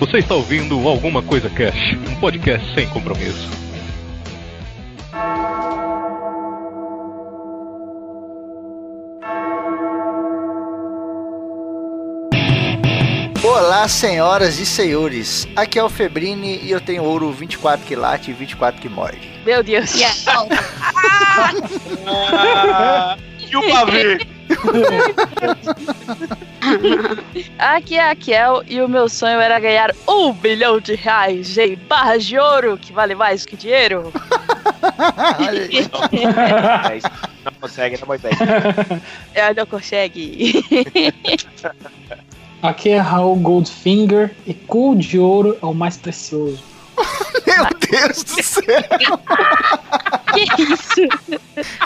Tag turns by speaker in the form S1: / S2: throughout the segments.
S1: Você está ouvindo Alguma Coisa Cash, um podcast sem compromisso.
S2: Olá, senhoras e senhores. Aqui é o Febrini e eu tenho ouro 24 que late e 24 que morde.
S3: Meu Deus.
S4: Ah, e o pavê?
S3: Aqui é a Kel e o meu sonho era ganhar um bilhão de reais em barras de ouro, que vale mais que dinheiro.
S4: Não consegue, não, Moisés.
S3: Eu não consegue.
S5: Aqui é Raul Goldfinger e cu de ouro é o mais precioso.
S2: Meu Deus do céu.
S3: que isso?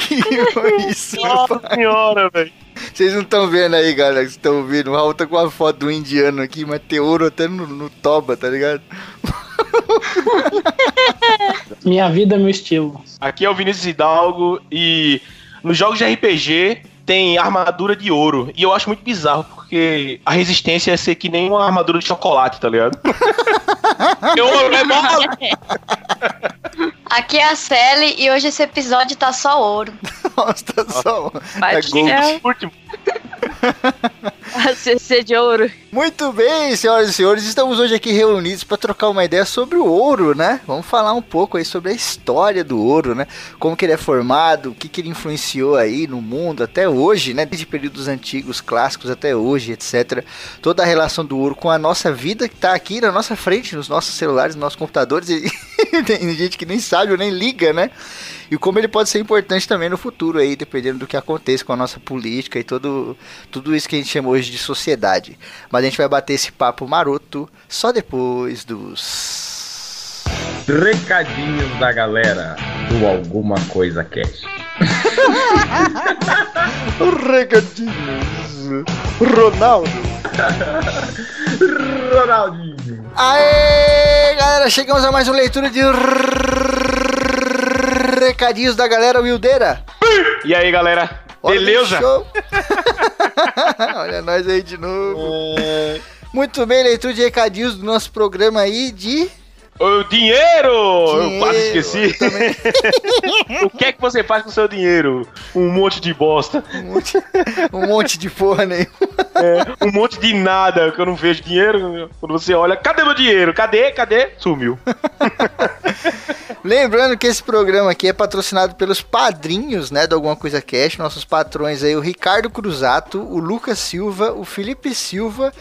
S2: Que foi isso,
S4: Nossa senhora, velho.
S2: Vocês não estão vendo aí, galera, que estão ouvindo. O Raul tá com uma foto do indiano aqui, mas tem ouro até no, no toba, tá ligado?
S5: Minha vida é meu estilo.
S4: Aqui é o Vinícius Hidalgo e nos jogos de RPG tem armadura de ouro. E eu acho muito bizarro, porque a resistência é ser que nem uma armadura de chocolate, tá ligado? E ouro é mole.
S6: Aqui é a Sally e hoje esse episódio tá só ouro.
S2: Nossa, tá só.
S3: Mas
S2: É gold.
S3: é
S4: Último.
S3: a CC de ouro.
S2: Muito bem, senhoras e senhores, estamos hoje aqui reunidos para trocar uma ideia sobre o ouro, né? Vamos falar um pouco aí sobre a história do ouro, né? Como que ele é formado, o que, que ele influenciou aí no mundo até hoje, né? Desde períodos antigos, clássicos até hoje, etc. Toda a relação do ouro com a nossa vida que tá aqui na nossa frente, nos nossos celulares, nos nossos computadores. E tem gente que nem sabe ou nem liga, né? E como ele pode ser importante também no futuro aí, dependendo do que aconteça com a nossa política e todo, tudo isso que a gente chama hoje de sociedade. Mas a gente vai bater esse papo maroto só depois dos.
S7: Recadinhos da galera do Alguma Coisa Cash.
S2: Recadinhos. Ronaldo.
S7: Ronaldinho.
S2: Aê, galera, chegamos a mais uma leitura de recadinhos da galera Wildeira.
S4: E aí, galera?
S2: Olha,
S4: Beleza?
S2: Olha nós aí de novo. Muito bem, leitura de recadinhos do nosso programa aí de.
S4: O dinheiro! Eu quase
S2: Dinheiro,
S4: esqueci.
S2: eu
S4: o que é que você faz com o seu dinheiro? Um monte de bosta.
S2: Um monte, um monte de porra nenhuma.
S4: É, um monte de nada que eu não vejo dinheiro. Quando você olha, cadê meu dinheiro? Cadê? Cadê? Sumiu.
S2: Lembrando que esse programa aqui é patrocinado pelos padrinhos, né, do Alguma Coisa Cash, nossos patrões aí, o Ricardo Cruzato, o Lucas Silva, o Felipe Silva,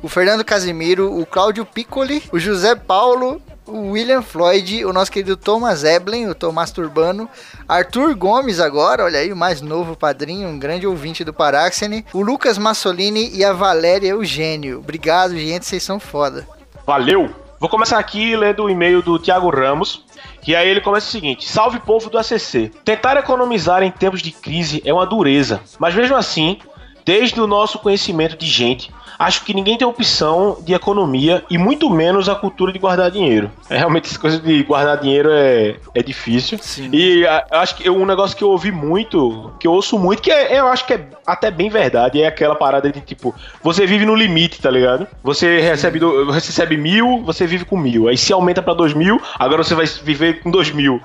S2: o Fernando Casimiro, o Cláudio Piccoli, o José Paulo, o William Floyd, o nosso querido Thomas Eblin, o Tomás Turbano, Arthur Gomes agora, olha aí, o mais novo padrinho, um grande ouvinte do Paráxene, o Lucas Massolini e a Valéria Eugênio. Obrigado, gente, vocês são foda.
S4: Valeu! Vou começar aqui lendo o e-mail do Thiago Ramos. Que aí ele começa o seguinte: Salve povo do ACC. Tentar economizar em tempos de crise é uma dureza, mas mesmo assim, desde o nosso conhecimento de gente, acho que ninguém tem opção de economia e muito menos a cultura de guardar dinheiro. É, realmente essa coisa de guardar dinheiro é, é difícil.
S2: Sim.
S4: E a- eu acho que eu- um negócio que eu ouvi muito, que eu ouço muito, que é- eu acho que é até bem verdade, é aquela parada de tipo, você vive no limite, tá ligado? Você recebe, do- você recebe mil, você vive com mil. Aí se aumenta pra dois mil, agora você vai viver com dois mil.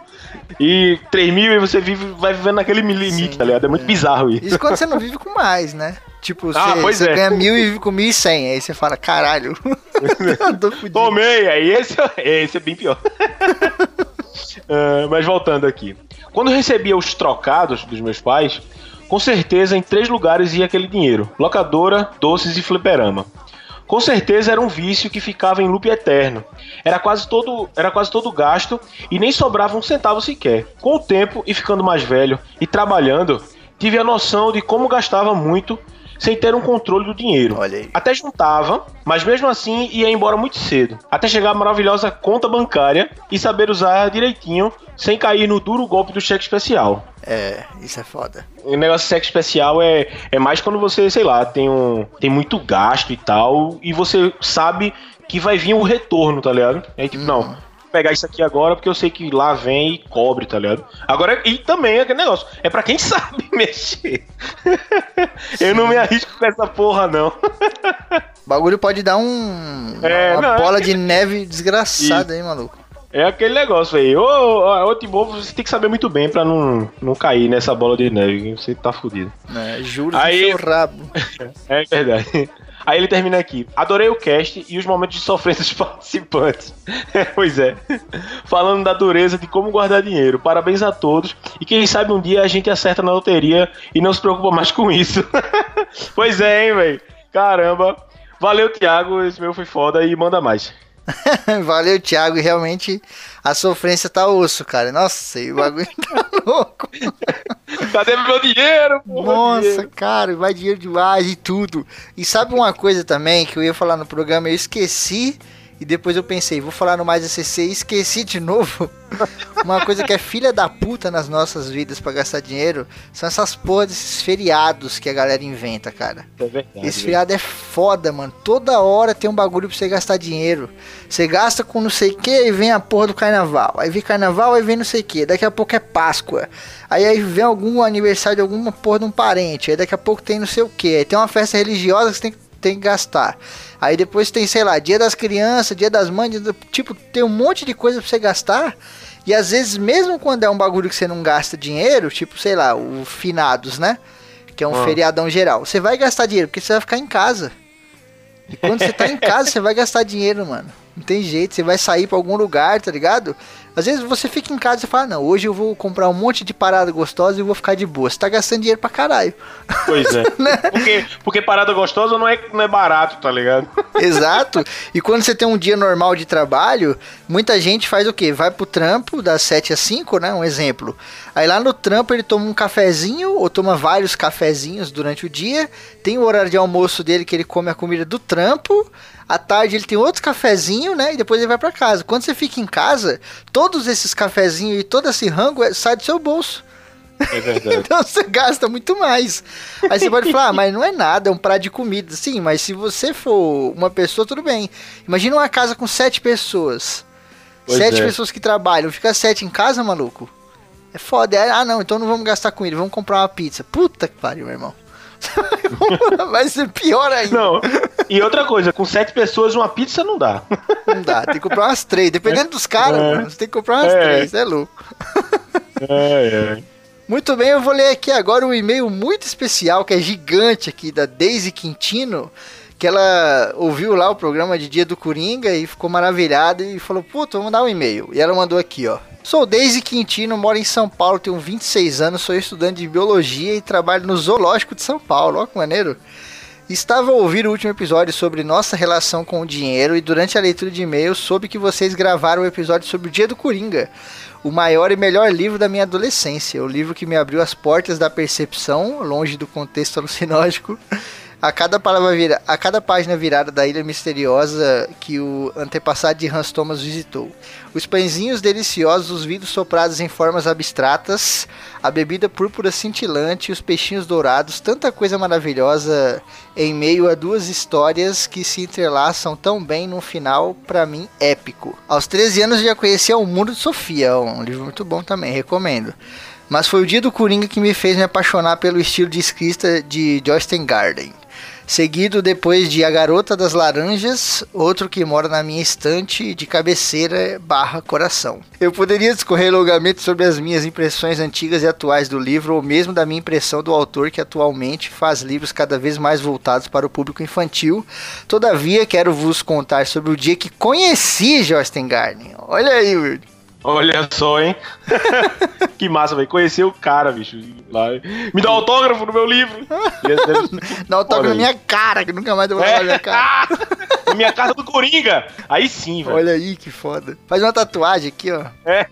S4: E três mil e você vive, vai vivendo naquele limite,
S2: Sim,
S4: tá ligado? É muito
S2: é.
S4: bizarro isso.
S2: Isso quando você não vive com mais, né? Tipo, você,
S4: Ah,
S2: você
S4: é.
S2: ganha mil e vive com mil e cem. Aí você fala, caralho, tô fudido.
S4: Tomei, aí esse, esse é bem pior. Ah, mas voltando aqui. Quando eu recebia os trocados dos meus pais, com certeza em três lugares ia aquele dinheiro: locadora, doces e fliperama. Com certeza era um vício que ficava em loop eterno. Era quase todo, era quase todo gasto e nem sobrava um centavo sequer. Com o tempo e ficando mais velho e trabalhando, tive a noção de como gastava muito sem ter um controle do dinheiro.
S2: Olha aí.
S4: Até juntava, mas mesmo assim ia embora muito cedo. Até chegar a maravilhosa conta bancária e saber usar direitinho, sem cair no duro golpe do cheque especial.
S2: É, isso é foda.
S4: O negócio de cheque especial é, é mais quando você, sei lá, tem, um, tem muito gasto e tal, e você sabe que vai vir um retorno, tá ligado? Aí tipo, não, pegar isso aqui agora porque eu sei que lá vem e cobre, tá ligado? Agora, e também é aquele negócio, é pra quem sabe mexer. eu não me arrisco com essa porra, não.
S2: O bagulho pode dar um.
S4: É,
S2: uma
S4: não, é
S2: bola
S4: que-
S2: de neve desgraçada, hein, maluco?
S4: É aquele negócio aí. Ô, ô, ô Timor, você tem que saber muito bem pra não, não cair nessa bola de neve. Você tá fudido.
S2: Né? Juro
S4: Aí-
S2: do seu rabo.
S4: É verdade. Aí ele termina aqui. Adorei o cast e os momentos de sofrência dos participantes. pois é. Falando da dureza de como guardar dinheiro. Parabéns a todos. E quem sabe um dia a gente acerta na loteria e não se preocupa mais com isso. pois é, hein, velho. Caramba. Valeu, Thiago. Esse meu foi foda e manda mais.
S2: Valeu, Thiago. E realmente a sofrência tá osso, cara. Nossa, e o bagulho tá louco.
S4: Cadê meu dinheiro? porra,
S2: Nossa,
S4: dinheiro?
S2: cara, vai dinheiro demais e tudo. E sabe uma coisa também que eu ia falar no programa, eu esqueci e depois eu pensei, vou falar no Mais ACC e esqueci de novo. Uma coisa que é filha da puta nas nossas vidas pra gastar dinheiro são essas porra desses feriados que a galera inventa, cara.
S4: É verdade.
S2: Esse feriado é foda, mano. Toda hora tem um bagulho pra você gastar dinheiro. Você gasta com não sei o que e vem a porra do carnaval. Aí vem carnaval, aí vem não sei o que. Daqui a pouco é Páscoa. Aí, aí vem algum aniversário de alguma porra de um parente. Aí daqui a pouco tem não sei o que. Aí tem uma festa religiosa que você tem, que- tem que gastar. Aí depois tem, sei lá, dia das crianças, dia das mães. Tipo, tem um monte de coisa pra você gastar. E às vezes, mesmo quando é um bagulho que você não gasta dinheiro, tipo, sei lá, o finados, né? Que é um
S4: Ah.
S2: feriadão geral. Você vai gastar dinheiro porque você vai ficar em casa. E quando você tá em casa, você vai gastar dinheiro, mano. Não tem jeito, você vai sair pra algum lugar, tá ligado? Às vezes você fica em casa e fala, não, hoje eu vou comprar um monte de parada gostosa e vou ficar de boa. Você tá gastando dinheiro pra caralho.
S4: Pois é. porque, porque parada gostosa não é, não é barato, tá ligado?
S2: Exato. E quando você tem um dia normal de trabalho, muita gente faz o quê? Vai pro trampo das 7 às 5, né? Um exemplo. Aí lá no trampo ele toma um cafezinho ou toma vários cafezinhos durante o dia. Tem o horário de almoço dele que ele come a comida do trampo. À tarde ele tem outro cafezinho, né? E depois ele vai pra casa. Quando você fica em casa, todos esses cafezinhos e todo esse rango é- sai do seu bolso.
S4: É verdade.
S2: Então você gasta muito mais. Aí você pode falar, ah, mas não é nada, é um prato de comida. Sim, mas se você for uma pessoa, tudo bem. Imagina uma casa com sete pessoas.
S4: Pois
S2: sete
S4: é.
S2: pessoas que trabalham. Fica sete em casa, maluco? É foda. É, Ah, não, então não vamos gastar com ele, vamos comprar uma pizza. Puta que pariu, meu irmão. Vai ser pior ainda.
S4: Não. E outra coisa, com sete pessoas uma pizza não dá.
S2: Não dá, tem que comprar umas três. Dependendo dos caras,
S4: É.
S2: mano, você tem que comprar umas
S4: É.
S2: três, é louco.
S4: É, é.
S2: Muito bem, eu vou ler aqui agora um e-mail muito especial, que é gigante aqui, da Daisy Quintino, que ela ouviu lá o programa de Dia do Coringa e ficou maravilhada e falou, puta, vou mandar um e-mail. E ela mandou aqui, ó. Sou Daisy Quintino, moro em São Paulo, tenho 26 anos, sou estudante de Biologia e trabalho no Zoológico de São Paulo. Ó que maneiro. Estava a ouvir o último episódio sobre nossa relação com o dinheiro e durante a leitura de e-mails soube que vocês gravaram o episódio sobre o Dia do Coringa, o maior e melhor livro da minha adolescência, o livro que me abriu as portas da percepção, longe do contexto alucinógico. A cada, palavra vira, a cada página virada da ilha misteriosa que o antepassado de Hans Thomas visitou. Os pãezinhos deliciosos, os vidros soprados em formas abstratas, a bebida púrpura cintilante, os peixinhos dourados, tanta coisa maravilhosa em meio a duas histórias que se entrelaçam tão bem num final, pra mim, épico. Aos 13 anos já conhecia O Mundo de Sofia, um livro muito bom também, recomendo. Mas foi o dia do Coringa que me fez me apaixonar pelo estilo de escrita de Joyce Garden. Seguido depois de A Garota das Laranjas, outro que mora na minha estante de cabeceira barra coração. Eu poderia discorrer longamente sobre as minhas impressões antigas e atuais do livro, ou mesmo da minha impressão do autor que atualmente faz livros cada vez mais voltados para o público infantil. Todavia, quero vos contar sobre o dia que conheci Joyce Garden. Olha aí, Will.
S4: Olha só, hein? que massa, velho. Conhecer o cara, bicho. Lá. Me dá um autógrafo no meu livro. Ser
S2: Dá
S4: foda
S2: na minha cara, que nunca mais eu vou
S4: É.
S2: na minha cara.
S4: Na minha casa do Coringa. Aí sim, velho.
S2: Olha aí que foda. Faz uma tatuagem aqui, ó.
S4: É.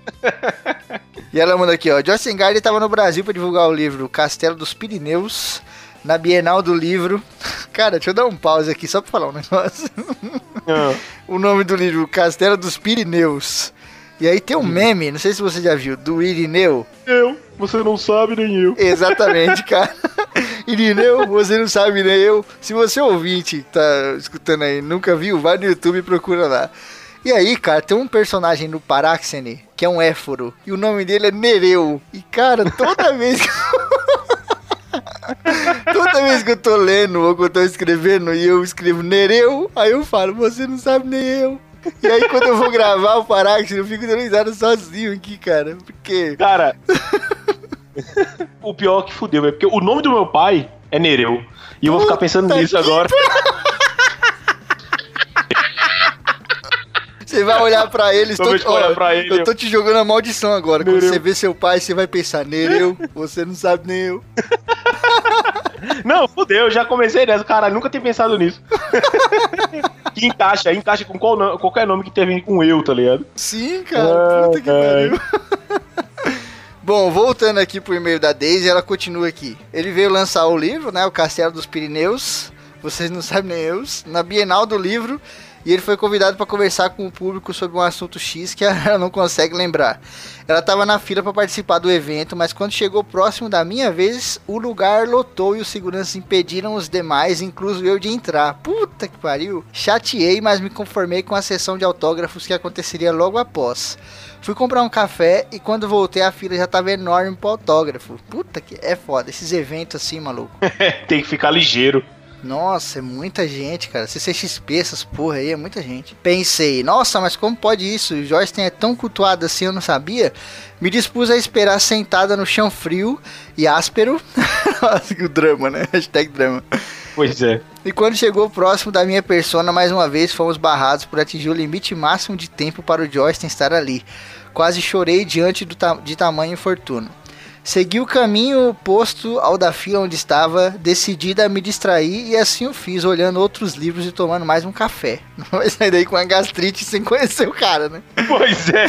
S2: E ela manda aqui, ó. Joyce Gardner estava no Brasil para divulgar o livro Castelo dos Pirineus na Bienal do Livro. Cara, deixa eu dar um pause aqui só pra falar um negócio.
S4: Ah.
S2: o nome do livro, Castelo dos Pirineus. E aí tem um meme, não sei se você já viu, do Irineu.
S4: Eu. Você não sabe, nem eu.
S2: Exatamente, cara. Irineu, você não sabe nem eu. Se você ouvinte tá escutando aí, nunca viu, vai no YouTube e procura lá. E aí, cara, tem um personagem no Paráxene, que é um éforo, e o nome dele é Nereu. E, cara, toda vez que... Toda vez que eu tô lendo ou que eu tô escrevendo e eu escrevo Nereu, aí eu falo, você não sabe nem eu. E aí quando eu vou gravar o Paráxene, eu fico dando risada sozinho aqui, cara. Porque.
S4: Cara. o pior é que fudeu, é porque o nome do meu pai é Nereu. E eu vou ficar pensando
S2: Puta
S4: nisso agora.
S2: Você vai olhar pra ele,
S4: Toda vez que eu olhar pra ele,
S2: eu tô te jogando a maldição agora. Quando
S4: Nereu.
S2: você vê seu pai, você vai pensar, Nereu, você não sabe nem eu.
S4: Não, fudeu, já comecei nessa. Caralho, nunca tinha pensado nisso. que encaixa, encaixa com qual qualquer nome que termine com eu, tá ligado?
S2: Sim, cara, puta que pariu. Bom, voltando aqui pro e-mail da Daisy, ela continua aqui. Ele veio lançar o livro, né? O Castelo dos Pirineus. Vocês não sabem nem eu. Na Bienal do livro. E ele foi convidado para conversar com o público sobre um assunto X que ela não consegue lembrar. Ela estava na fila para participar do evento, mas quando chegou próximo da minha vez, o lugar lotou e os seguranças impediram os demais, incluso eu, de entrar. Puta que pariu! Chateei, mas me conformei com a sessão de autógrafos que aconteceria logo após. Fui comprar um café e quando voltei a fila já tava enorme pro autógrafo. Puta que é foda, esses eventos assim, maluco.
S4: Tem que ficar ligeiro.
S2: Nossa, é muita gente, cara. CCXP, essas porra aí, é muita gente. Pensei, nossa, mas como pode isso? O Joyce é tão cultuado assim, eu não sabia. Me dispus a esperar sentada no chão frio e áspero. Nossa, que drama, né? Hashtag drama.
S4: Pois é.
S2: E quando chegou próximo da minha persona, mais uma vez fomos barrados por atingir o limite máximo de tempo para o Joyce estar ali. Quase chorei diante do ta de tamanho infortúnio. Segui o caminho oposto ao da fila onde estava, decidida a me distrair e assim o fiz, olhando outros livros e tomando mais um café. Não vai sair daí com uma gastrite sem conhecer o cara, né?
S4: Pois é.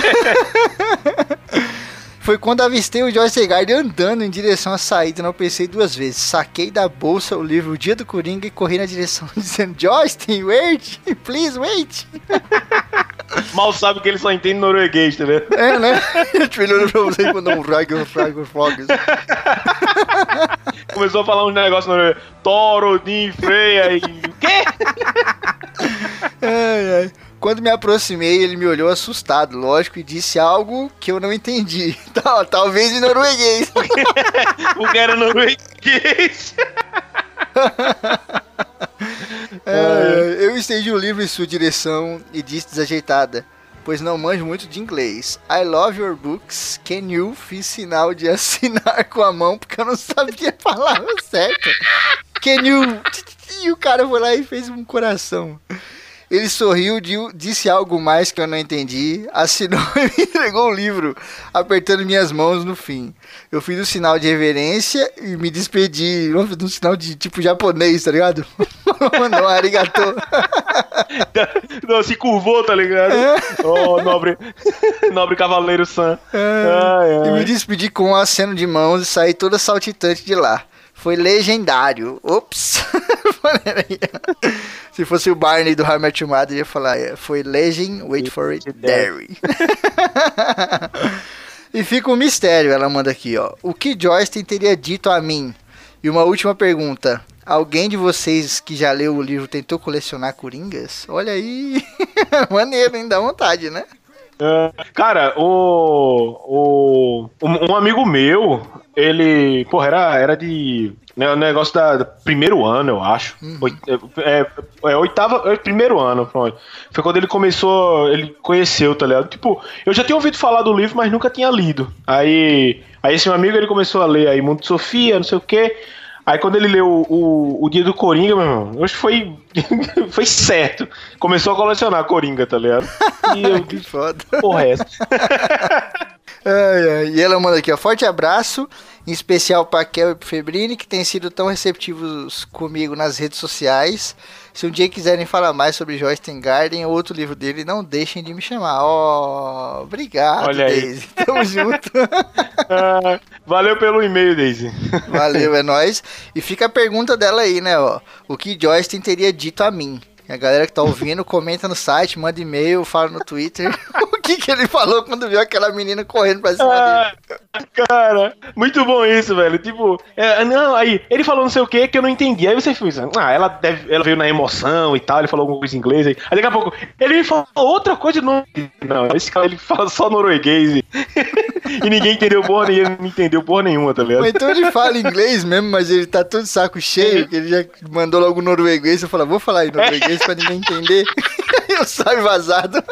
S2: Foi quando avistei o Joyce Gard andando em direção à saída, não pensei duas vezes. Saquei da bolsa o livro O Dia do Coringa e corri na direção dizendo: Joyce, wait, please wait.
S4: Mal sabe que ele só entende norueguês, tá ligado?
S2: É, né? Eu te olhando pra você e mandando um rago, rago, fogs.
S4: Começou a falar uns negócios norueguês. Toro, Din, Freia e. O quê?
S2: Ai, ai. Quando me aproximei, ele me olhou assustado, lógico, e disse algo que eu não entendi. Tal- Talvez em norueguês.
S4: O que era norueguês?
S2: Ai. Eu estendi o livro em sua direção e disse desajeitada, pois não manjo muito de inglês. I love your books. Can you? Fiz sinal de assinar com a mão porque eu não sabia a palavra certa. Can you? E o cara foi lá e fez um coração. Ele sorriu, di- disse algo mais que eu não entendi, assinou e me entregou o livro, apertando minhas mãos no fim. Eu fiz o sinal de reverência e me despedi, um sinal de tipo japonês, tá ligado? Mandou um arigato.
S4: Não, se curvou, tá ligado? Oh, nobre. nobre cavaleiro Sam. Ai,
S2: E me
S4: ai.
S2: despedi com um aceno de mãos e saí toda saltitante de lá. Foi legendário. Ops. Se fosse o Barney do Your Mother, ia falar, é, foi legend, wait for it, dairy. e fica um mistério, ela manda aqui, ó. O que Joyce teria dito a mim? E uma última pergunta. Alguém de vocês que já leu o livro tentou colecionar coringas? Olha aí. Maneiro, hein? Dá vontade, né?
S4: Ah, Cara, o, o. Um amigo meu, ele. Porra, era, era de. né, O negócio da, do primeiro ano, eu acho. Oit- é, é, é, oitava. É, primeiro ano, pronto. Foi quando ele começou. Ele conheceu, tá ligado? Tipo, eu já tinha ouvido falar do livro, mas nunca tinha lido. Aí. Aí esse meu amigo ele começou a ler aí Mundo de Sofia, não sei o quê. Aí quando ele leu o, o, Dia do Coringa, meu irmão, que foi. foi certo. Começou a colecionar Coringa, tá ligado? E eu
S2: Que foda.
S4: porra é essa?
S2: Ai, ai. E ela manda aqui, ó. Forte abraço, em especial para Kel e pro Febrini, que têm sido tão receptivos comigo nas redes sociais. Se um dia quiserem falar mais sobre Joyce Garden ou outro livro dele, não deixem de me chamar. Ó, obrigado,
S4: Olha aí.
S2: Daisy. Tamo junto.
S4: Ah, valeu pelo e-mail, Daisy.
S2: Valeu, é nóis. E fica a pergunta dela aí, né, ó. O que Joyce teria dito a mim? E a galera que tá ouvindo, comenta no site, manda e-mail, fala no Twitter o que, que ele falou quando viu aquela menina correndo pra cima
S4: Ah,
S2: dele.
S4: cara, muito bom isso, velho. Tipo, é, não, aí, ele falou não sei o que que eu não entendi. Aí você fez, ah, ela, deve, ela veio na emoção e tal, ele falou alguma coisa em inglês. Aí, aí daqui a pouco, ele me falou outra coisa de novo. Não, esse cara ele fala só norueguês e, ninguém entendeu porra nenhuma, não entendeu porra nenhuma, tá ligado?
S2: Então ele fala inglês mesmo, mas ele tá todo saco cheio, que ele já mandou logo norueguês. Eu falo, vou falar em norueguês pra ninguém entender. eu saio vazado.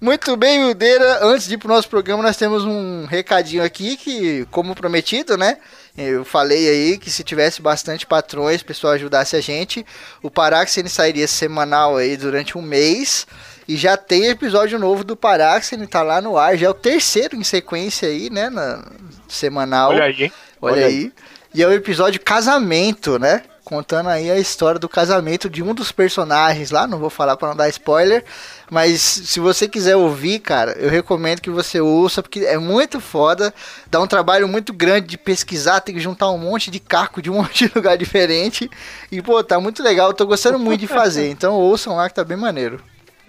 S2: Muito bem, Mildeira. Antes de ir pro nosso programa, nós temos um recadinho aqui que, como prometido, né? Eu falei aí que se tivesse bastante patrões, o pessoal ajudasse a gente, o Paráxene sairia semanal aí durante um mês. E já tem episódio novo do Paráxene, tá lá no ar. Já é o terceiro em sequência aí, né? Na, semanal.
S4: Olha aí, hein?
S2: Olha,
S4: Olha
S2: aí. E é o episódio Casamento, né? Contando aí a história do casamento de um dos personagens lá. Não vou falar pra não dar spoiler. Mas se você quiser ouvir, cara, eu recomendo que você ouça, porque é muito foda. Dá um trabalho muito grande de pesquisar, tem que juntar um monte de caco de um monte de lugar diferente. E, pô, tá muito legal. Eu tô gostando muito de fazer. Então ouçam lá que tá bem maneiro.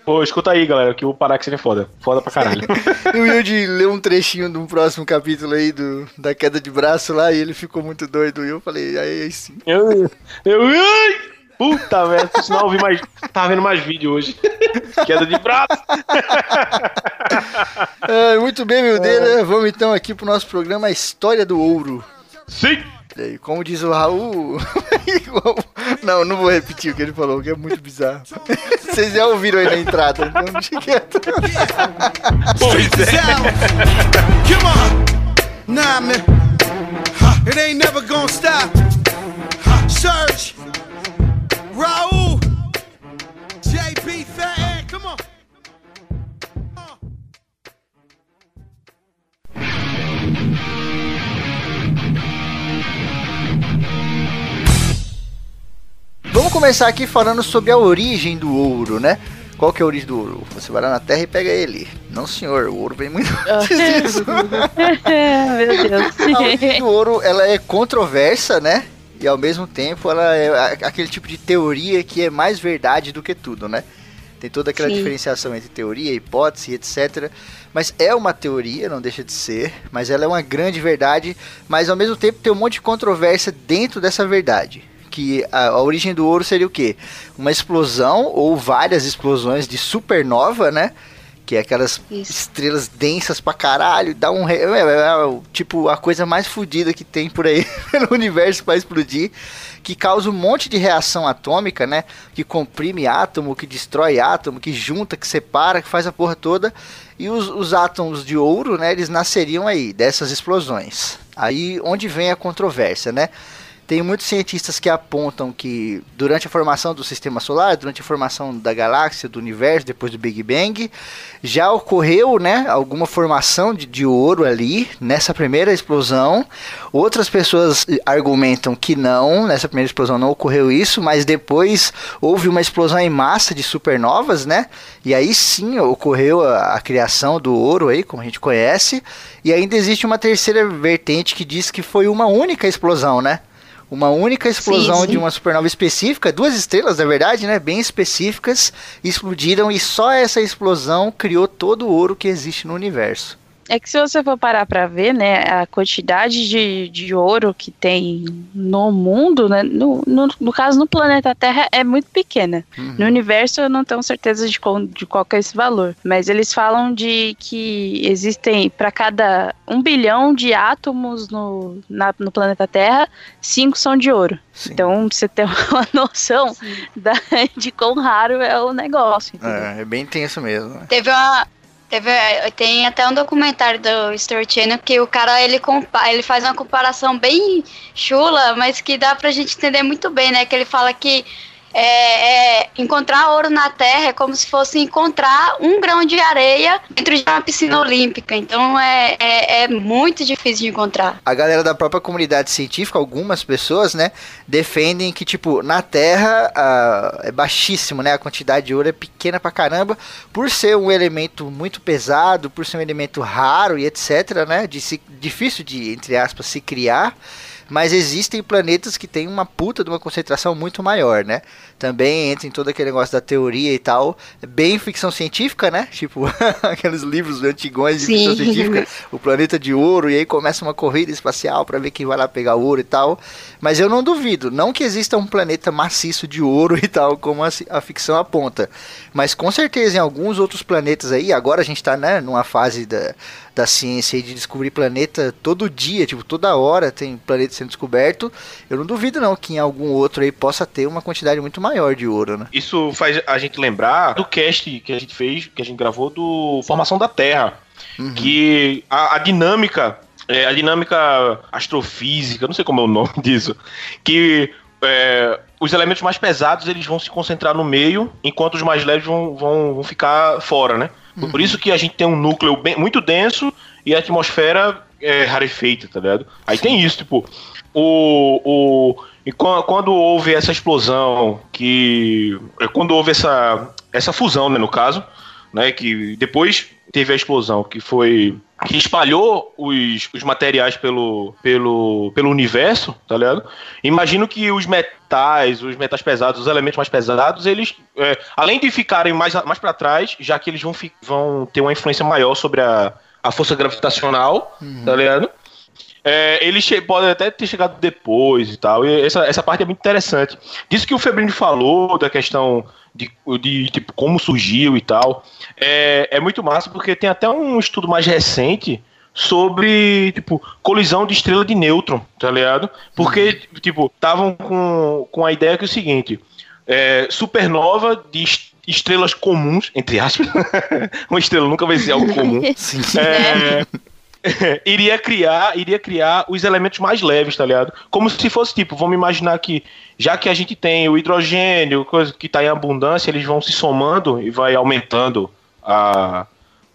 S4: Pô, escuta aí, galera, que o Paráxene é foda. Foda pra caralho.
S2: E o Wilde leu um trechinho de um próximo capítulo aí do, da queda de braço lá e ele ficou muito doido. E eu falei, aí, aí sim.
S4: Eu. Eu. Ai! Puta merda, por sinal eu vi mais. Tava vendo mais vídeo hoje. Queda de braço.
S2: É, muito bem, meu Deus. Vamos então aqui pro nosso programa A História do Ouro.
S4: Sim!
S2: E aí, Como diz o Raul. não, não vou repetir o que ele falou, que é muito bizarro. Vocês já ouviram aí na entrada, então deixa quieto.
S4: Pois é.
S8: Come on. Nah, man. It ain't never gonna stop. Huh, Surge. Raul. JP Fat Ed, come on.
S2: Vamos começar aqui falando sobre a origem do ouro, né? Qual que é a origem do ouro? Você vai lá na terra e pega ele. Não, senhor, o ouro vem muito antes disso.
S3: Meu Deus.
S2: A origem do ouro, ela é controversa, né? E ao mesmo tempo, ela é aquele tipo de teoria que é mais verdade do que tudo, né? Tem toda aquela
S3: Sim.
S2: diferenciação entre teoria, hipótese, etc. Mas é uma teoria, não deixa de ser. Mas ela é uma grande verdade. Mas ao mesmo tempo tem um monte de controvérsia dentro dessa verdade. Que a, a origem do ouro seria o quê? Uma explosão ou várias explosões de supernova, né? Que é aquelas
S6: Isso.
S2: estrelas densas pra caralho, dá um. re- É, é, é, tipo, a coisa mais fodida que tem por aí no universo pra explodir. Que causa um monte de reação atômica, né? Que comprime átomo, que destrói átomo, que junta, que separa, que faz a porra toda. E os, os átomos de ouro, né? Eles nasceriam aí, dessas explosões. Aí onde vem a controvérsia, né? Tem muitos cientistas que apontam que durante a formação do sistema solar, durante a formação da galáxia, do universo, depois do Big Bang, já ocorreu, né, alguma formação de, de ouro ali nessa primeira explosão. Outras pessoas argumentam que não, nessa primeira explosão não ocorreu isso, mas depois houve uma explosão em massa de supernovas, né? E aí sim ocorreu a, a criação do ouro aí, como a gente conhece. E ainda existe uma terceira vertente que diz que foi uma única explosão, né? Uma única explosão
S6: Sim, sim.
S2: de uma supernova específica, duas estrelas, na verdade, né? Bem específicas, explodiram e só essa explosão criou todo o ouro que existe no universo.
S3: É que se você for parar pra ver, né, a quantidade de, de ouro que tem no mundo, né, no, no, no caso no planeta Terra é muito pequena. No universo eu não tenho certeza de qual, de qual que é esse valor, mas eles falam de que existem para cada um bilhão de átomos no, na- no planeta Terra, cinco são de ouro.
S2: Sim.
S3: Então você tem uma noção da- de quão raro é o negócio.
S2: É, é bem tenso mesmo. né?
S6: Teve uma. Teve, tem até um documentário do Story Channel que o cara ele, compa ele faz uma comparação bem chula, mas que dá pra gente entender muito bem, né? Que ele fala que é, é, encontrar ouro na Terra é como se fosse encontrar um grão de areia dentro de uma piscina olímpica. Então é, é, é muito difícil de encontrar.
S2: A galera da própria comunidade científica, algumas pessoas, né, defendem que, tipo, na Terra é baixíssimo, né? A quantidade de ouro é pequena pra caramba, por ser um elemento muito pesado, por ser um elemento raro e etc, né? De se, difícil de, entre aspas, se criar. Mas existem planetas que têm uma puta de uma concentração muito maior, né? Também entra em todo aquele negócio da teoria e tal, bem ficção científica, né? Tipo, aqueles livros antigões de
S3: Sim.
S2: ficção científica, o planeta de ouro, e aí começa uma corrida espacial para ver quem vai lá pegar ouro e tal. Mas eu não duvido, não que exista um planeta maciço de ouro e tal, como a, a ficção aponta. Mas com certeza em alguns outros planetas aí, agora a gente tá né, numa fase da, da ciência aí de descobrir planeta todo dia, tipo, toda hora tem planeta sendo descoberto. Eu não duvido não que em algum outro aí possa ter uma quantidade muito maior de ouro, né?
S4: Isso faz a gente lembrar do cast que a gente fez, que a gente gravou do Formação da Terra. Que a, a dinâmica, é, a dinâmica astrofísica, não sei como é o nome disso, que é, os elementos mais pesados eles vão se concentrar no meio, enquanto os mais leves vão, vão, vão ficar fora, né? Por isso que a gente tem um núcleo bem- muito denso e a atmosfera é rarefeita, tá ligado? Aí tem isso, tipo, o, o e quan- quando houve essa explosão, que é, quando houve essa essa fusão, né, no caso, né, que depois teve a explosão, que foi que espalhou os, os materiais pelo, pelo, pelo universo, tá ligado? Imagino que os metais, os metais pesados, os elementos mais pesados, eles, é, além de ficarem mais, mais para trás, já que eles vão, vão ter uma influência maior sobre a, a força gravitacional, tá ligado? É, ele pode até ter chegado depois e tal. E essa, essa parte é muito interessante. Disso que o Febrini falou, da questão de, de tipo, como surgiu e tal, é, é muito massa, porque tem até um estudo mais recente sobre, tipo, colisão de estrela de nêutron, tá ligado? Porque, tipo, estavam com, com a ideia que é o seguinte, é, supernova de est- estrelas comuns, entre aspas, uma estrela nunca vai ser algo comum,
S2: Sim.
S4: é, iria criar, iria criar os elementos mais leves, tá ligado? Como se fosse tipo, vamos imaginar que já que a gente tem o hidrogênio, coisa que tá em abundância, eles vão se somando e vai aumentando a,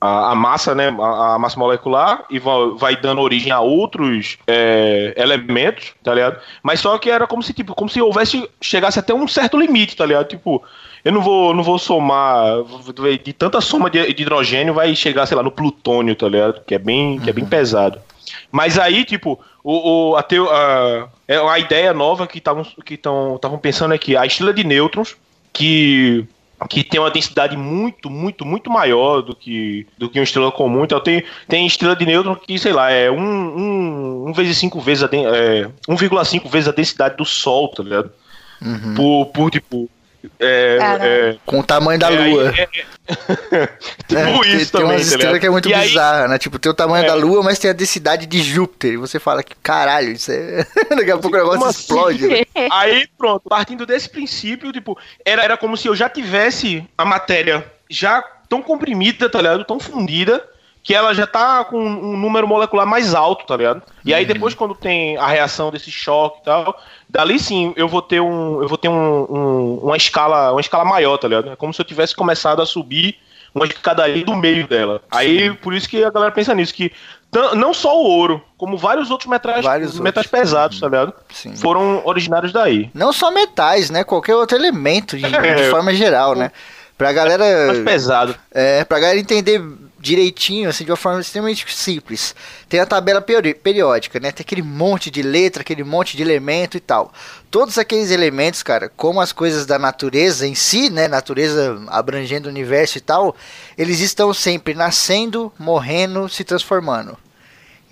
S4: a, a massa, né, a, a massa molecular e vai, dando origem a outros é, elementos, tá ligado? Mas só que era como se tipo, como se houvesse chegasse até um certo limite, tá ligado? Tipo, eu não vou, não vou somar de tanta soma de, de hidrogênio vai chegar, sei lá, no plutônio, tá ligado? Que é bem, que é bem pesado. Mas aí, tipo, o, o, a, teo- a, é uma ideia nova que estavam que estavam pensando é que a estrela de nêutrons, que, que tem uma densidade muito, muito, muito maior do que, do que uma estrela comum. Então tem, tem estrela de nêutrons que, sei lá, é 1 um, um, um vezes 5 vezes a é, 1,5 vezes a densidade do Sol, tá ligado? Por, por, tipo. É, é,
S2: Com o tamanho da
S4: é, aí-
S2: lua.
S4: é- é- tipo
S2: É, tem-
S4: isso
S2: tem
S4: também,
S2: umas
S4: tá
S2: estrelas
S4: ligado?
S2: que é muito
S4: E aí-
S2: bizarra, né? Tipo, tem o tamanho
S4: É.
S2: da Lua, mas tem a densidade de Júpiter. E você fala que, caralho, isso é. Daqui a pouco o negócio
S4: Como assim?
S2: explode. né?
S4: Aí, pronto, partindo desse princípio, tipo, era, era como se eu já tivesse a matéria já tão comprimida, tá ligado? Tão fundida, que ela já tá com um número molecular mais alto, tá ligado? E aí depois, quando tem a reação desse choque e tal, dali sim eu vou ter um. Eu vou ter um, um- uma escala, uma escala maior, tá ligado? É como se eu tivesse começado a subir uma escadaria do meio dela. Aí, por isso que a galera pensa nisso, que não só o ouro, como vários outros metais,
S2: Vários
S4: metais
S2: outros.
S4: pesados, tá ligado?
S2: Sim.
S4: Foram originários daí.
S2: Não só metais, né? Qualquer outro elemento, de, de
S4: É.
S2: forma geral, né? Pra galera.
S4: Mais pesado.
S2: É, pra galera entender direitinho, assim, de uma forma extremamente simples. Tem a tabela peri- periódica, né? Tem aquele monte de letra, aquele monte de elemento e tal. Todos aqueles elementos, cara, como as coisas da natureza em si, né? Natureza abrangendo o universo e tal, eles estão sempre nascendo, morrendo, se transformando.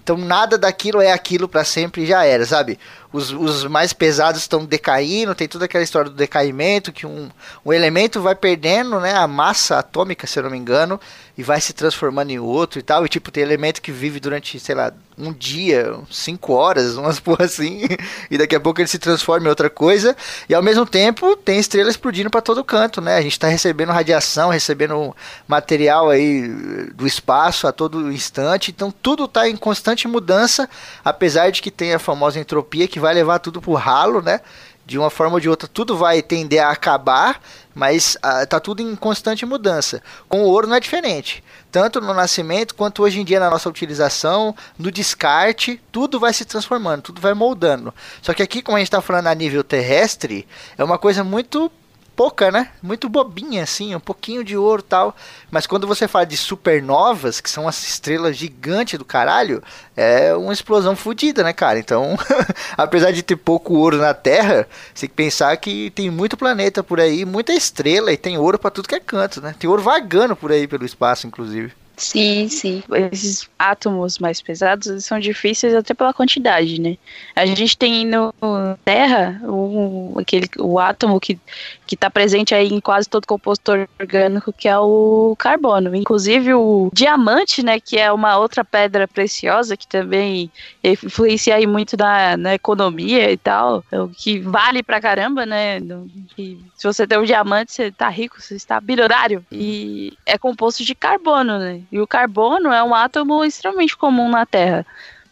S2: Então nada daquilo é aquilo pra sempre e já era, sabe? Os, os mais pesados estão decaindo, tem toda aquela história do decaimento, que um, um elemento vai perdendo né, a massa atômica, se eu não me engano, e vai se transformando em outro e tal. E tipo, tem elemento que vive durante, sei lá, um dia, cinco horas, umas porra assim, e daqui a pouco ele se transforma em outra coisa. E ao mesmo tempo tem estrelas explodindo pra todo canto, né? A gente tá recebendo radiação, recebendo material aí do espaço a todo instante, então tudo tá em constante mudança, apesar de que tem a famosa entropia que vai levar tudo pro ralo, né? De uma forma ou de outra, tudo vai tender a acabar, mas ah, tá tudo em constante mudança. Com o ouro não é diferente. Tanto no nascimento quanto hoje em dia na nossa utilização, no descarte, tudo vai se transformando, tudo vai moldando. Só que aqui, como a gente está falando a nível terrestre, é uma coisa muito pouca, né? Muito bobinha, assim, um pouquinho de ouro tal. Mas quando você fala de supernovas, que são as estrelas gigantes do caralho, é uma explosão fodida, né, cara? Então, apesar de ter pouco ouro na Terra, você tem que pensar que tem muito planeta por aí, muita estrela e tem ouro para tudo que é canto, né? Tem ouro vagando por aí pelo espaço, inclusive.
S6: Sim, sim.
S3: Esses átomos mais pesados são difíceis até pela quantidade, né? A gente tem no Terra o, aquele, o átomo que que está presente aí em quase todo composto orgânico, que é o carbono. Inclusive o diamante, né, que é uma outra pedra preciosa que também influencia aí muito na, na economia e tal, o que vale pra caramba, né? Que, se você tem um diamante, você tá rico, você está bilionário. E é composto de carbono, né? E o carbono é um átomo extremamente comum na Terra.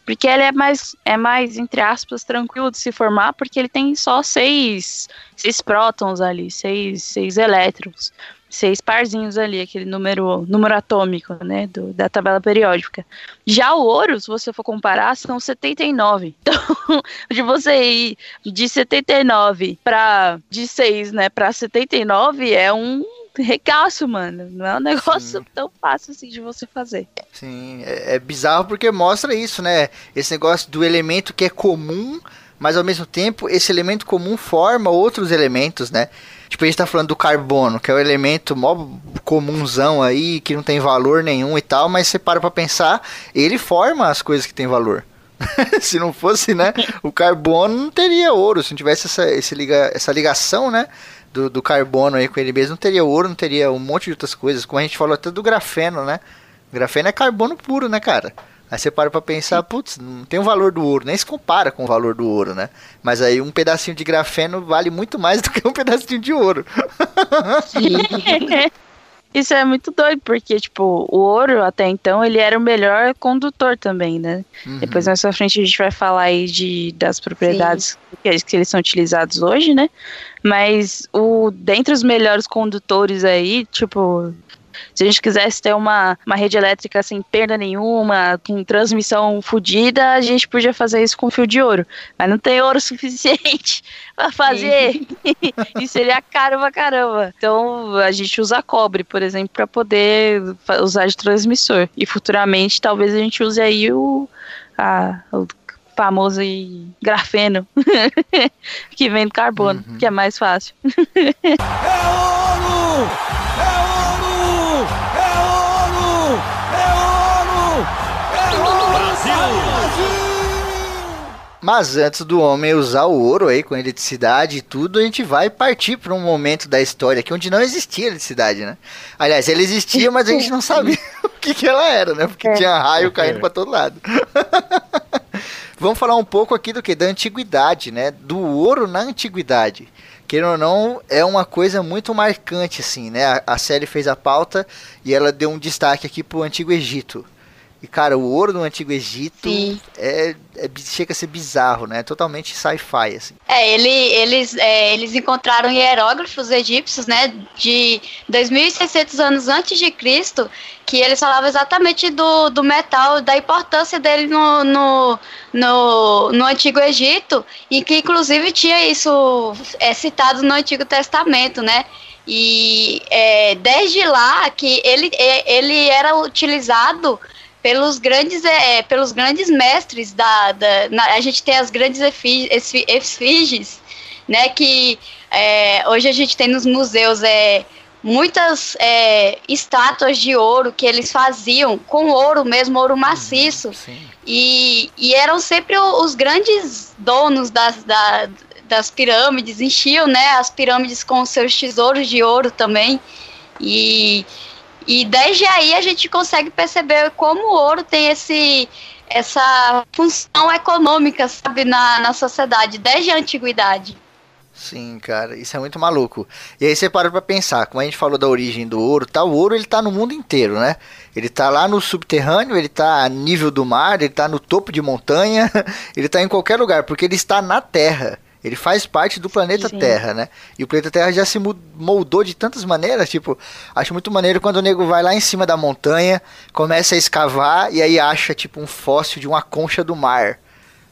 S3: Porque ele é mais, é mais, entre aspas, tranquilo de se formar, porque ele tem só seis, seis prótons ali, seis, seis elétrons, seis parzinhos ali, aquele número, número atômico, né, do, da tabela periódica. Já o ouro, se você for comparar, são 79. Então, de você ir de 79 para de 6, né, para 79 é um regaço, mano. Não é um negócio Sim. tão fácil assim de você fazer.
S2: Sim, é, é bizarro porque mostra isso, né? Esse negócio do elemento que é comum, mas ao mesmo tempo esse elemento comum forma outros elementos, né? Tipo, a gente tá falando do carbono, que é o elemento mó comunzão aí, que não tem valor nenhum e tal, mas você para pra pensar, ele forma as coisas que tem valor. se não fosse, né, o carbono não teria ouro, se não tivesse essa, liga, essa ligação, né, do, do carbono aí com ele mesmo, não teria ouro, não teria um monte de outras coisas, como a gente falou até do grafeno, né? O grafeno é carbono puro, né, cara? Aí você para pra pensar, putz, não tem o valor do ouro, nem se compara com o valor do ouro, né? Mas aí um pedacinho de grafeno vale muito mais do que um pedacinho de ouro.
S3: Sim. Isso é muito doido, porque, tipo, o ouro, até então, ele era o melhor condutor também, né? Uhum. Depois, mais pra frente, a gente vai falar aí de, das propriedades que, que, eles são utilizados hoje, né? Mas, o, dentre os melhores condutores aí, tipo, se a gente quisesse ter uma, uma rede elétrica sem perda nenhuma, com transmissão fodida, a gente podia fazer isso com fio de ouro. Mas não tem ouro suficiente para fazer. e seria caro pra caramba. Então a gente usa cobre, por exemplo, para poder usar de transmissor. E futuramente talvez a gente use aí o, a, o famoso grafeno que vem do carbono, uhum. que é mais fácil. É ouro!
S2: Mas antes do homem usar o ouro aí com eletricidade e tudo, a gente vai partir para um momento da história aqui onde não existia eletricidade, né? Aliás, ela existia, mas a gente não sabia o que, que ela era, né? Porque é. tinha raio caindo é. para todo lado. Vamos falar um pouco aqui do que? Da antiguidade, né? Do ouro na antiguidade. Querendo ou não, é uma coisa muito marcante, assim, né? A, a série fez a pauta e ela deu um destaque aqui pro Antigo Egito. E, cara, o ouro no Antigo Egito é, é, chega a ser bizarro, né? Totalmente sci-fi, assim.
S6: É, ele, eles, é, eles encontraram hieróglifos egípcios, né? De 2.600 anos antes de Cristo, que eles falavam exatamente do, do metal, da importância dele no, no, no, no Antigo Egito, e que, inclusive, tinha isso é, citado no Antigo Testamento, né? E é, desde lá que ele, é, ele era utilizado pelos grandes, é, pelos grandes mestres da, da na, a gente tem as grandes efígies, né, que é, hoje a gente tem nos museus é, muitas é, estátuas de ouro que eles faziam com ouro mesmo, ouro maciço, uhum, e, e eram sempre os grandes donos das, da, das pirâmides, enchiam, né, as pirâmides com seus tesouros de ouro também, e e desde aí a gente consegue perceber como o ouro tem esse essa função econômica, sabe, na, na sociedade, desde a antiguidade.
S2: Sim, cara, isso é muito maluco. E aí você para pra pensar, como a gente falou da origem do ouro, tá, o ouro ele tá no mundo inteiro, né? Ele tá lá no subterrâneo, ele tá a nível do mar, ele tá no topo de montanha, ele tá em qualquer lugar, porque ele está na terra. Ele faz parte do planeta Sim. Terra, né? E o planeta Terra já se moldou de tantas maneiras, tipo, acho muito maneiro quando o nego vai lá em cima da montanha, começa a escavar e aí acha tipo um fóssil de uma concha do mar.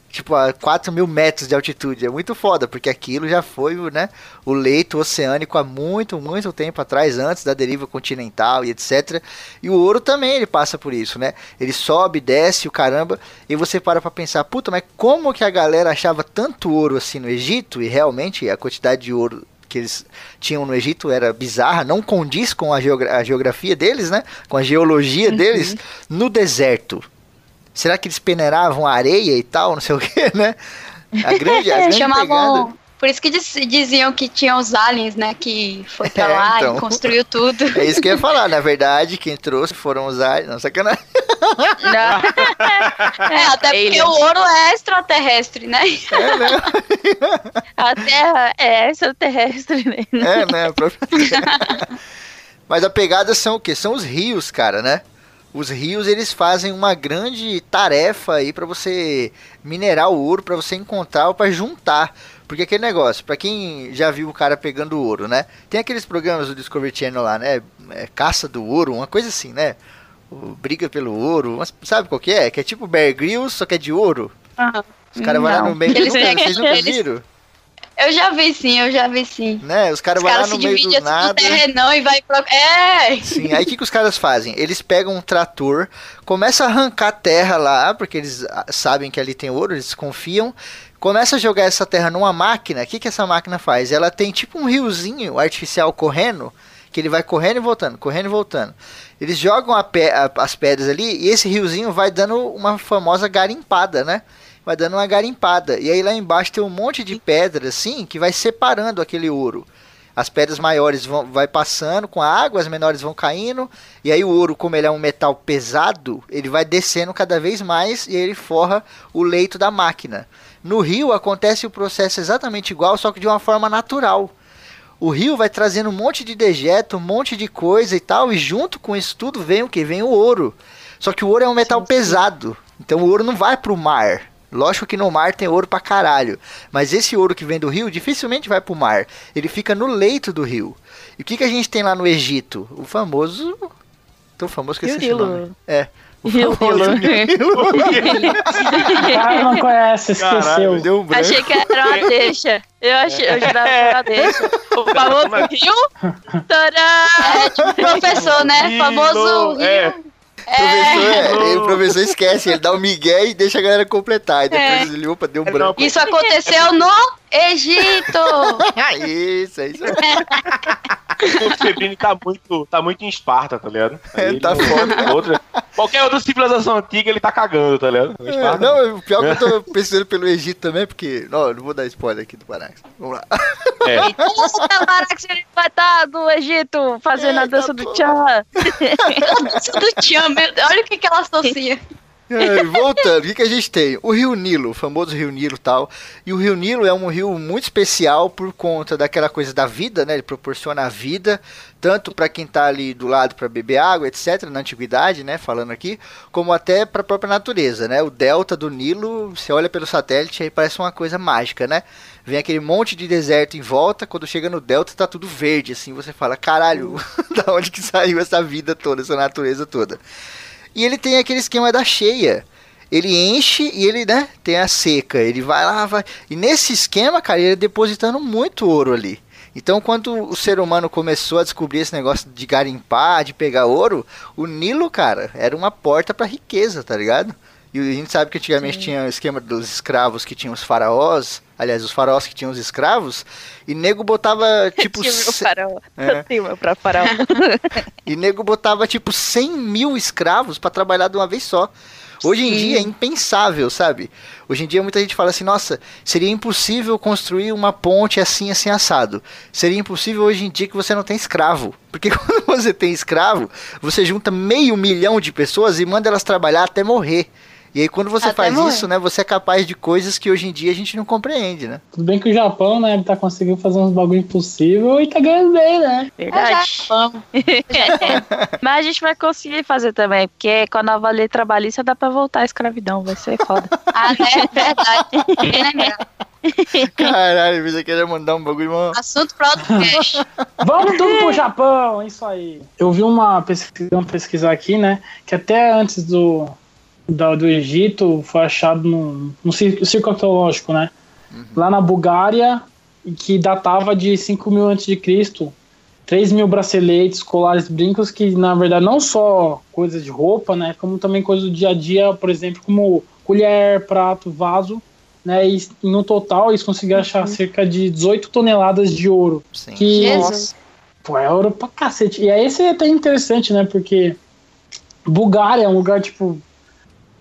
S2: Tipo, a 4 mil metros de altitude. É muito foda, porque aquilo já foi né, o leito oceânico há muito, muito tempo atrás, antes da deriva continental e etc. E o ouro também ele passa por isso, né? Ele sobe, desce, o caramba, e você para pra pensar, puta, mas como que a galera achava tanto ouro assim no Egito? E realmente a quantidade de ouro que eles tinham no Egito era bizarra, não condiz com a, geogra a geografia deles, né? Com a geologia deles no deserto. Será que eles peneiravam areia e tal, não sei o que, né? A grande, a grande
S6: Chamavam.
S2: pegada.
S6: Por isso que diz- diziam que tinham os aliens, né? Que foi pra
S2: É,
S6: lá
S2: então.
S6: e construiu tudo.
S2: É isso que eu ia falar, na verdade, quem trouxe foram os aliens. Não, sacanagem.
S3: Não.
S6: É, até porque
S3: Aliens.
S6: o ouro é extraterrestre, né?
S2: É, né?
S3: A Terra é extraterrestre, né?
S2: É, né? a própria- Mas a pegada são o quê? São os rios, cara, né? Os rios, eles fazem uma grande tarefa aí pra você minerar o ouro, pra você encontrar ou pra juntar. Porque aquele negócio, pra quem já viu o cara pegando ouro, né? Tem aqueles programas do Discovery Channel lá, né? É, caça do ouro, uma coisa assim, né? O briga pelo ouro, mas sabe qual que é? Que é tipo Bear Grylls, só que é de ouro.
S3: Ah,
S2: Os caras vão lá no meio.
S6: Eles
S2: Nunca- vocês nunca
S6: eles-
S2: viram?
S6: Eu já vi sim, eu já vi sim.
S2: Né? Os caras vão lá
S6: caras
S2: no meio do
S6: dividem assim
S2: nada.
S6: terrenão e vai pro. É!
S2: Sim, aí o que, que os caras fazem? Eles pegam um trator, começam a arrancar terra lá, porque eles ah, sabem que ali tem ouro, eles confiam. Começa a jogar essa terra numa máquina. O que, que essa máquina faz? Ela tem tipo um riozinho artificial correndo, que ele vai correndo e voltando, correndo e voltando. Eles jogam a pe- a- as pedras ali e esse riozinho vai dando uma famosa garimpada, né? Vai dando uma garimpada. E aí lá embaixo tem um monte de pedra assim que vai separando aquele ouro. As pedras maiores vão vai passando com a água, as menores vão caindo, e aí o ouro, como ele é um metal pesado, ele vai descendo cada vez mais e ele forra o leito da máquina. No rio acontece o processo exatamente igual, só que de uma forma natural. O rio vai trazendo um monte de dejeto, um monte de coisa e tal, e junto com isso tudo vem o que? Vem o ouro. Só que o ouro é um metal pesado, então o ouro não vai pro mar. Lógico que no mar tem ouro pra caralho, mas esse ouro que vem do rio dificilmente vai pro mar. Ele fica no leito do rio. E o que, que a gente tem lá no Egito? O famoso. Tão famoso que eu
S3: Rio
S2: esqueci o nome. É. O
S3: Rio
S2: famoso
S3: Nilo.
S5: Cara não conhece, esqueceu.
S4: Caralho,
S2: Deu um branco.
S3: Achei que era uma deixa. Eu, achei, eu jurava que era uma deixa. O famoso Rio. Tadã!
S6: É tipo professor, né?
S4: Rio,
S6: Famoso
S4: é.
S2: Professor, é, ele- o professor esquece, ele dá o migué e deixa a galera completar. E depois
S6: É.
S2: ele, opa, deu um branco.
S6: Isso aconteceu no Egito!
S2: isso, é isso.
S4: O Febrini tá muito, tá muito em Esparta, tá ligado?
S2: É,
S4: Aí
S2: tá
S4: não-
S2: foda.
S4: outra- qualquer outra civilização antiga ele tá cagando, tá ligado?
S2: É, não, o pior que eu tô pensando pelo Egito também, porque. Não, não vou dar spoiler aqui do Pará. Vamos lá.
S4: é.
S3: O Barack ele vai estar no Egito fazendo a
S2: Eita,
S3: dança do. Tchan.
S6: Isso do Tchan, meu Deus, olha o que, que ela associa.
S2: Voltando, o que, que a gente tem? O Rio Nilo, o famoso Rio Nilo tal. E o Rio Nilo é um rio muito especial por conta daquela coisa da vida, né? Ele proporciona a vida, tanto para quem tá ali do lado para beber água, etc, na antiguidade, né, falando aqui, como até para a própria natureza, né? O delta do Nilo, você olha pelo satélite aí parece uma coisa mágica, né? Vem aquele monte de deserto em volta, quando chega no delta tá tudo verde, assim, você fala, caralho, da onde que saiu essa vida toda, essa natureza toda? E ele tem aquele esquema da cheia. Ele enche e ele, né, tem a seca. Ele vai lá, vai. E nesse esquema, cara, ele é depositando muito ouro ali. Então, quando o ser humano começou a descobrir esse negócio de garimpar, de pegar ouro, o Nilo, cara, era uma porta pra riqueza, tá ligado? E a gente sabe que antigamente tinha o esquema dos escravos que tinham os faraós, aliás, os faraós que tinham os escravos, e nego botava tipo.
S3: Tinha o meu faraó.
S2: É.
S3: Meu faraó.
S2: E nego botava tipo 100 mil escravos pra trabalhar de uma vez só. Hoje em
S3: Sim.
S2: dia é impensável, sabe? Hoje em dia muita gente fala assim: nossa, seria impossível construir uma ponte assim, assim, assado. Seria impossível hoje em dia que você não tem escravo. Porque quando você tem escravo, você junta meio milhão de pessoas e manda elas trabalhar até morrer. E aí quando você
S6: Até
S2: faz
S6: morrer.
S2: isso, né, você é capaz de coisas que hoje em dia a gente não compreende, né?
S5: Tudo bem que o Japão, né, ele tá conseguindo fazer uns bagulho impossível e tá ganhando bem, né?
S3: Verdade.
S6: Vamos.
S3: Mas a gente vai conseguir fazer também, porque com a nova lei trabalhista dá pra voltar à escravidão, vai ser foda.
S6: Ah, né? Verdade. Bem lembrado.
S2: Caralho, você queria mandar um bagulho, mano.
S6: Assunto pro podcast.
S5: Vamos tudo pro Japão, isso aí. Eu vi uma pesquisa, uma pesquisa aqui, né, que até antes do da- do Egito foi achado no, no cir- circo arqueológico, né? Lá na Bulgária, que datava de 5 mil a.C., 3 mil braceletes, colares, brincos, que na verdade não só coisas de roupa, né? Como também coisas do dia a dia, por exemplo, como colher, prato, vaso, né? E no total eles conseguiram achar cerca de 18 toneladas de ouro.
S2: Sim.
S5: Que,
S6: Jesus.
S5: Pô, é ouro pra cacete. E aí esse é até interessante, né? Porque Bulgária é um lugar, tipo,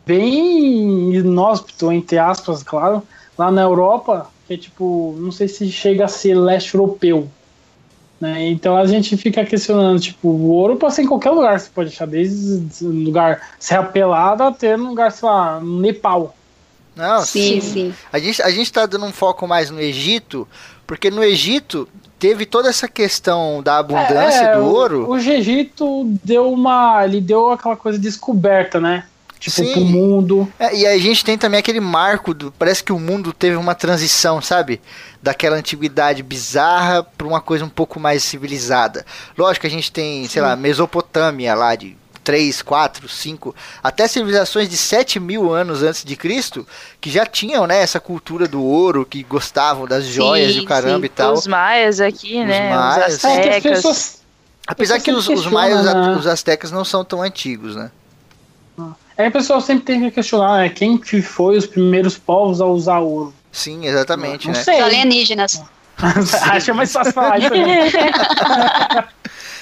S5: bem inóspito, entre aspas, claro. Lá na Europa, que é tipo, não sei se chega a ser leste europeu. Né? Então a gente fica questionando, tipo, o ouro pode ser em qualquer lugar, você pode achar desde um lugar Serra Pelada até num lugar, sei lá, no Nepal.
S2: Não,
S6: Sim, sim.
S2: A gente, a gente tá dando um foco mais no Egito, porque no Egito teve toda essa questão da abundância
S5: É,
S2: do
S5: o-
S2: ouro.
S5: O Egito deu uma. Ele deu aquela coisa descoberta, né? Tipo,
S2: Sim.
S5: pro mundo.
S2: É, e a gente tem também aquele marco do. Parece que o mundo teve uma transição, sabe? Daquela antiguidade bizarra para uma coisa um pouco mais civilizada. Lógico que a gente tem, sei lá, Mesopotâmia lá de 3, 4, 5, até civilizações de 7 mil anos antes de Cristo, que já tinham, né, essa cultura do ouro, que gostavam das joias e o
S6: Sim,
S2: caramba
S6: sim.
S2: e tal.
S3: Os maias aqui,
S2: Os
S3: né?
S2: maias.
S3: Os
S5: É que as
S3: astecas.
S5: pessoas.
S2: Apesar que os, os maias,
S5: questiona, né?
S2: os astecas não são tão antigos, né?
S5: Aí o pessoal sempre tem que questionar né, quem que foi os primeiros povos a usar ouro.
S2: Sim, exatamente,
S5: não
S2: né?
S5: sei.
S6: Os alienígenas.
S5: Acha mais fácil falar isso. né?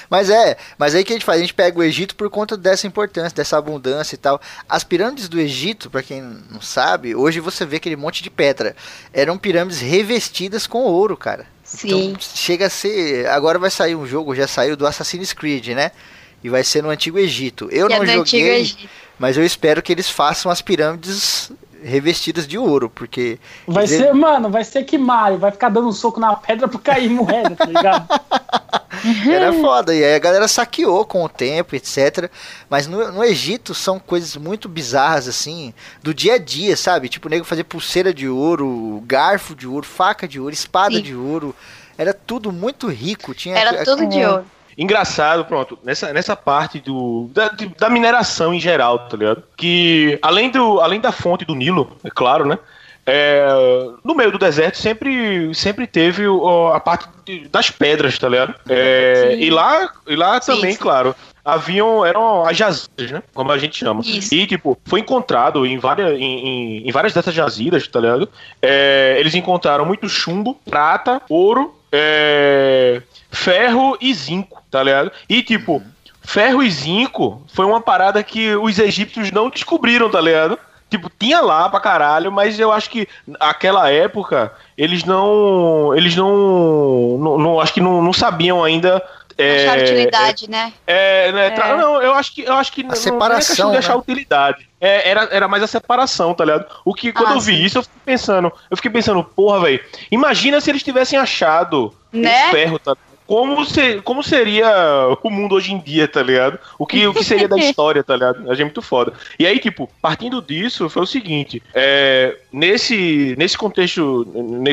S2: Mas é, mas aí que a gente faz? A gente pega o Egito por conta dessa importância, dessa abundância e tal. As pirâmides do Egito, pra quem não sabe, hoje você vê aquele monte de pedra. Eram pirâmides revestidas com ouro, cara.
S6: Sim.
S2: Então chega a ser. Agora vai sair um jogo, já saiu do Assassin's Creed, né? E vai ser no Antigo Egito. Eu
S6: E é
S2: não
S6: Antigo
S2: joguei,
S6: Egito.
S2: Mas eu espero que eles façam as pirâmides revestidas de ouro, porque.
S5: Vai
S2: Dizer-
S5: ser, mano, vai ser que Mario, vai ficar dando um soco na pedra pra cair moeda, tá ligado?
S2: Era foda. E aí a galera saqueou com o tempo, etc. Mas no, no Egito são coisas muito bizarras, assim, do dia a dia, sabe? Tipo, o nego fazer pulseira de ouro, garfo de ouro, faca de ouro, espada
S6: Sim.
S2: de ouro. Era tudo muito rico. Tinha
S6: Era tudo de ouro.
S4: Engraçado, pronto, nessa, nessa parte do, da, da mineração em geral, tá ligado? Que além, do, além da fonte do Nilo, é claro, né? É, no meio do deserto sempre, sempre teve o- a parte de- das pedras, tá ligado? É, e lá, e lá
S6: Sim,
S4: também,
S6: sim.
S4: claro, haviam, eram as jazidas, né? Como a gente chama.
S6: Isso.
S4: E, tipo, foi encontrado em várias, em, em- em várias dessas jazidas, tá ligado? É, eles encontraram muito chumbo, prata, ouro, é, ferro e zinco, tá ligado? E, tipo, ferro e zinco foi uma parada que os egípcios não descobriram, tá ligado? Tipo, tinha lá pra caralho, mas eu acho que naquela época eles não. Eles não. não, não- acho que não, não sabiam ainda. é,
S6: Achar utilidade, né?
S4: é, né,
S3: É.
S4: Não, eu acho que eu acho que não- não é
S2: separação,
S4: questão de achar
S2: né?
S4: utilidade. É, era, era mais a separação, tá ligado? O que quando
S6: Ah,
S4: eu vi
S6: sim.
S4: isso, eu fiquei pensando, eu fiquei pensando, porra, velho, imagina se eles tivessem achado
S6: Né?
S4: o ferro, tá? Como, se, como seria o mundo hoje em dia, tá ligado? O que, o que seria da história, tá ligado? Achei muito foda. E aí, tipo, partindo disso, foi o seguinte: é, nesse, nesse contexto,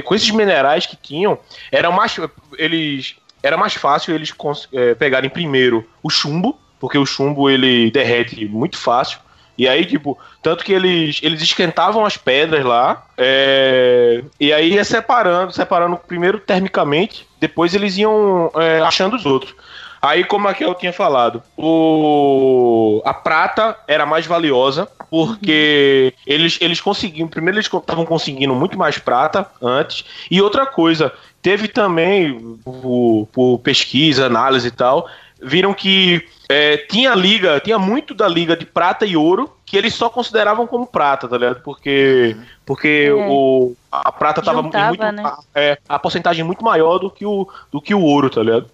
S4: com esses minerais que tinham, era mais, eles, era mais fácil eles é, pegarem primeiro o chumbo, porque o chumbo ele derrete muito fácil. E aí, tipo, tanto que eles, eles esquentavam as pedras lá, é, e aí ia separando, separando primeiro termicamente, depois eles iam é, achando os outros. Aí, como aqui eu tinha falado, o, a prata era mais valiosa, porque eles, eles conseguiam, primeiro eles estavam conseguindo muito mais prata antes, e outra coisa, teve também, por, por pesquisa, análise e tal, viram que é, tinha liga, tinha muito da liga de prata e ouro que eles só consideravam como prata, tá ligado? Porque, porque
S3: É.
S4: o, a prata tava
S3: Juntava,
S4: muito,
S3: né?
S4: é, a porcentagem muito maior do que o, do que o ouro, tá ligado?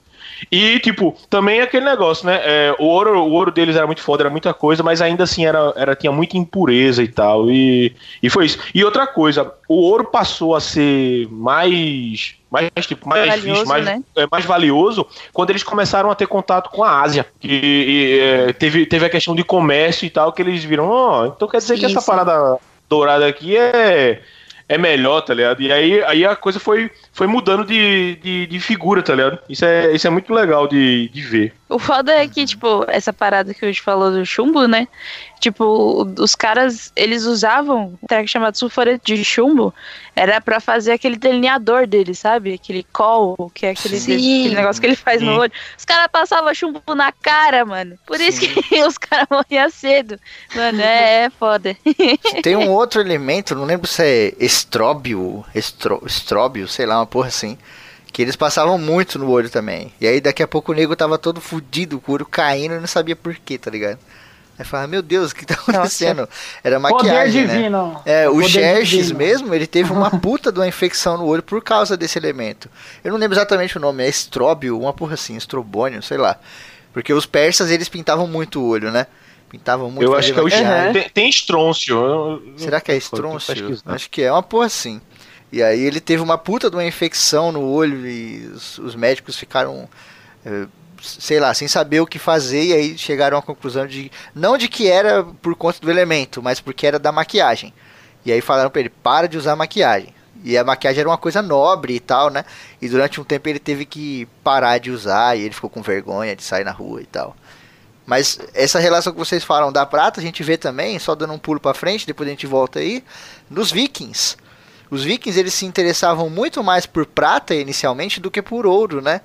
S4: E, tipo, também aquele negócio, né? É, o, ouro, o ouro deles era muito foda, era muita coisa, mas ainda assim era, era, tinha muita impureza e tal. E, e foi isso. E outra coisa, o ouro passou a ser mais. Mais, tipo, mais
S3: Valioso,
S4: visto, mais,
S3: né?
S4: é, mais valioso quando eles começaram a ter contato com a Ásia. E, e, é, teve, teve a questão de comércio e tal, que eles viram, ó, então quer dizer
S6: Sim,
S4: que essa parada dourada aqui é, é melhor, tá ligado? E aí, aí a coisa foi, foi mudando de, de, de figura, tá ligado? Isso é, isso é muito legal de, de ver.
S3: O foda é que, tipo, essa parada que a gente falou do chumbo, né? Tipo, os caras, eles usavam um treco chamado sulfureto de chumbo, era pra fazer aquele delineador dele, sabe? Aquele col, que é aquele,
S6: Sim.
S3: aquele negócio que ele faz no
S4: Sim.
S3: olho. Os caras passavam chumbo na cara, mano. Por isso que os caras morriam cedo. Mano, é, é foda.
S2: Tem um outro elemento, não lembro se é estróbio, estro, estróbio, sei lá, uma porra assim. Que eles passavam muito no olho também. E aí daqui a pouco o nego tava todo fudido, com o olho caindo e não sabia por quê, tá ligado? Aí falava, meu Deus, o que tá acontecendo? Era
S5: Poder
S2: maquiagem, né?
S5: divino.
S2: É, o
S5: Poder
S2: Xerxes mesmo, ele teve uma puta de uma infecção no olho por causa desse elemento. Eu não lembro exatamente o nome, é estróbio, uma porra assim, estrobônio, sei lá. Porque os persas, eles pintavam muito o olho, né? Pintavam muito
S4: Eu acho que é o
S2: maquiagem.
S4: tem, tem estrôncio.
S2: Será que é estrôncio? Acho que é uma porra assim. E aí ele teve uma puta de uma infecção no olho e os, os médicos ficaram, eh, sei lá, sem saber o que fazer e aí chegaram à conclusão de não de que era por conta do elemento, mas porque era da maquiagem. E aí falaram pra ele, para de usar maquiagem. E a maquiagem era uma coisa nobre e tal, né? E durante um tempo ele teve que parar de usar e ele ficou com vergonha de sair na rua e tal. Mas essa relação que vocês falam da prata, a gente vê também, só dando um pulo pra frente, depois a gente volta aí, nos vikings. Os vikings eles se interessavam muito mais por prata inicialmente do que por ouro, né?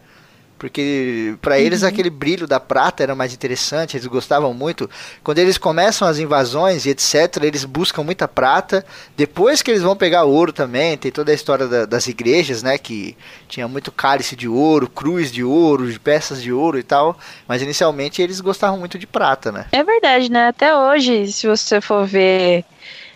S2: Porque pra eles aquele brilho da prata era mais interessante, eles gostavam muito. Quando eles começam as invasões e etc, eles buscam muita prata. Depois que eles vão pegar ouro também, tem toda a história da- das igrejas, né? Que tinha muito cálice de ouro, cruz de ouro, peças de ouro e tal. Mas inicialmente eles gostavam muito de prata, né?
S3: É verdade, né? Até hoje, se você for ver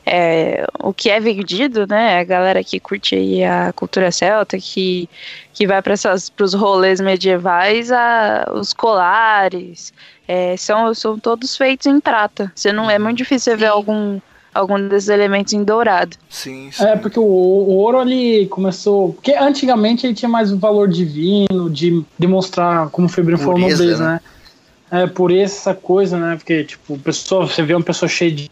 S3: é, o que é vendido, né? A galera que curte aí a cultura celta, que, que vai para os rolês medievais, a, os colares, é, são, são todos feitos em prata. Você não é muito difícil você ver algum, algum desses elementos em dourado.
S2: Sim, sim.
S5: É, porque o, o ouro ele começou. Porque antigamente ele tinha mais o valor divino, de demonstrar, como o Febrino falou,
S2: Pureza,
S5: nobreza,
S2: né?
S5: né? É, por essa coisa, né? Porque, tipo, pessoa, você vê uma pessoa cheia de,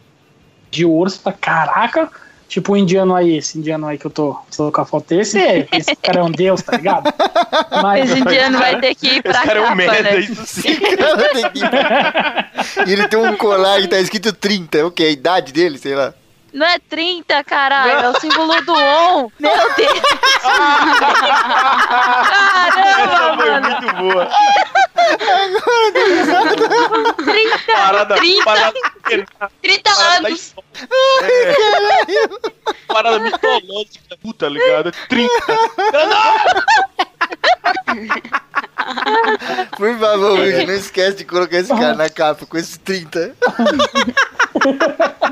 S5: de ouro, você fala, caraca, tipo o indiano aí, esse indiano aí que eu tô, se eu colocar a foto, esse, é, esse cara é um deus, tá ligado? Mas,
S3: Esse indiano vai ter que ir pra
S4: Esse cara é um
S3: capa,
S4: merda,
S3: né?
S4: isso sim.
S2: Cara, tem que- E ele tem um colar que tá escrito 30, o que? A idade dele, sei lá.
S3: Não é 30, caralho, é o símbolo do ON. Meu Deus!
S4: Essa
S3: Caramba,
S4: foi
S3: mano!
S4: muito boa.
S3: 30,
S4: Parada,
S3: 30,
S4: parada,
S6: 30
S4: parada, da
S6: anos.
S4: Parada mitológica, puta ligado? 30.
S2: Por favor, Wilson, não esquece de colocar esse cara na capa com esses 30.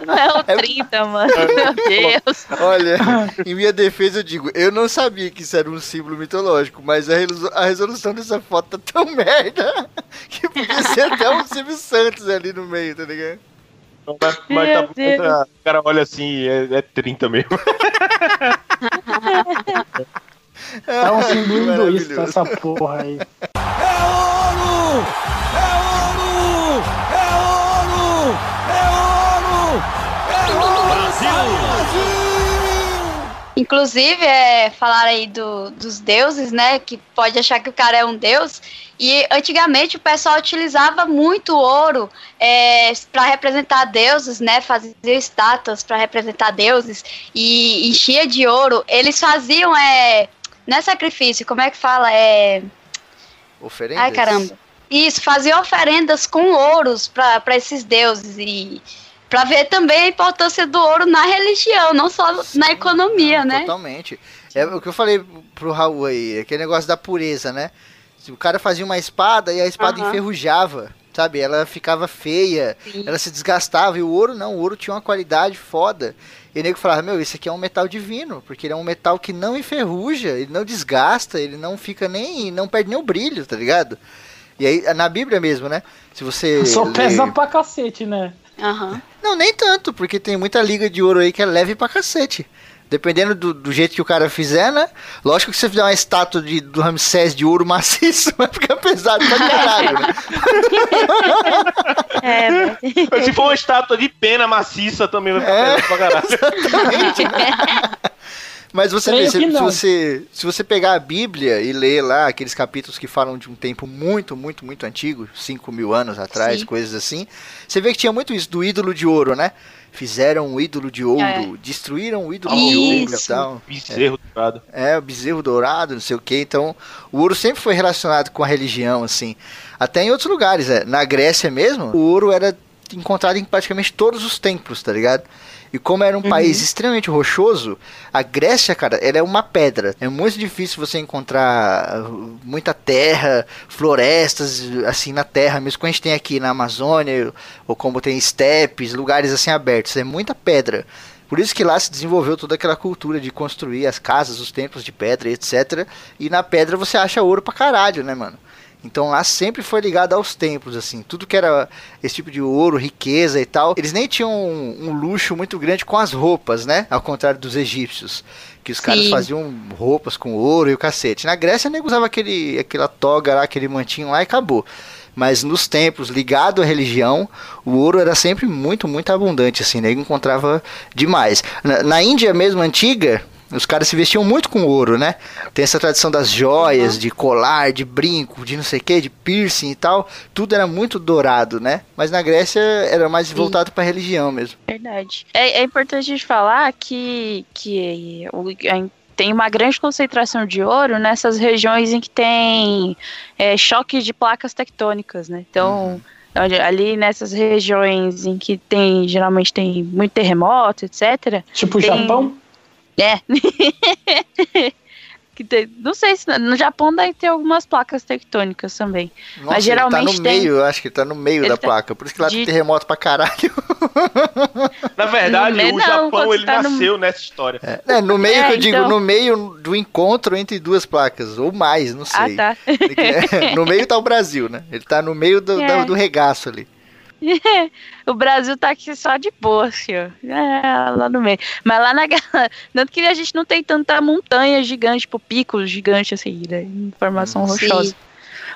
S3: não é o 30, mano. Meu Deus.
S2: Olha, em minha defesa eu digo, eu não sabia que isso era um símbolo mitológico, mas a, resolu- a resolução dessa foto tá tão merda que podia ser até um Silvio Santos ali no meio, tá ligado?
S4: Mas, mas tá,
S3: Deus.
S4: o cara olha assim, é, é 30 mesmo.
S5: é um símbolo hinduísta
S2: Maravilhoso.
S5: essa porra aí.
S8: É ouro! É ouro! É ouro! É ouro! É ouro! Brasil!
S6: Inclusive, é, falaram aí do, dos deuses, né? Que pode achar que o cara é um deus. E antigamente o pessoal utilizava muito ouro é, para representar deuses, né? Fazia estátuas para representar deuses e enchia de ouro. Eles faziam, é, não é sacrifício, como é que fala? É,
S2: Oferendas?
S6: ai caramba. Isso, faziam oferendas com ouros para esses deuses e para ver também a importância do ouro na religião, não só na economia,
S2: Não,
S6: né?
S2: Totalmente. É o que eu falei pro Raul aí, aquele negócio da pureza, né? O cara fazia uma espada e a espada
S6: Aham.
S2: enferrujava, sabe? Ela ficava feia,
S6: Sim.
S2: ela se desgastava. E o ouro não, o ouro tinha uma qualidade foda. E o nego falava, meu, isso aqui é um metal divino, porque ele é um metal que não enferruja, ele não desgasta, ele não fica nem. não perde nem o brilho, tá ligado? E aí, na Bíblia mesmo, né? Se você.
S5: Só
S2: ler-
S5: pesa pra cacete, né?
S6: Aham.
S2: Não, nem tanto, porque tem muita liga de ouro aí que é leve pra cacete. Dependendo do, do jeito que o cara fizer, né? Lógico que se você fizer uma estátua de, do Ramsés de ouro maciço, vai ficar pesado pra caralho, né?
S3: É.
S4: Se for uma estátua de pena maciça, também vai ficar
S2: É.
S4: pesado pra caralho.
S2: Mas você vê, se, se você, se você pegar a Bíblia e ler lá aqueles capítulos que falam de um tempo muito, muito, muito antigo, 5 mil anos atrás,
S3: Sim.
S2: coisas assim, você vê que tinha muito isso do ídolo de ouro, né? Fizeram um ídolo de ouro,
S3: É.
S2: destruíram o ídolo de ouro e tal.
S4: Bezerro dourado.
S2: É, o bezerro dourado, não sei o que. Então, o ouro sempre foi relacionado com a religião, assim. Até em outros lugares, é. Na Grécia mesmo, o ouro era encontrado em praticamente todos os templos, tá ligado? E como era um país extremamente rochoso, a Grécia, cara, ela é uma pedra. É muito difícil você encontrar uh, muita terra, florestas, assim, na terra, mesmo que a gente tem aqui na Amazônia, ou como tem estepes, lugares assim abertos. É muita pedra. Por isso que lá se desenvolveu toda aquela cultura de construir as casas, os templos de pedra, etc. E na pedra você acha ouro pra caralho, né, mano? Então lá sempre foi ligado aos templos, assim. Tudo que era esse tipo de ouro, riqueza e tal. Eles nem tinham um, um luxo muito grande com as roupas, né? Ao contrário dos egípcios. Que os caras
S3: Sim.
S2: faziam roupas com ouro e o cacete. Na Grécia, nego usava aquele, aquela toga lá, aquele mantinho lá e acabou. Mas nos templos, ligado à religião, o ouro era sempre muito, muito abundante, assim, né? Encontrava demais. Na, na Índia mesmo, antiga, os caras se vestiam muito com ouro, né? Tem essa tradição das joias, de colar, de brinco, de não sei o que, de piercing e tal. Tudo era muito dourado, né? Mas na Grécia era mais voltado pra religião mesmo.
S3: Verdade. É, é importante a gente falar que, que a- tem uma grande concentração de ouro nessas regiões em que tem é, choques de placas tectônicas, né? Então, onde- ali nessas regiões em que tem, geralmente tem muito terremoto, etc.
S5: Tipo o
S3: Tem-
S5: Japão?
S3: É. que tem, não sei se no Japão deve ter algumas placas tectônicas também.
S2: Nossa,
S3: Mas geralmente
S2: ele tá no
S3: tem-
S2: meio, eu acho que ele tá no meio
S3: Ele
S2: da
S3: tá
S2: placa. Por isso que lá tem
S3: de-
S2: terremoto pra caralho.
S4: Na verdade,
S3: Não,
S4: o
S3: não,
S4: Japão ele
S3: tá no-
S4: nasceu nessa história.
S2: É, no meio
S3: É,
S2: que eu digo,
S3: então.
S2: no meio do encontro entre duas placas, ou mais, não
S3: Ah,
S2: sei.
S3: tá.
S2: Ele quer- no meio tá o Brasil, né? Ele tá no meio do,
S3: É.
S2: da- do regaço ali.
S3: O Brasil tá aqui só de boa, ó. É, lá no meio. Mas lá na. Tanto que a gente não tem tanta montanha gigante, tipo picos gigantes, assim, né? Formação rochosa.
S6: sim.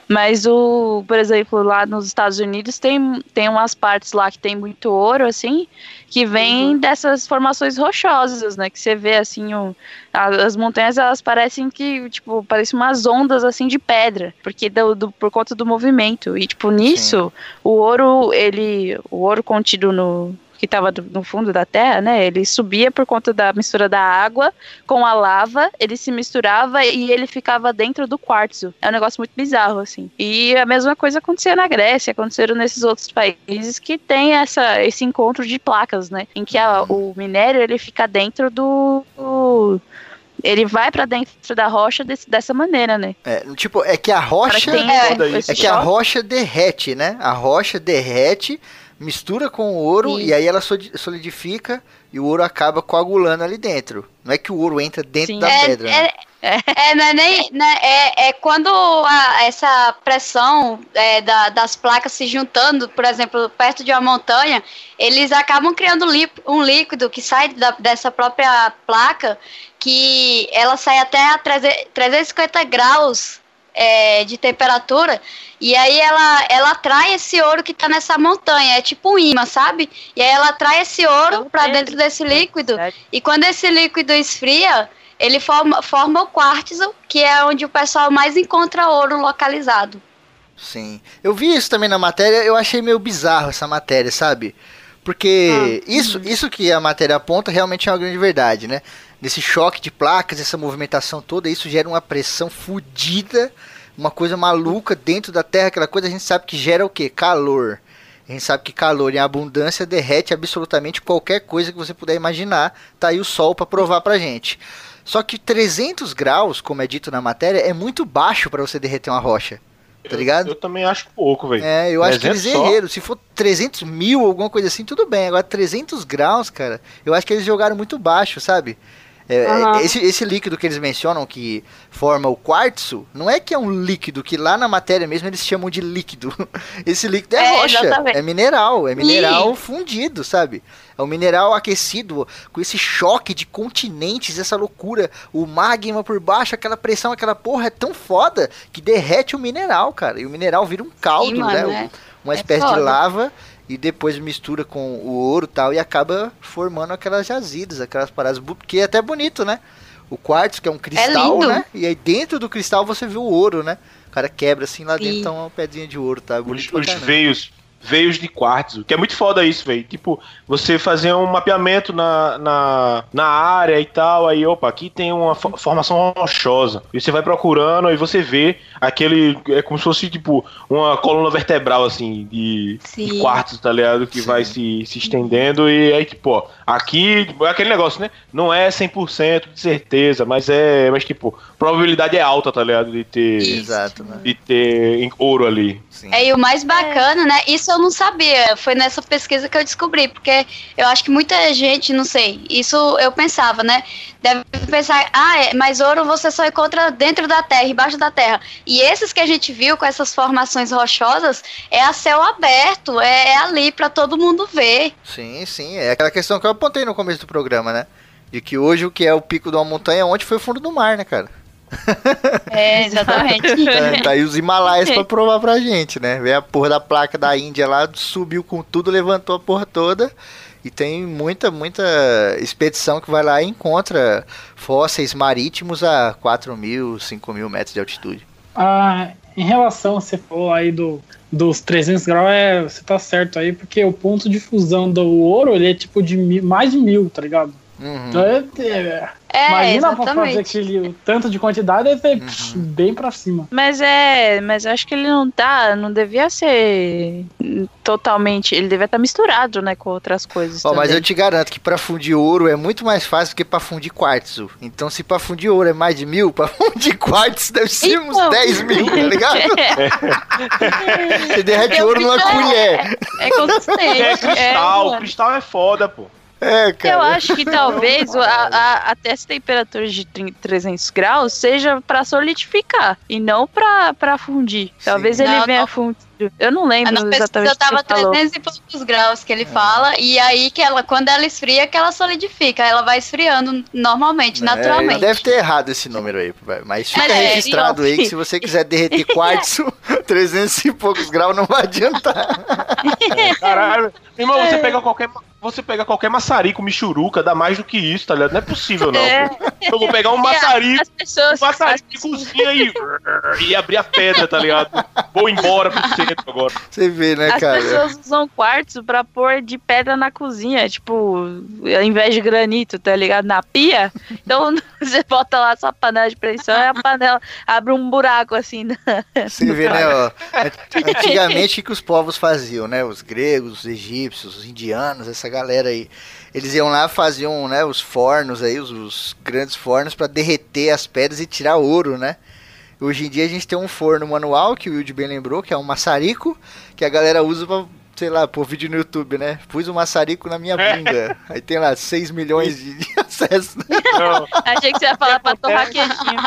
S3: Mas o, por exemplo, lá nos Estados Unidos tem, tem umas partes lá que tem muito ouro, assim, que vem dessas formações rochosas, né? Que você vê assim, o, a- as montanhas elas parecem que, tipo, parecem umas ondas assim de pedra, porque do, do- por conta do movimento. E, tipo, nisso, o ouro, ele. O ouro contido no. Que estava no fundo da terra, né? Ele subia por conta da mistura da água com a lava, ele se misturava e ele ficava dentro do quartzo. É um negócio muito bizarro, assim. E a mesma coisa acontecia na Grécia, aconteceram nesses outros países que tem essa, esse encontro de placas, né? Em que a- o minério ele fica dentro do. do- ele vai pra dentro da rocha desse- dessa maneira, né?
S2: É, tipo, é que a
S3: Para que
S2: rocha.
S4: foda
S3: esse
S2: É que a
S3: choque.
S2: rocha derrete, né? A rocha derrete, mistura com o ouro
S3: Sim.
S2: e aí ela soli- solidifica e o ouro acaba coagulando ali dentro. Não é que o ouro entra dentro
S3: Sim.
S2: da
S6: É,
S2: pedra. né?
S6: é, é, não é, nem, né, é, é quando a- essa pressão é, da- das placas se juntando, por exemplo, perto de uma montanha, eles acabam criando um líquido que sai da- dessa própria placa, que ela sai até a 300 350 graus é, de temperatura, e aí ela, ela atrai esse ouro que tá nessa montanha, é tipo um imã, sabe? E aí ela atrai esse ouro
S3: Então,
S6: para
S3: é-
S6: dentro desse líquido,
S3: Verdade.
S6: e quando esse líquido esfria, ele forma, forma o quartzo, que é onde o pessoal mais encontra ouro localizado.
S2: Sim. Eu vi isso também na matéria, eu achei meio bizarro essa matéria, sabe? Porque isso, isso que a matéria aponta realmente é uma grande verdade, né? Nesse choque de placas, essa movimentação toda, isso gera uma pressão fodida, uma coisa maluca dentro da Terra, aquela coisa a gente sabe que gera o quê? Calor. A gente sabe que calor em abundância derrete absolutamente qualquer coisa que você puder imaginar. Tá aí o sol para provar pra gente. Só que 300 graus, como é dito na matéria, é muito baixo para você derreter uma rocha. Tá ligado?
S4: Eu também acho pouco, velho.
S2: É, eu acho que eles
S4: 300 só?
S2: erraram. Se for 300 mil, alguma coisa assim, tudo bem. Agora, 300 graus, cara, eu acho que eles jogaram muito baixo, sabe? É,
S5: Aham.
S2: esse, esse líquido que eles mencionam que forma o quartzo, não é que é um líquido, que lá na matéria mesmo eles chamam de líquido. Esse líquido é,
S3: É,
S2: rocha,
S3: exatamente.
S2: é mineral, é mineral fundido, sabe? É um mineral aquecido, com esse choque de continentes, essa loucura, o magma por baixo, aquela pressão, aquela porra é tão foda que derrete o mineral, cara. E o mineral vira um caldo,
S6: Sim,
S2: né?
S6: mano, é-
S2: uma
S6: é
S2: espécie de lava e depois mistura com o ouro e tal e acaba formando aquelas jazidas, aquelas paradas, bu- que é até bonito, né? o quartzo, que é um cristal,
S6: lindo.
S2: né? E aí dentro do cristal você vê o ouro, né? O cara quebra assim, lá
S6: Sim.
S2: dentro tá uma pedrinha de ouro, tá?
S4: Os,
S2: Bonito
S4: os
S2: caramba.
S4: veios, veios de quartzo, que é muito foda isso, velho. Tipo, você fazer um mapeamento na, na, na área e tal, aí, opa, aqui tem uma fo- formação rochosa. E você vai procurando, aí você vê aquele. É como se fosse, tipo, uma coluna vertebral, assim, de, de quartzo, tá ligado? Que
S2: Sim.
S4: vai se, se estendendo e aí, tipo, ó, aqui, tipo, é aquele negócio, né? Não é 100% de certeza, mas é. Mas, tipo, probabilidade é alta, tá ligado? De ter.
S2: Exato, né?
S4: De ter em- ouro ali.
S2: Sim.
S6: É, e o mais bacana, né? Isso eu não sabia. Foi nessa pesquisa que eu descobri. Porque eu acho que muita gente, não sei, isso eu pensava, né? Deve pensar, ah, é, mas ouro você só encontra dentro da terra, embaixo da terra. E esses que a gente viu com essas formações rochosas é a céu aberto, é, é ali pra todo mundo ver.
S2: Sim, sim. É aquela questão que eu apontei no começo do programa, né? De que hoje o que é o pico de uma montanha, ontem foi o fundo do mar, né, cara?
S6: É, exatamente.
S2: Tá, tá aí os Himalaias pra provar pra gente, né? Vê a porra da placa da Índia lá, subiu com tudo, levantou a porra toda. E tem muita, muita expedição que vai lá e encontra fósseis marítimos a 4 mil, 5 mil metros de altitude.
S5: Ah, em relação, você falou aí do, dos 300 graus, é, você tá certo aí, porque o ponto de fusão do ouro, ele é tipo de mil- mais de mil, tá ligado?
S2: Uhum.
S5: Então, é, é,
S6: É,
S5: imagina pra fazer
S6: exatamente.
S5: aquele o tanto de quantidade, é ter
S2: Uhum.
S5: psh, bem pra cima.
S3: Mas é, mas eu acho que ele não tá, não devia ser totalmente, ele devia estar misturado, né, com outras coisas
S2: Ó, mas eu te garanto que pra fundir ouro é muito mais fácil do que pra fundir quartzo. Então, se pra fundir ouro é mais de mil, pra fundir quartzo deve ser uns
S3: Então.
S2: 10 mil, tá ligado? Você derrete
S3: Eu
S2: ouro numa colher.
S3: É consistente.
S4: É cristal,
S3: mano.
S4: cristal é foda, pô.
S2: É, cara.
S3: Eu acho que talvez a, a, até essa temperatura de 30 300 graus seja pra solidificar e não pra, pra fundir. Talvez
S2: Sim.
S3: ele
S6: Não,
S3: venha
S6: não.
S3: fundir. Eu não lembro
S6: Na pesquisa
S3: exatamente que
S6: tava
S3: você falou.
S6: 300 e poucos graus que ele fala, e aí que ela, quando ela esfria, que ela solidifica, ela vai esfriando normalmente,
S2: É,
S6: naturalmente.
S2: deve ter errado esse número aí, mas fica
S6: Mas é,
S2: registrado aí que se você quiser derreter quartzo, 300 e poucos graus não vai adiantar.
S4: Caralho. Irmão,
S3: É.
S4: você pega qualquer. Você pega qualquer maçarico, michuruca, dá mais do que isso, tá ligado? Não é possível, não.
S3: É.
S4: Eu vou pegar um maçarico,
S3: As pessoas,
S4: um maçarico de cozinha e, e abrir a pedra, tá ligado? Vou embora pro agora.
S2: Você vê, né,
S3: As
S2: cara?
S3: pessoas usam quartzo pra pôr de pedra na cozinha, tipo, ao invés de granito, tá ligado? Na pia. Então você bota lá sua panela de pressão e a panela abre um buraco assim. na-
S2: Você vê, né, ó. an- Antigamente, o que os povos faziam, né? Os gregos, os egípcios, os indianos, essa galera aí. Eles iam lá, faziam, né, os fornos aí, os, os grandes fornos pra derreter as pedras e tirar ouro, né? Hoje em dia a gente tem um forno manual, que o Wilde bem lembrou, que é um maçarico, que a galera usa pra, sei lá, pôr vídeo no YouTube, né? Pus um maçarico na minha bunda. Aí tem lá 6 milhões de, de acessos.
S3: Achei que você ia falar pra torrar queijinho.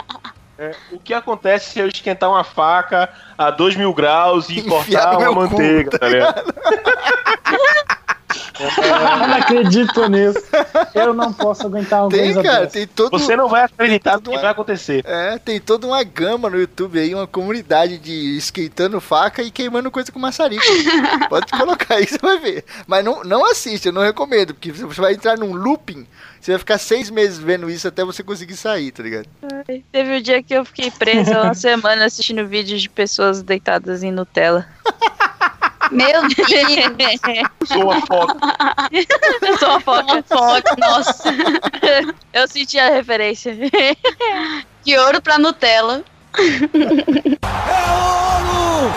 S4: é, o que acontece se eu esquentar uma faca a 2 mil graus e
S2: Enfiar
S4: cortar uma
S2: meu cu,
S4: manteiga, tá ligado?
S5: Eu não acredito nisso. Eu não posso aguentar uma
S2: Tem, cara, tem todo.
S4: Você não vai acreditar no que
S2: é-
S4: vai acontecer.
S2: É, tem toda uma gama no YouTube aí, uma comunidade de esquentando faca e queimando coisa com maçarico. Pode colocar aí, você vai ver. Mas não, não assiste, eu não recomendo, porque você vai entrar num looping, você vai ficar seis meses vendo isso até você conseguir sair, tá ligado?
S3: Teve um dia que eu fiquei presa uma semana assistindo vídeos de pessoas deitadas em Nutella.
S6: Meu Deus!
S4: Sou uma foca.
S3: Sou uma foca.
S6: Fofoca, nossa.
S3: Eu senti a referência.
S6: De ouro pra Nutella.
S8: É ouro!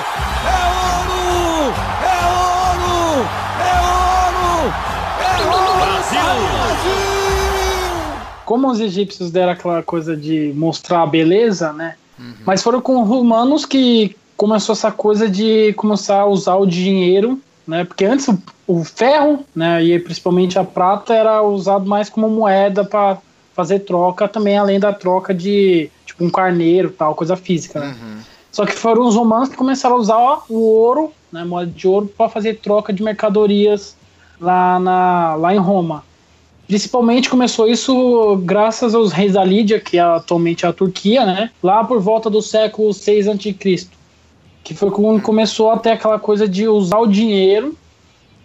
S8: É ouro! É ouro! É ouro! É ouro! Brasil!
S5: Como os egípcios deram aquela coisa de mostrar a beleza, né? Mas foram com os romanos que começou essa coisa de começar a usar o dinheiro, né? Porque antes o, o ferro, né, e principalmente a prata era usado mais como moeda para fazer troca, também além da troca de tipo um carneiro, tal, coisa física, né? Só que foram os romanos que começaram a usar ó, o ouro, né, moeda de ouro, para fazer troca de mercadorias lá, na, lá em Roma. Principalmente começou isso graças aos reis da Lídia, que é atualmente a Turquia, né? Lá por volta do século 6 a.C. Que foi quando começou até aquela coisa de usar o dinheiro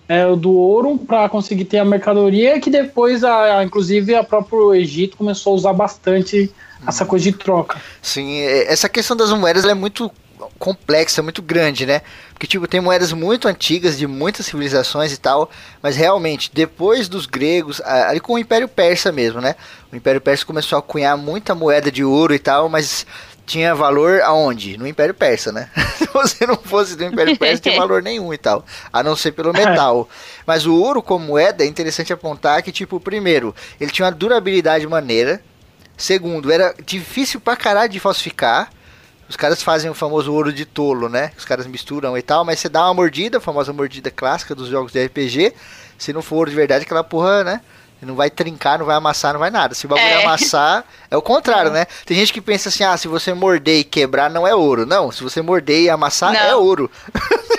S5: é, do ouro para conseguir ter a mercadoria, que depois, a, a, inclusive, a próprio Egito começou a usar bastante essa coisa de troca.
S2: Sim, é, essa questão das moedas é muito complexa, muito grande, né? Porque, tipo, tem moedas muito antigas de muitas civilizações e tal, mas realmente, depois dos gregos, ali com o Império Persa mesmo, né? O Império Persa começou a cunhar muita moeda de ouro e tal, mas tinha valor aonde? No Império Persa, né? Se você não fosse do Império Persa, não tinha valor nenhum e tal, a não ser pelo metal. Mas o ouro como moeda, é interessante apontar que, tipo, primeiro, ele tinha uma durabilidade maneira, segundo, era difícil pra caralho de falsificar, os caras fazem o famoso ouro de tolo, né? Os caras misturam e tal, mas você dá uma mordida, a famosa mordida clássica dos jogos de RPG, se não for ouro de verdade, aquela porra, né? Não vai trincar, não vai amassar, não vai nada. Se o bagulho é. amassar, é o contrário, né? Tem gente que pensa assim, ah, se você morder e quebrar, não é ouro. Não, se você morder e amassar, não. é ouro.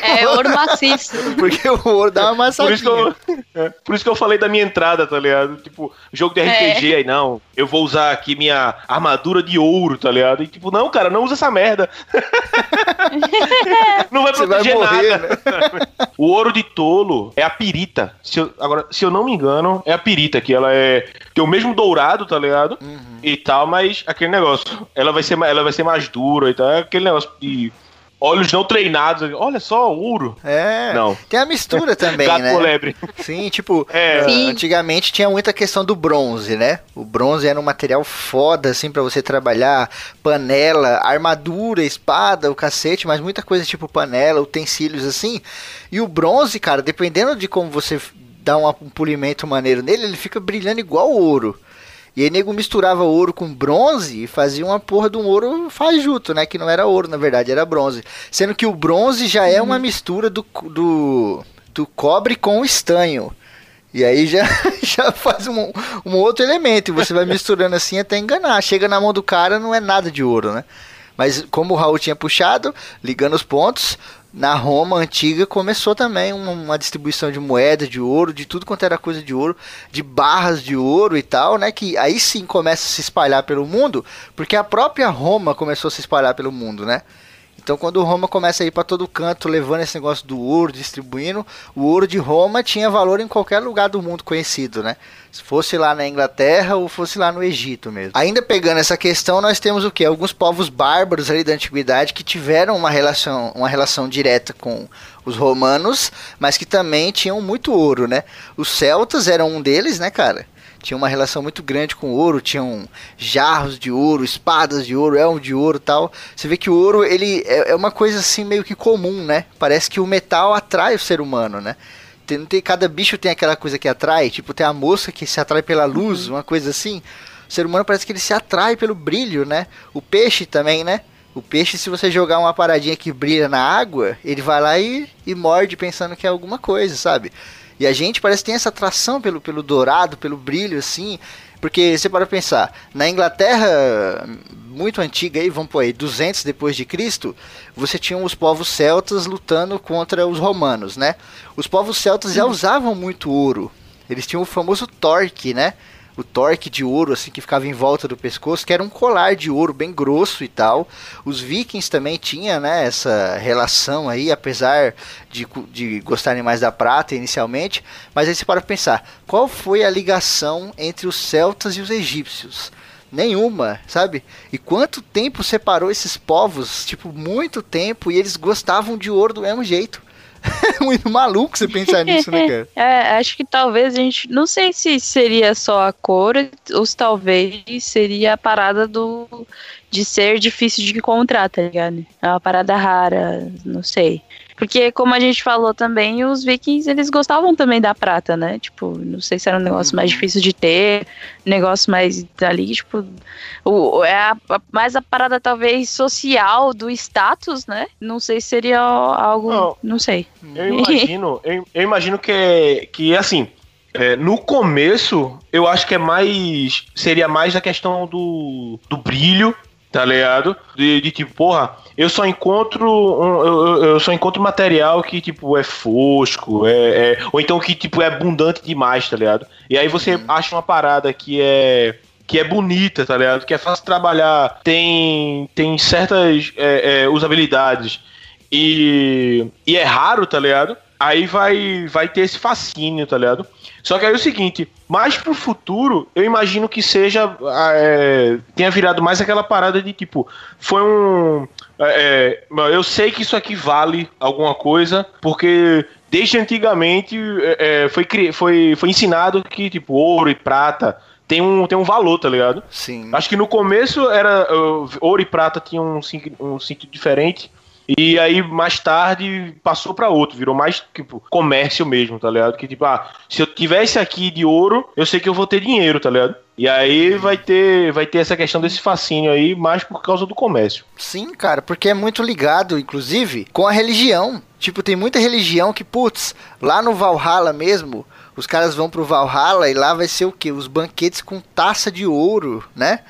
S3: É ouro maciço.
S2: Porque o ouro dá uma amassadinha.
S4: Por isso, que eu, é, por isso que eu falei da minha entrada, tá ligado? Tipo, jogo de RPG, é. aí não, eu vou usar aqui minha armadura de ouro, tá ligado? E tipo, não, cara, não usa essa merda. não vai proteger vai morrer, nada. Né? o ouro de tolo é a pirita. Se eu, agora, se eu não me engano, é a pirita, que ela é. Tem o mesmo dourado, tá ligado? Uhum. E tal, mas aquele negócio. Ela vai ser, ela vai ser mais dura e tal. É aquele negócio de olhos não treinados. Olha só, ouro.
S2: É. Não. Tem a mistura também, Gato né?
S4: lebre.
S2: Sim, tipo, é. Sim. antigamente tinha muita questão do bronze, né? O bronze era um material foda, assim, para você trabalhar. Panela, armadura, espada, o cacete, mas muita coisa tipo panela, utensílios assim. E o bronze, cara, dependendo de como você dá um polimento maneiro nele, ele fica brilhando igual ouro. E aí nego misturava ouro com bronze e fazia uma porra de um ouro fajuto, né? Que não era ouro, na verdade, era bronze. Sendo que o bronze já é uma uhum. mistura do, do, do cobre com o estanho. E aí já, já faz um, um outro elemento. E você vai misturando assim até enganar. Chega na mão do cara, não é nada de ouro, né? Mas como o Raul tinha puxado, ligando os pontos, na Roma antiga começou também uma, uma, distribuição de moeda, de ouro, de tudo quanto era coisa de ouro, de barras de ouro e tal, né? Que aí sim começa a se espalhar pelo mundo, porque a própria Roma começou a se espalhar pelo mundo, né? Então, quando o Roma começa a ir para todo canto, levando esse negócio do ouro, distribuindo, o ouro de Roma tinha valor em qualquer lugar do mundo conhecido, né? Se fosse lá na Inglaterra ou fosse lá no Egito mesmo. Ainda pegando essa questão, nós temos o que? Alguns povos bárbaros ali da antiguidade que tiveram uma relação, uma relação direta com os romanos, mas que também tinham muito ouro, né? Os celtas eram um deles, né, cara? Tinha uma relação muito grande com o ouro, tinham jarros de ouro, espadas de ouro, elmo de ouro tal. Você vê que o ouro ele é, é, uma coisa assim meio que comum, né? Parece que o metal atrai o ser humano, né? Tem, tem, cada bicho tem aquela coisa que atrai, tipo tem a mosca que se atrai pela luz, uhum. uma coisa assim. O ser humano parece que ele se atrai pelo brilho, né? O peixe também, né? O peixe, se você jogar uma paradinha que brilha na água, ele vai lá e, e morde pensando que é alguma coisa, sabe? E a gente parece que tem essa atração pelo, pelo dourado, pelo brilho, assim. Porque você para pensar, na Inglaterra muito antiga aí, vamos por aí, 200 depois de Cristo, você tinha os povos celtas lutando contra os romanos, né? Os povos celtas já usavam muito ouro. Eles tinham o famoso torque, né? O torque de ouro assim que ficava em volta do pescoço, que era um colar de ouro bem grosso e tal. Os vikings também tinham né, essa relação aí, apesar de, de gostarem mais da prata inicialmente. Mas aí você para pensar, qual foi a ligação entre os celtas e os egípcios? Nenhuma, sabe? E quanto tempo separou esses povos? Tipo, muito tempo, e eles gostavam de ouro do mesmo jeito. É muito maluco você pensar nisso, né, cara?
S3: É, acho que talvez a gente. Não sei se seria só a cor, ou se talvez seria a parada do. de ser difícil de encontrar, tá ligado? É uma parada rara, não sei. Porque, como a gente falou também, os vikings, eles gostavam também da prata, né? Tipo, não sei se era um negócio mais difícil de ter, negócio mais ali, tipo, o, é a, a, mais a parada talvez social do status, né? Não sei se seria algo, não, não sei.
S4: Eu imagino, eu, eu imagino que, que assim, é, no começo, eu acho que é mais. Seria mais a questão do, do brilho tá ligado? De, de, tipo, porra, eu só encontro eu, eu, só encontro material que tipo é fosco, é, é, ou então que tipo é abundante demais, tá ligado? E aí você hum. acha uma parada que é que é bonita, tá ligado? Que é fácil trabalhar, tem tem certas é, é, usabilidades e, e é raro, tá ligado? aí vai, vai ter esse fascínio, tá ligado? Só que aí é o seguinte, mais pro futuro, eu imagino que seja. é, tenha virado mais aquela parada de tipo, foi um. É, é, eu sei que isso aqui vale alguma coisa, porque desde antigamente é, é, foi, foi, foi ensinado que, tipo, ouro e prata tem um, tem um valor, tá ligado?
S2: Sim.
S4: Acho que no começo era uh, ouro e prata tinham um, um sentido diferente. E aí, mais tarde, passou pra outro, virou mais, tipo, comércio mesmo, tá ligado? Que, tipo, ah, se eu tivesse aqui de ouro, eu sei que eu vou ter dinheiro, tá ligado? E aí vai ter, vai ter essa questão desse fascínio aí, mais por causa do comércio.
S2: Sim, cara, porque é muito ligado, inclusive, com a religião. Tipo, tem muita religião que, putz, lá no Valhalla mesmo, os caras vão pro Valhalla e lá vai ser o quê? Os banquetes com taça de ouro, né?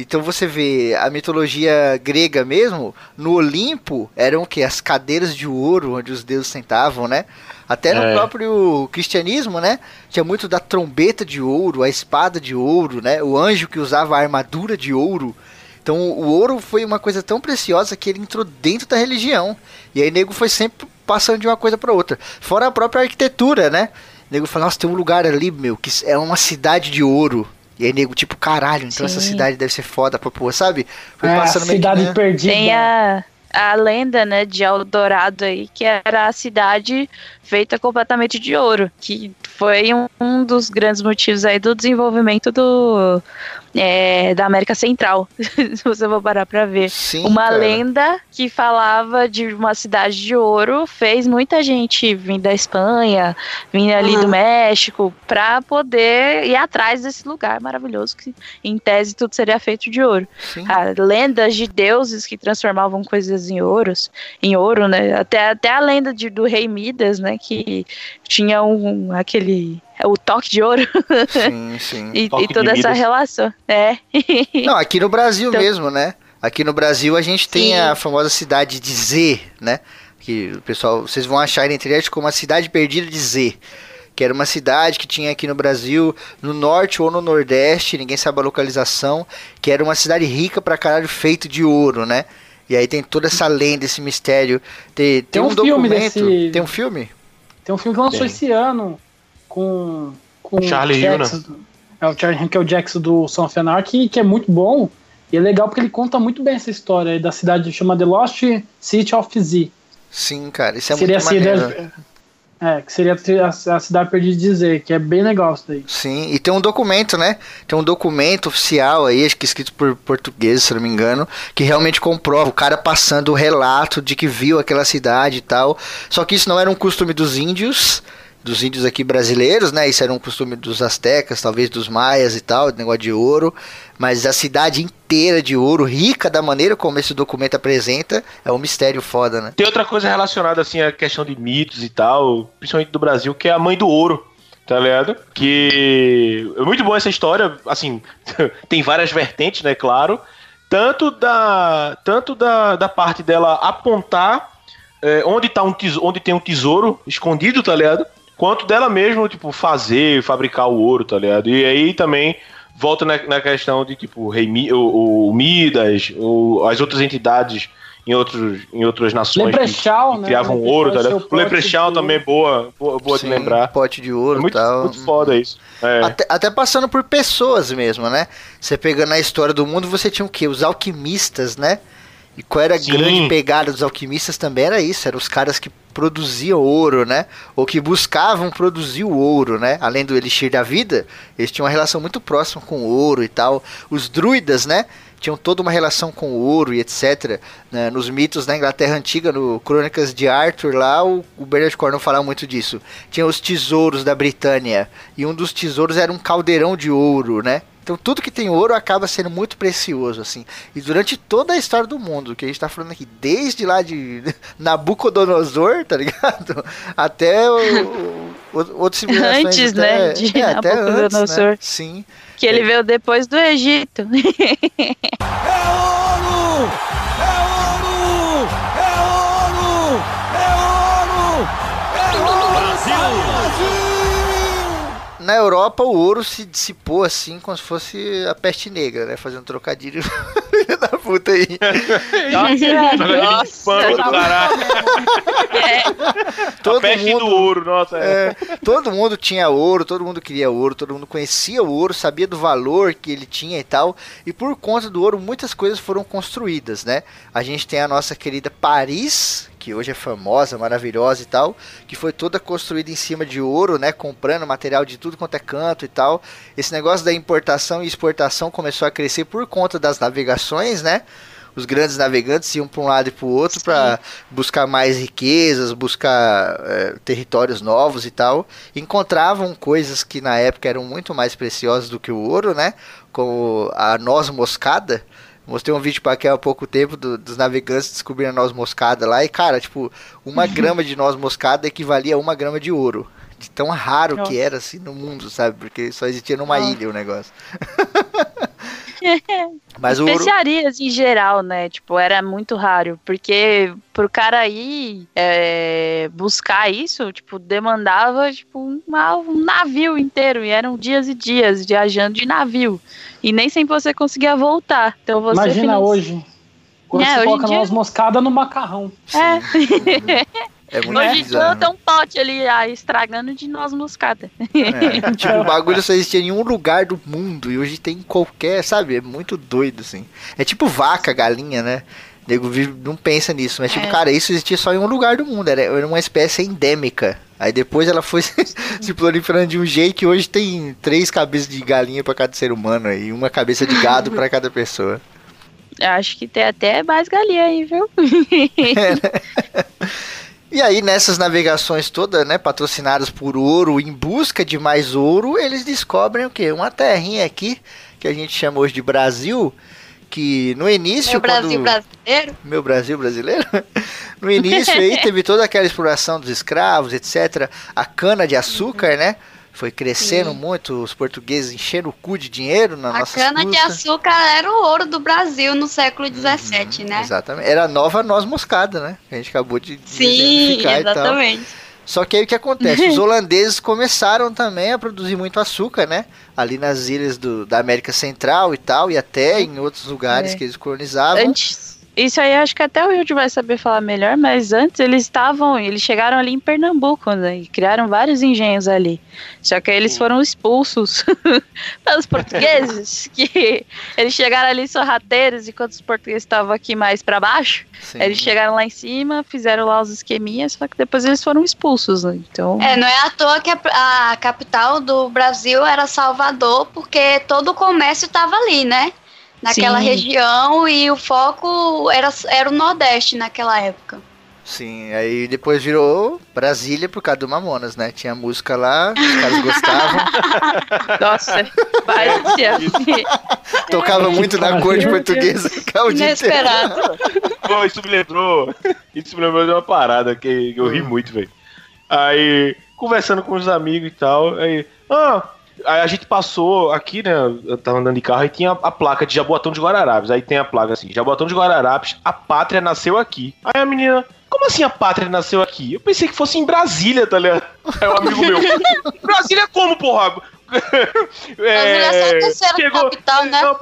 S2: Então você vê a mitologia grega mesmo, no Olimpo eram o quê? As cadeiras de ouro onde os deuses sentavam, né? Até no
S4: É.
S2: próprio cristianismo, né? Tinha muito da trombeta de ouro, a espada de ouro, né? O anjo que usava a armadura de ouro. Então o ouro foi uma coisa tão preciosa que ele entrou dentro da religião. E aí nego foi sempre passando de uma coisa para outra. Fora a própria arquitetura, né? nego fala, nossa, tem um lugar ali, meu, que é uma cidade de ouro. E aí nego, tipo, caralho, então essa
S3: Sim.
S2: cidade deve ser foda pra pôr, sabe? Foi
S5: É, a
S2: passando meio que,
S5: cidade
S2: né?
S5: perdida.
S3: Tem a, a lenda, né, de Eldorado aí, que era a cidade feita completamente de ouro, que foi um, um dos grandes motivos aí do desenvolvimento do é, da América Central, se você for parar pra ver.
S2: Sim,
S3: uma
S2: cara.
S3: lenda que falava de uma cidade de ouro fez muita gente vir da Espanha, vir ali do México, pra poder ir atrás desse lugar maravilhoso que, em tese, tudo seria feito de ouro. Ah, lendas de deuses que transformavam coisas em ouros, em ouro, né? Até, até a lenda de, do rei Midas, né? Que tinha um aquele o toque de ouro
S2: Sim, sim.
S3: e, e toda essa relação. É.
S2: Não, aqui no Brasil
S3: Então-
S2: mesmo, né? Aqui no Brasil a gente tem
S3: Sim.
S2: a famosa cidade de Z, né? Que o pessoal, vocês vão achar na internet como a cidade perdida de Z. Que era uma cidade que tinha aqui no Brasil, no norte ou no nordeste, ninguém sabe a localização, que era uma cidade rica pra caralho, feito de ouro, né? E aí tem toda essa lenda, esse mistério. Tem, tem,
S5: Tem
S2: um,
S5: um filme
S2: documento.
S5: desse-
S2: Tem um filme?
S5: Tem um filme que lançou
S4: Tem.
S5: esse ano com, com
S4: Charlie
S5: o Jackson, é o Charlie que é o Jackson do Son of Anarchy, que é muito bom. E é legal porque ele conta muito bem essa história aí da cidade chamada The Lost City of Z.
S2: Sim, cara, isso é
S5: seria
S2: muito maneiro.
S5: cidade, é, que seria a, a cidade perdida de dizer, que é bem legal isso daí.
S2: Sim, e tem um documento, né? Tem um documento oficial aí, acho que escrito por português, se não me engano, que realmente comprova o cara passando o relato de que viu aquela cidade e tal. Só que isso não era um costume dos índios, dos índios aqui brasileiros, né? Isso era um costume dos astecas, talvez dos maias e tal, negócio de ouro. Mas a cidade inteira de ouro, rica da maneira como esse documento apresenta, é um mistério foda, né?
S4: Tem outra coisa relacionada, assim, à questão de mitos e tal, principalmente do Brasil, que é a mãe do ouro. Tá ligado? Que é muito boa essa história, assim, tem várias vertentes, né, claro. Tanto da, tanto da, da parte dela apontar é, onde, tá um tesouro, onde tem um tesouro escondido, tá ligado? Quanto dela mesmo, tipo, fazer, fabricar o ouro, tá ligado? E aí também volta na, na questão de, tipo, o, rei, Mi- o, o Midas, o, as outras entidades em, outros, em outras nações que, que
S5: né?
S4: criavam
S5: Leprechaun
S4: ouro, tá
S5: é
S4: ligado? O
S5: de
S4: também é boa, boa, boa de
S2: Sim,
S4: lembrar.
S2: Pote de
S4: É
S2: ouro e
S4: muito,
S2: tal.
S4: muito foda isso. É.
S2: Até, até passando por pessoas mesmo, né? Você pegando a história do mundo, você tinha o quê? Os alquimistas, né? E qual era a
S4: Sim.
S2: grande pegada dos alquimistas também era isso, eram os caras que produziam ouro, né? Ou que buscavam produzir o ouro, né? Além do elixir da vida, eles tinham uma relação muito próxima com o ouro e tal. Os druidas, né? Tinham toda uma relação com o ouro e etc. né? Nos mitos da Inglaterra Antiga, no Crônicas de Arthur, lá o, o Bernard Cornwell falava muito disso. Tinha os tesouros da Britânia. E um dos tesouros era um caldeirão de ouro, né? Então tudo que tem ouro acaba sendo muito precioso, assim. E durante toda a história do mundo, que a gente tá falando aqui, desde lá de Nabucodonosor, tá ligado? Até o, o, civilizações.
S3: Antes,
S2: até,
S3: né, de
S2: é, até antes, né? Sim.
S3: Que ele veio depois do Egito.
S8: É! É ouro!
S2: Na Europa, o ouro se dissipou assim, como se fosse a peste negra, né? Fazendo trocadilho. Da puta aí.
S3: Nossa,
S4: Pano do caralho.
S2: Todo
S4: a peste
S2: mundo,
S4: do ouro, nossa. É.
S2: é, todo mundo tinha ouro, todo mundo queria ouro, todo mundo conhecia o ouro, sabia do valor que ele tinha e tal. E por conta do ouro, muitas coisas foram construídas, né? A gente tem a nossa querida Paris, que hoje é famosa, maravilhosa e tal, que foi toda construída em cima de ouro, né? Comprando material de tudo quanto é canto e tal. Esse negócio da importação e exportação começou a crescer por conta das navegações, né? Os grandes navegantes iam para um lado e para o outro para buscar mais riquezas, buscar é, territórios novos e tal. Encontravam coisas que na época eram muito mais preciosas do que o ouro, né? Como a noz moscada. Mostrei um vídeo para aqui há pouco tempo do- dos navegantes descobrindo a noz moscada lá. E, cara, tipo, uma grama de noz moscada equivalia a uma grama de ouro. De tão raro
S3: Nossa.
S2: que era assim no mundo, sabe? Porque só existia numa
S3: Nossa.
S2: ilha o negócio. Mas o ouro.
S3: Especiarias em geral, né? Tipo, era muito raro. Porque pro cara ir é, buscar isso, tipo, demandava tipo, uma- um navio inteiro. E eram dias e dias viajando de navio. E nem sempre você conseguia voltar. Então você.
S5: Imagina hoje. Quando
S3: É,
S5: você
S3: hoje
S5: coloca
S3: dia-
S5: moscada no macarrão.
S3: É.
S2: É muito
S3: Hoje
S2: bizarro.
S3: tem um pote ali ah, estragando de noz moscada.
S2: É, tipo, o bagulho só existia em um lugar do mundo e hoje tem em qualquer, sabe? É muito doido, assim. É tipo vaca, galinha, né? O nego não pensa nisso, mas tipo,
S3: É.
S2: cara, isso existia só em um lugar do mundo, era, uma espécie endêmica. Aí depois ela foi se proliferando de um jeito que hoje tem três cabeças de galinha pra cada ser humano e uma cabeça de gado pra cada pessoa.
S3: Acho que tem até mais galinha aí, viu?
S2: E aí, nessas navegações todas, né, patrocinadas por ouro, em busca de mais ouro, eles descobrem o quê? Uma terrinha aqui, que a gente chama hoje de Brasil, que no início...
S6: Meu Brasil
S2: quando...
S6: brasileiro.
S2: Meu Brasil brasileiro? No início aí teve toda aquela exploração dos escravos, etc. A cana de açúcar, né? Foi crescendo muito, os portugueses encheram o cu de dinheiro na
S6: A
S2: nossa
S6: cana de açúcar era o ouro do Brasil no século XVII, né?
S2: Exatamente. Era a nova noz moscada, né? A gente acabou de, de
S6: Sim,
S2: e
S6: exatamente.
S2: Só que aí o que acontece? Os holandeses começaram também a produzir muito açúcar, né? Ali nas ilhas do, da América Central e tal, e até em outros lugares
S3: É.
S2: que eles colonizavam.
S3: Antes. Isso aí acho que até o Wilde vai saber falar melhor, mas antes eles estavam, eles chegaram ali em Pernambuco, né? E criaram vários engenhos ali. Só que aí eles foram expulsos pelos portugueses, que eles chegaram ali sorrateiros, enquanto os portugueses estavam aqui mais pra baixo.
S2: Sim.
S3: Eles chegaram lá em cima, fizeram lá os esqueminhas, só que depois eles foram expulsos, né? Então.
S6: É, não é à toa que a, a capital do Brasil era Salvador, porque todo o comércio estava ali, né? Naquela
S3: Sim.
S6: região e o foco era, era o Nordeste naquela época.
S2: Sim, aí depois virou Brasília por causa do Mamonas, né? Tinha música lá, os caras gostavam.
S3: Nossa, céu.
S2: Tocava muito na portuguesa. o dia inteiro.
S6: Inesperado.
S4: Pô, isso me lembrou. Isso me lembrou de uma parada que eu ri muito, velho. Aí, conversando com os amigos e tal, aí. Ah, aí a gente passou aqui, né? Eu tava andando de carro e tinha a, placa de Jaboatão de Guararapes. Aí tem a placa assim: Jaboatão de Guararapes, a pátria nasceu aqui. Aí a menina. Como assim a pátria nasceu aqui? Eu pensei que fosse em Brasília, tá ligado? Aí um amigo meu. Brasília como, porra?
S6: Brasília é só a terceira capital, né?
S4: Não,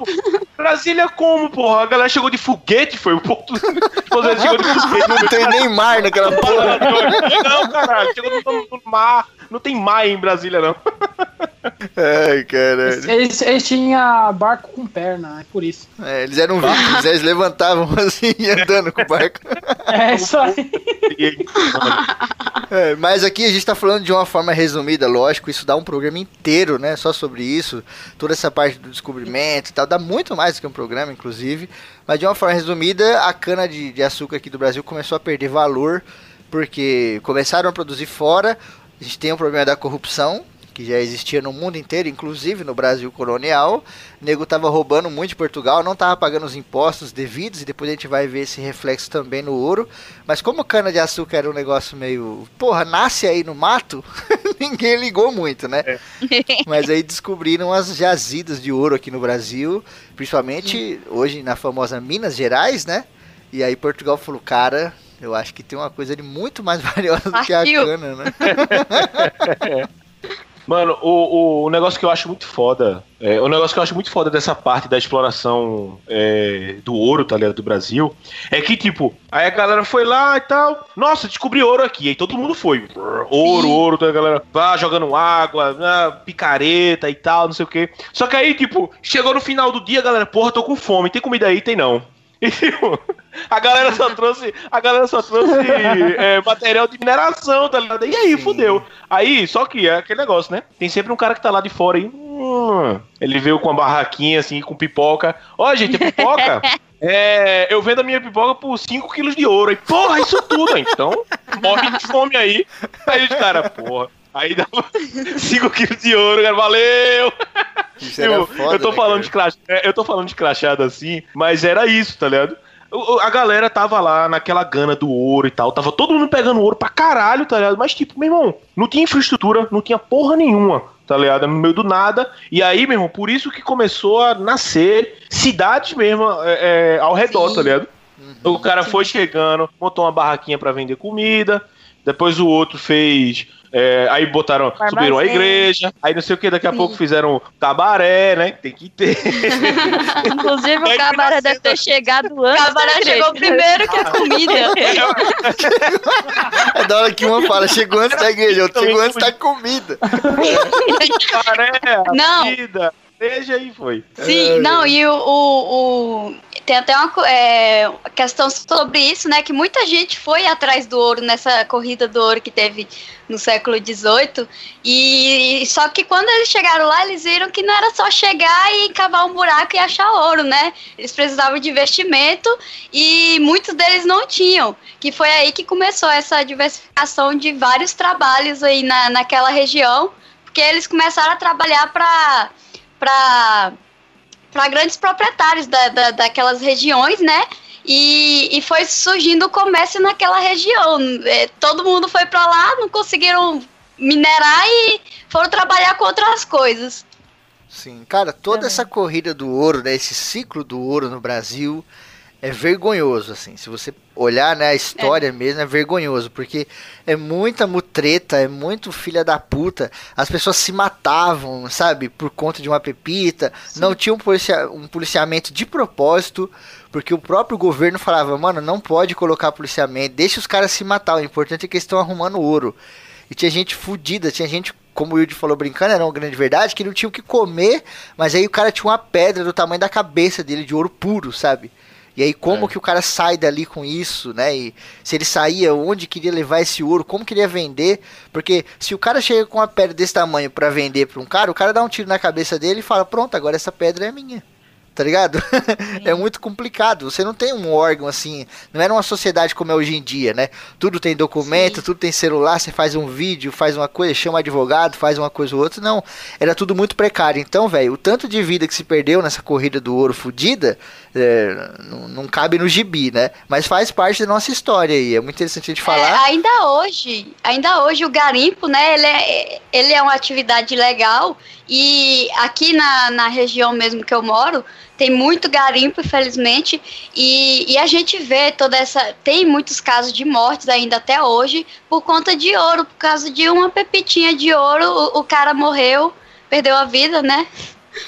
S4: Brasília como, porra? A galera chegou de foguete, foi o ponto. Tipo, chegou de foguete.
S2: Não tem nem mar naquela porra.
S4: Não, caralho, chegou no mar. Não tem mar em Brasília, não.
S2: Ai, caralho.
S5: Eles, eles tinham barco com perna, é por isso.
S2: É, eles eram vikings, eles levantavam assim, andando com o barco.
S5: É isso aí.
S2: É, mas aqui a gente tá falando de uma forma resumida, lógico, isso dá um programa inteiro, né, só sobre isso, toda essa parte do descobrimento e tal, dá muito mais do que um programa, inclusive, mas de uma forma resumida, a cana de, de açúcar aqui do Brasil começou a perder valor, porque começaram a produzir fora, a gente tem um problema da corrupção, que já existia no mundo inteiro, inclusive no Brasil colonial. O nego tava roubando muito de Portugal, não tava pagando os impostos devidos, e depois a gente vai ver esse reflexo também no ouro. Mas como cana de açúcar era um negócio meio, porra, nasce aí no mato, ninguém ligou muito, né? Mas aí descobriram as jazidas de ouro aqui no Brasil, principalmente hoje na famosa Minas Gerais, né? E aí Portugal falou, cara, eu acho que tem uma coisa ali muito mais valiosa do que a
S6: Partiu.
S2: cana, né?
S4: Mano, o, o negócio que eu acho muito foda. É, o negócio que eu acho muito foda dessa parte da exploração é, do ouro, tá ligado? Do Brasil. É que, tipo, aí a galera foi lá e tal. Nossa, descobri ouro aqui. Aí todo mundo foi. Ouro,
S6: Sim.
S4: ouro, toda a galera vá jogando água, ah, picareta e tal, não sei o quê. Só que aí, tipo, chegou no final do dia, galera, porra, tô com fome. Tem comida aí? Tem não. E, tipo, a galera só trouxe, a galera só trouxe é, material de mineração, tá ligado? E aí,
S2: Sim.
S4: fudeu. Aí, só que é aquele negócio, né? Tem sempre um cara que tá lá de fora aí. hum, ele veio com uma barraquinha assim, com pipoca. Ó, gente, é pipoca? É, eu vendo a minha pipoca por 5 quilos de ouro. Aí, porra, isso tudo. Então, morre de fome aí. Aí os caras, porra. Aí dá 5 quilos de ouro, cara. Valeu!
S2: Isso era
S4: Eu,
S2: foda,
S4: eu tô
S2: né,
S4: falando
S2: cara?
S4: de crachá, é, eu tô falando de crachada assim, mas era isso, tá ligado? A galera tava lá naquela gana do ouro e tal, tava todo mundo pegando ouro pra caralho, tá ligado? Mas tipo, meu irmão, não tinha infraestrutura, não tinha porra nenhuma, tá ligado? No meio do nada. E aí, meu irmão, por isso que começou a nascer cidades mesmo é, é, ao redor,
S6: Sim.
S4: tá ligado? O cara foi chegando, montou uma barraquinha pra vender comida. Depois o outro fez. é, aí botaram. Subiram a igreja. Aí não sei o que, daqui a
S6: Sim.
S4: pouco fizeram cabaré, né? Tem que ter.
S3: Inclusive, o cabaré deve ter chegado antes.
S6: O cabaré chegou primeiro que a comida.
S2: É da hora que uma fala, chegou antes da igreja, outra chegou antes da comida.
S4: cabaré,
S6: Não.
S4: vida. Veja aí, foi.
S6: Sim, não, e o, o- o- tem até uma é, questão sobre isso, né? Que muita gente foi atrás do ouro nessa corrida do ouro que teve no século XVIII. E só que quando eles chegaram lá, eles viram que não era só chegar e cavar um buraco e achar ouro, né? Eles precisavam de investimento e muitos deles não tinham. Que foi aí que começou essa diversificação de vários trabalhos aí na, naquela região, porque eles começaram a trabalhar para para para grandes proprietários da, da, daquelas regiões, né? E, e foi surgindo o comércio naquela região. É, todo mundo foi para lá, não conseguiram minerar e foram trabalhar com outras coisas.
S2: Sim, cara, toda essa corrida do ouro, né, esse ciclo do ouro no Brasil é vergonhoso, assim. Se você olhar, né, a história mesmo é vergonhoso, porque é muita mutreta, é muito filha da puta. As pessoas se matavam, sabe, por conta de uma pepita. Não tinha um, policia um policiamento de propósito, porque o próprio governo falava, mano, não pode colocar policiamento, deixa os caras se matar. O importante é que eles estão arrumando ouro. E tinha gente fudida, tinha gente, como o Yudi falou brincando, era uma grande verdade, que não tinha o que comer, mas aí o cara tinha uma pedra do tamanho da cabeça dele, de ouro puro, sabe? E aí como
S4: É.
S2: que o cara sai dali com isso, né? E se ele saía, onde queria levar esse ouro, como queria vender? Porque se o cara chega com uma pedra desse tamanho pra vender pra um cara, o cara dá um tiro na cabeça dele e fala: "Pronto, agora essa pedra é minha". Tá ligado? é muito complicado. Você não tem um órgão assim. Não era uma sociedade como é hoje em dia, né? Tudo tem documento,
S6: Sim.
S2: tudo tem celular. Você faz um vídeo, faz uma coisa, chama advogado, faz uma coisa ou outra. Não. Era tudo muito precário. Então, velho, o tanto de vida que se perdeu nessa corrida do ouro fudida é, não, não cabe no gibi, né? Mas faz parte da nossa história aí. É muito interessante a gente
S6: É,
S2: falar.
S6: ainda hoje, ainda hoje o garimpo, né, ele é, ele é uma atividade legal e aqui na, na região mesmo que eu moro, tem muito garimpo, infelizmente, e, e a gente vê toda essa, tem muitos casos de mortes ainda até hoje por conta de ouro, por causa de uma pepitinha de ouro, o, o cara morreu, perdeu a vida, né,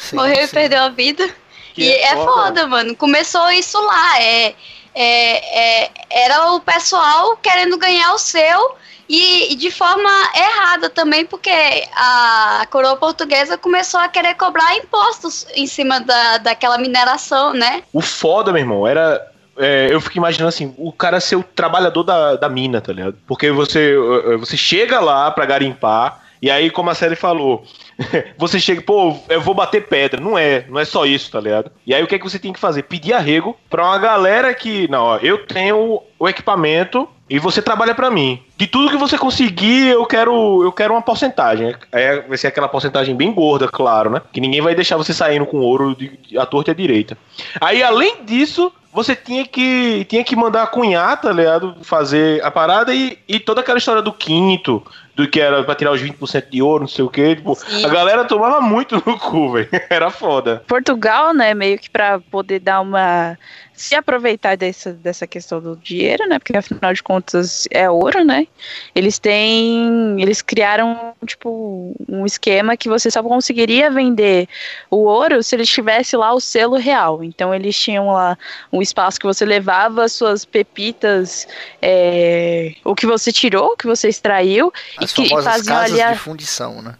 S2: Sim,
S6: morreu e
S2: sim.
S6: perdeu a vida.
S4: Que
S6: e
S4: é
S6: é
S4: foda.
S6: foda, mano. Começou isso lá. É, é, é- era o pessoal querendo ganhar o seu e, e de forma errada também, porque a coroa portuguesa começou a querer cobrar impostos em cima da, daquela mineração, né?
S4: O foda, meu irmão, era. é, eu fico imaginando assim, o cara ser o trabalhador da, da mina, tá ligado? Porque você, eh, você chega lá pra garimpar, e aí, como a série falou, você chega, pô, eu vou bater pedra. Não é, não é só isso, tá ligado? E aí o que é que você tem que fazer? Pedir arrego pra uma galera que, não, ó, eu tenho o equipamento e você trabalha pra mim. De tudo que você conseguir, eu quero, eu quero uma porcentagem. Aí vai ser aquela porcentagem bem gorda, claro, né? Que ninguém vai deixar você saindo com ouro de, de, à torta e à direita. Aí, além disso, você tinha que, tinha que mandar cunhar, tá ligado? Fazer a parada e, e toda aquela história do quinto, do que era pra tirar os 20% de ouro, não sei o que. Tipo,
S6: Sim.
S4: a galera tomava muito no cu, velho. Era foda.
S3: Portugal, né, meio que pra poder dar uma se aproveitar dessa, dessa questão do dinheiro, né? Porque afinal de contas é ouro, né? Eles têm. Eles criaram, tipo, um esquema que você só conseguiria vender o ouro se eles tivesse lá o selo real. Então eles tinham lá um espaço que você levava suas pepitas, é, o que você tirou, o que você extraiu,
S2: As
S3: e que e faziam
S2: casas
S3: ali a,
S2: de fundição, né?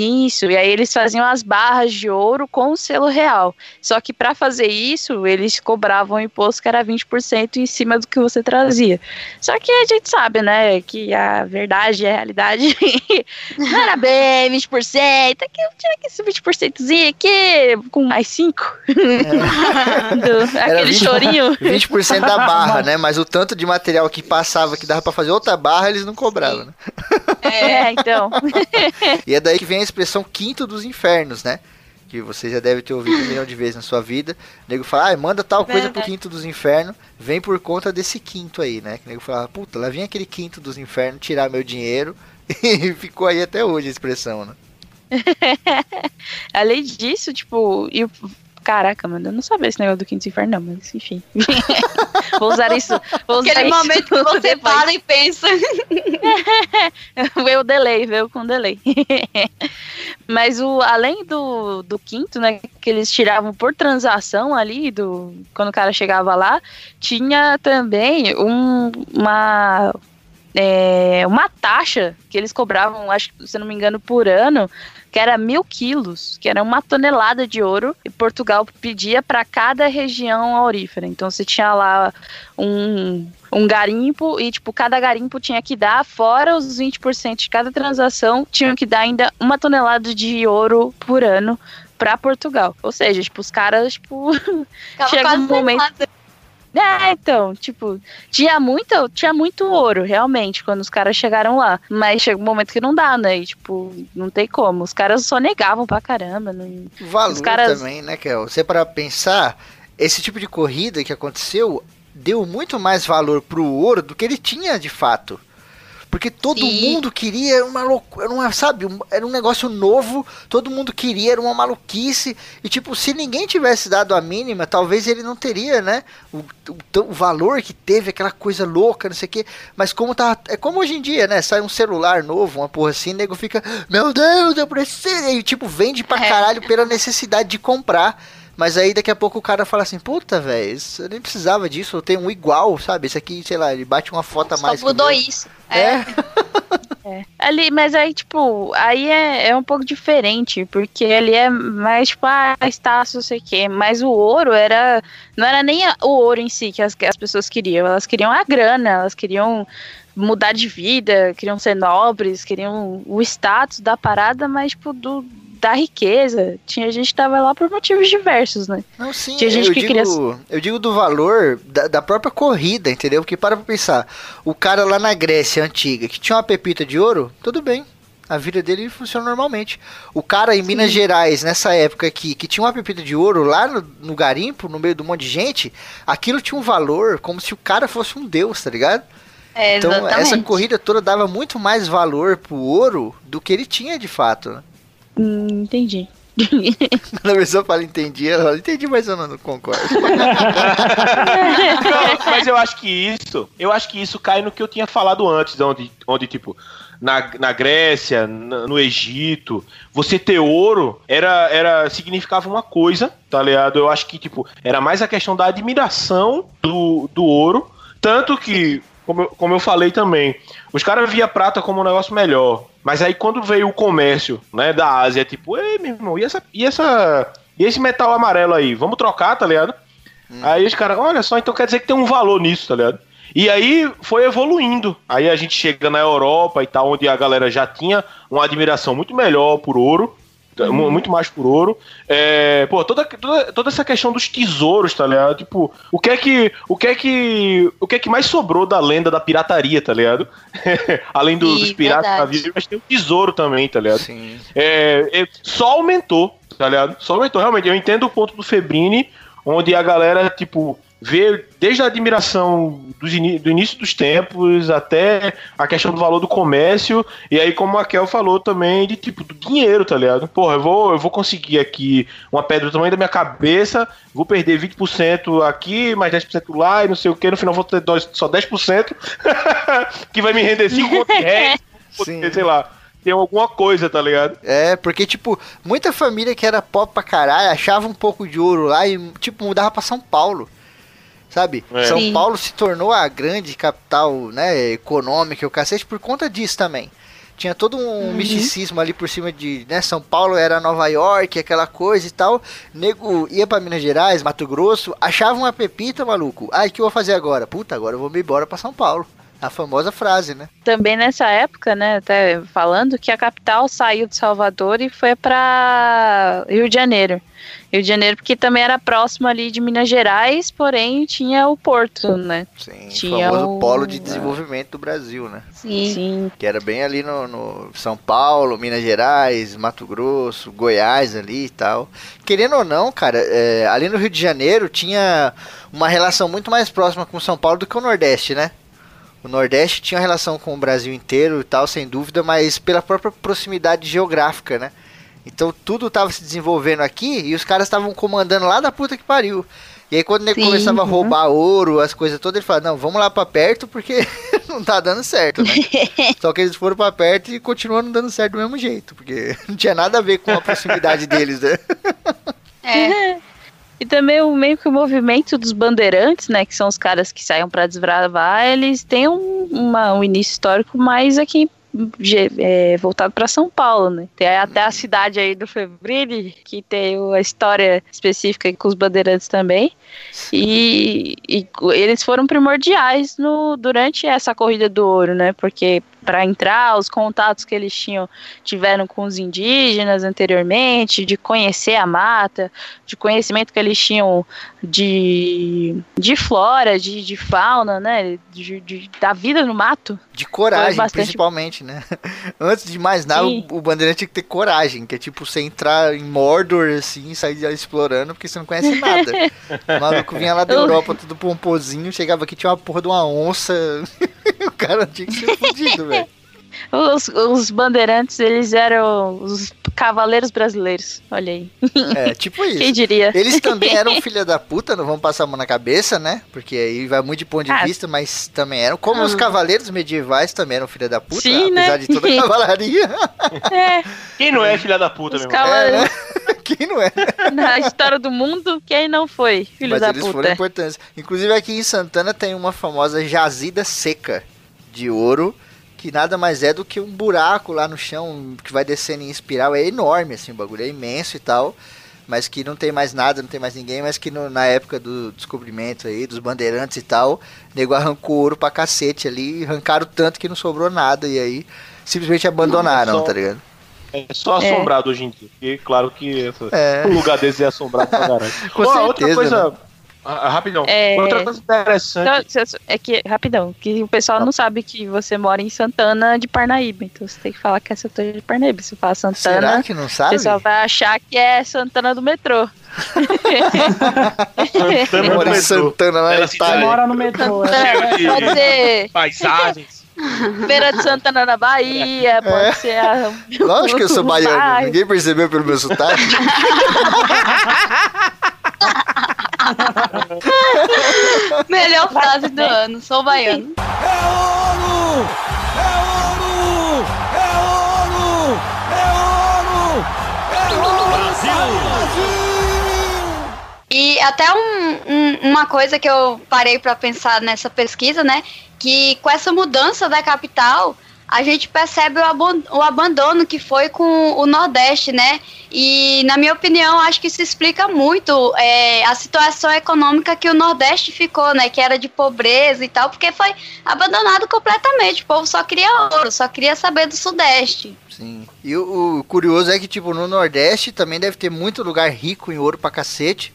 S3: Isso, e aí eles faziam as barras de ouro com o selo real. Só que para fazer isso, eles cobravam um imposto que era 20% em cima do que você trazia. Só que a gente sabe, né, que a verdade e a realidade não era bem 20%, que eu tinha que esse 20%zinho aqui com mais 5. Do-
S2: Era
S3: aquele
S2: 20
S3: chorinho.
S2: 20% da barra, né? Mas o tanto de material que passava que dava pra fazer outra barra, eles não cobravam, né?
S3: É, então.
S2: E é daí que vem a expressão quinto dos infernos, né? Que você já deve ter ouvido um milhão de vezes na sua vida. O nego fala, ah, manda tal coisa pro
S6: Verdade.
S2: quinto dos infernos, vem por conta desse quinto aí, né? Que o nego fala, puta, lá vem aquele quinto dos infernos tirar meu dinheiro. E ficou aí até hoje a expressão, né?
S3: Além disso, tipo, e o- Caraca, mano, eu não sabia esse negócio do Quinto Inferno, não, mas enfim. vou usar isso. Vou usar
S6: Aquele
S3: isso
S6: momento que você
S3: depois.
S6: para e pensa.
S3: veio o delay, veio com delay. Mas o, além do, do quinto, né, que eles tiravam por transação ali, do, quando o cara chegava lá, tinha também um, uma, é, uma taxa que eles cobravam, acho que, se não me engano, por ano, que era mil quilos, que era uma tonelada de ouro, e Portugal pedia para cada região aurífera. Então você tinha lá um, um garimpo e, tipo, cada garimpo tinha que dar, fora os 20% de cada transação, tinham que dar ainda uma tonelada de ouro por ano para Portugal. Ou seja, tipo, os caras, tipo, Chega um momento-
S6: pelado.
S3: É, então, tipo, tinha muito, tinha muito ouro, realmente, quando os caras chegaram lá. Mas chega um momento que não dá, né? E, tipo, não tem como. Os caras só negavam pra caramba. Não...
S2: Valor
S3: Os caras-
S2: também, né, Kel? Você para pensar, esse tipo de corrida que aconteceu deu muito mais valor pro ouro do que ele tinha de fato. Porque todo
S6: Sim.
S2: mundo queria era uma loucura, uma, sabe, um- era um negócio novo, todo mundo queria, era uma maluquice. E tipo, se ninguém tivesse dado a mínima, talvez ele não teria, né? O, o, o valor que teve, aquela coisa louca, não sei o quê. Mas como tá. É como hoje em dia, né? Sai um celular novo, uma porra assim, o nego fica, meu Deus, eu preciso. E tipo, vende pra
S6: É.
S2: caralho pela necessidade de comprar. Mas aí daqui a pouco o cara fala assim, puta, velho, eu nem precisava disso, eu tenho um igual, sabe? Esse aqui, sei lá, ele bate uma foto a
S6: Só
S2: mais. o
S6: mudou isso.
S2: É.
S3: Ali, mas aí, tipo, aí é, é um pouco diferente, porque ali é mais, tipo, ah, status, não sei o quê. Mas o ouro era. Não era nem o ouro em si que as, que as pessoas queriam. Elas queriam a grana, elas queriam mudar de vida, queriam ser nobres, queriam o status da parada, mas, tipo, do, da riqueza. Tinha gente que tava lá por motivos diversos, né?
S2: Não, sim,
S3: Tinha gente
S2: eu,
S3: que
S2: digo,
S3: queria-
S2: eu digo do valor da, da própria corrida, entendeu? Porque para pra pensar, o cara lá na Grécia antiga, que tinha uma pepita de ouro, tudo bem. A vida dele funciona normalmente. O cara em Minas Gerais, nessa época aqui, que tinha uma pepita de ouro lá no, no garimpo, no meio de um monte de gente, aquilo tinha um valor como se o cara fosse um deus, tá ligado?
S6: É,
S2: Então
S6: exatamente.
S2: essa corrida toda dava muito mais valor pro ouro do que ele tinha de fato. né?
S3: Hum, entendi.
S2: Quando a pessoa fala entendi, ela fala, entendi, mas eu não, não concordo.
S4: Não, mas eu acho que isso, eu acho que isso cai no que eu tinha falado antes, onde, onde tipo, na, na Grécia, na- no Egito, você ter ouro era, era significava uma coisa, tá ligado? Eu acho que, tipo, era mais a questão da admiração do, do ouro, tanto que, como eu, como eu falei também, os caras via prata como um negócio melhor, mas aí quando veio o comércio, né, da Ásia, tipo, ei, meu irmão, e essa, e essa, e esse metal amarelo aí, vamos trocar, tá ligado? Aí os caras, olha só, então quer dizer que tem um valor nisso, tá ligado? E aí foi evoluindo. Aí a gente chega na Europa e tal, onde a galera já tinha uma admiração muito melhor por ouro. Mu- Muito mais por ouro. É, pô, toda, toda, toda essa questão dos tesouros, tá ligado? Tipo, o que é que. O que é que. O que é que mais sobrou da lenda da pirataria, tá ligado? Além do-
S6: Ih,
S4: dos piratas
S6: verdade.
S4: navios, mas tem o tesouro também, tá ligado?
S2: Sim.
S4: É, é, só aumentou, tá ligado? Só aumentou, realmente. Eu entendo o ponto do Febrini, onde a galera, tipo, ver desde a admiração do início dos tempos até a questão do valor do comércio, e aí, como a Kel falou também, de tipo, do dinheiro, tá ligado? Porra, eu vou, eu vou conseguir aqui uma pedra do tamanho da minha cabeça, vou perder 20% aqui, mais 10% lá, e não sei o que, no final vou ter dois- só 10%, que vai me render 5 conto de reais, sei lá, ter alguma coisa, tá ligado?
S2: É, porque, tipo, muita família que era pobre pra caralho achava um pouco de ouro lá e, tipo, mudava pra São Paulo. Sabe?
S4: É.
S2: São
S3: Sim.
S2: Paulo se tornou a grande capital, né, econômica, e o cacete, por conta disso também. Tinha todo um misticismo ali por cima de, né, São Paulo era Nova York, aquela coisa e tal. Nego ia pra Minas Gerais, Mato Grosso, achava uma pepita, maluco. Ah, o que eu vou fazer agora? Puta, agora eu vou me embora pra São Paulo. A famosa frase, né?
S3: Também nessa época, né, até falando que a capital saiu de Salvador e foi para Rio de Janeiro. Rio de Janeiro porque também era próximo ali de Minas Gerais, porém tinha o porto, né?
S2: Sim,
S3: Tinha
S2: famoso
S3: o-
S2: polo de desenvolvimento do Brasil, né?
S6: Sim.
S3: Sim.
S2: Que era bem ali no, no São Paulo, Minas Gerais, Mato Grosso, Goiás ali e tal. Querendo ou não, cara, é, ali no Rio de Janeiro tinha uma relação muito mais próxima com São Paulo do que o Nordeste, né? O Nordeste tinha uma relação com o Brasil inteiro e tal, sem dúvida, mas pela própria proximidade geográfica, né? Então tudo tava se desenvolvendo aqui e os caras estavam comandando lá da puta que pariu. E aí quando ele
S3: Sim,
S2: começava a
S3: uhum.
S2: roubar ouro, as coisas todas, ele falava, não, vamos lá pra perto porque não tá dando certo, né? Só que eles foram pra perto e continuam não dando certo do mesmo jeito, porque não tinha nada a ver com a proximidade deles, né?
S6: É.
S3: E também o meio que o movimento dos bandeirantes, né, que são os caras que saem para desbravar, eles têm um, uma- um início histórico mais aqui é, voltado para São Paulo, né? Tem até a cidade aí do Febrile, que tem a história específica com os bandeirantes também. E, e eles foram primordiais no, durante essa corrida do ouro, né? Porque para entrar, os contatos que eles tinham tiveram com os indígenas anteriormente, de conhecer a mata, de conhecimento que eles tinham de, de flora, de, de fauna, né? De, de- da vida no mato.
S2: De coragem,
S3: bastante-
S2: principalmente, né? Antes de mais nada,
S3: Sim.
S2: o, o bandeirante tinha que ter coragem, que é tipo você entrar em Mordor assim, e sair explorando, porque você não conhece nada. o maluco vinha lá da
S3: Eu-
S2: Europa, tudo pomposinho, chegava aqui, tinha uma porra de uma onça. o cara tinha que ser fudido, velho.
S3: Os, os bandeirantes, eles eram os cavaleiros brasileiros. Olha aí.
S2: É, tipo isso.
S3: Quem diria?
S2: Eles também eram filha da puta, não vamos passar a mão na cabeça, né? Porque aí vai muito de ponto de
S3: Ah.
S2: vista, mas também eram. Como os
S6: Ah.
S2: cavaleiros medievais também eram filha da puta,
S3: Sim, né?
S2: apesar de toda a cavalaria.
S3: É,
S4: Quem não é filha da puta,
S3: os
S4: meu irmão?
S3: cavaleiros
S2: Quem não é?
S3: na história do mundo, quem não foi? Filho
S2: mas
S3: da
S2: eles foram
S3: puta.
S2: importantes. Inclusive aqui em Santana tem uma famosa jazida seca de ouro, que nada mais é do que um buraco lá no chão que vai descendo em espiral. É enorme, assim, o bagulho é imenso e tal. Mas que não tem mais nada, não tem mais ninguém, mas que no- na época do descobrimento aí, dos bandeirantes e tal, o nego arrancou ouro pra cacete ali, arrancaram tanto que não sobrou nada, e aí simplesmente abandonaram,
S4: Só-
S2: tá ligado?
S4: É só assombrado hoje em dia. Porque, claro que essa-
S2: É.
S4: um lugar desse é assombrado pra caralho.
S2: Com
S4: outra
S2: certeza,
S4: coisa.
S2: né?
S4: Ah, rapidão.
S3: É.
S4: Outra coisa interessante.
S3: Cê- é que, rapidão, que o pessoal não sabe que você mora em Santana de Parnaíba. Então você tem que falar que é Santana de Parnaíba. Se fala
S2: Será
S3: Santana,
S2: que não
S3: o
S2: sabe?
S3: pessoal vai achar que é Santana do metrô.
S4: Santana
S2: Mora em. Santana lá na Itália.
S5: Mora no metrô. é.
S3: Pode ser
S4: Paisagens.
S3: Feira de Santana na Bahia, pode ser a.
S2: Lógico que eu sou baiano, ninguém percebeu pelo meu sotaque.
S6: Melhor frase do ano, sou baiano.
S8: É ouro! É ouro! É ouro! É ouro! É ouro! Brasil!
S6: E até um- um- uma coisa que eu parei pra pensar nessa pesquisa, né? Que com essa mudança da capital, a gente percebe o, abandono que foi com o Nordeste, né? E, na minha opinião, acho que isso explica muito é, a situação econômica que o Nordeste ficou, né? Que era de pobreza e tal, porque foi abandonado completamente. O povo só queria ouro, só queria saber do Sudeste.
S2: Sim. E o, o curioso é que, tipo, no Nordeste também deve ter muito lugar rico em ouro pra cacete.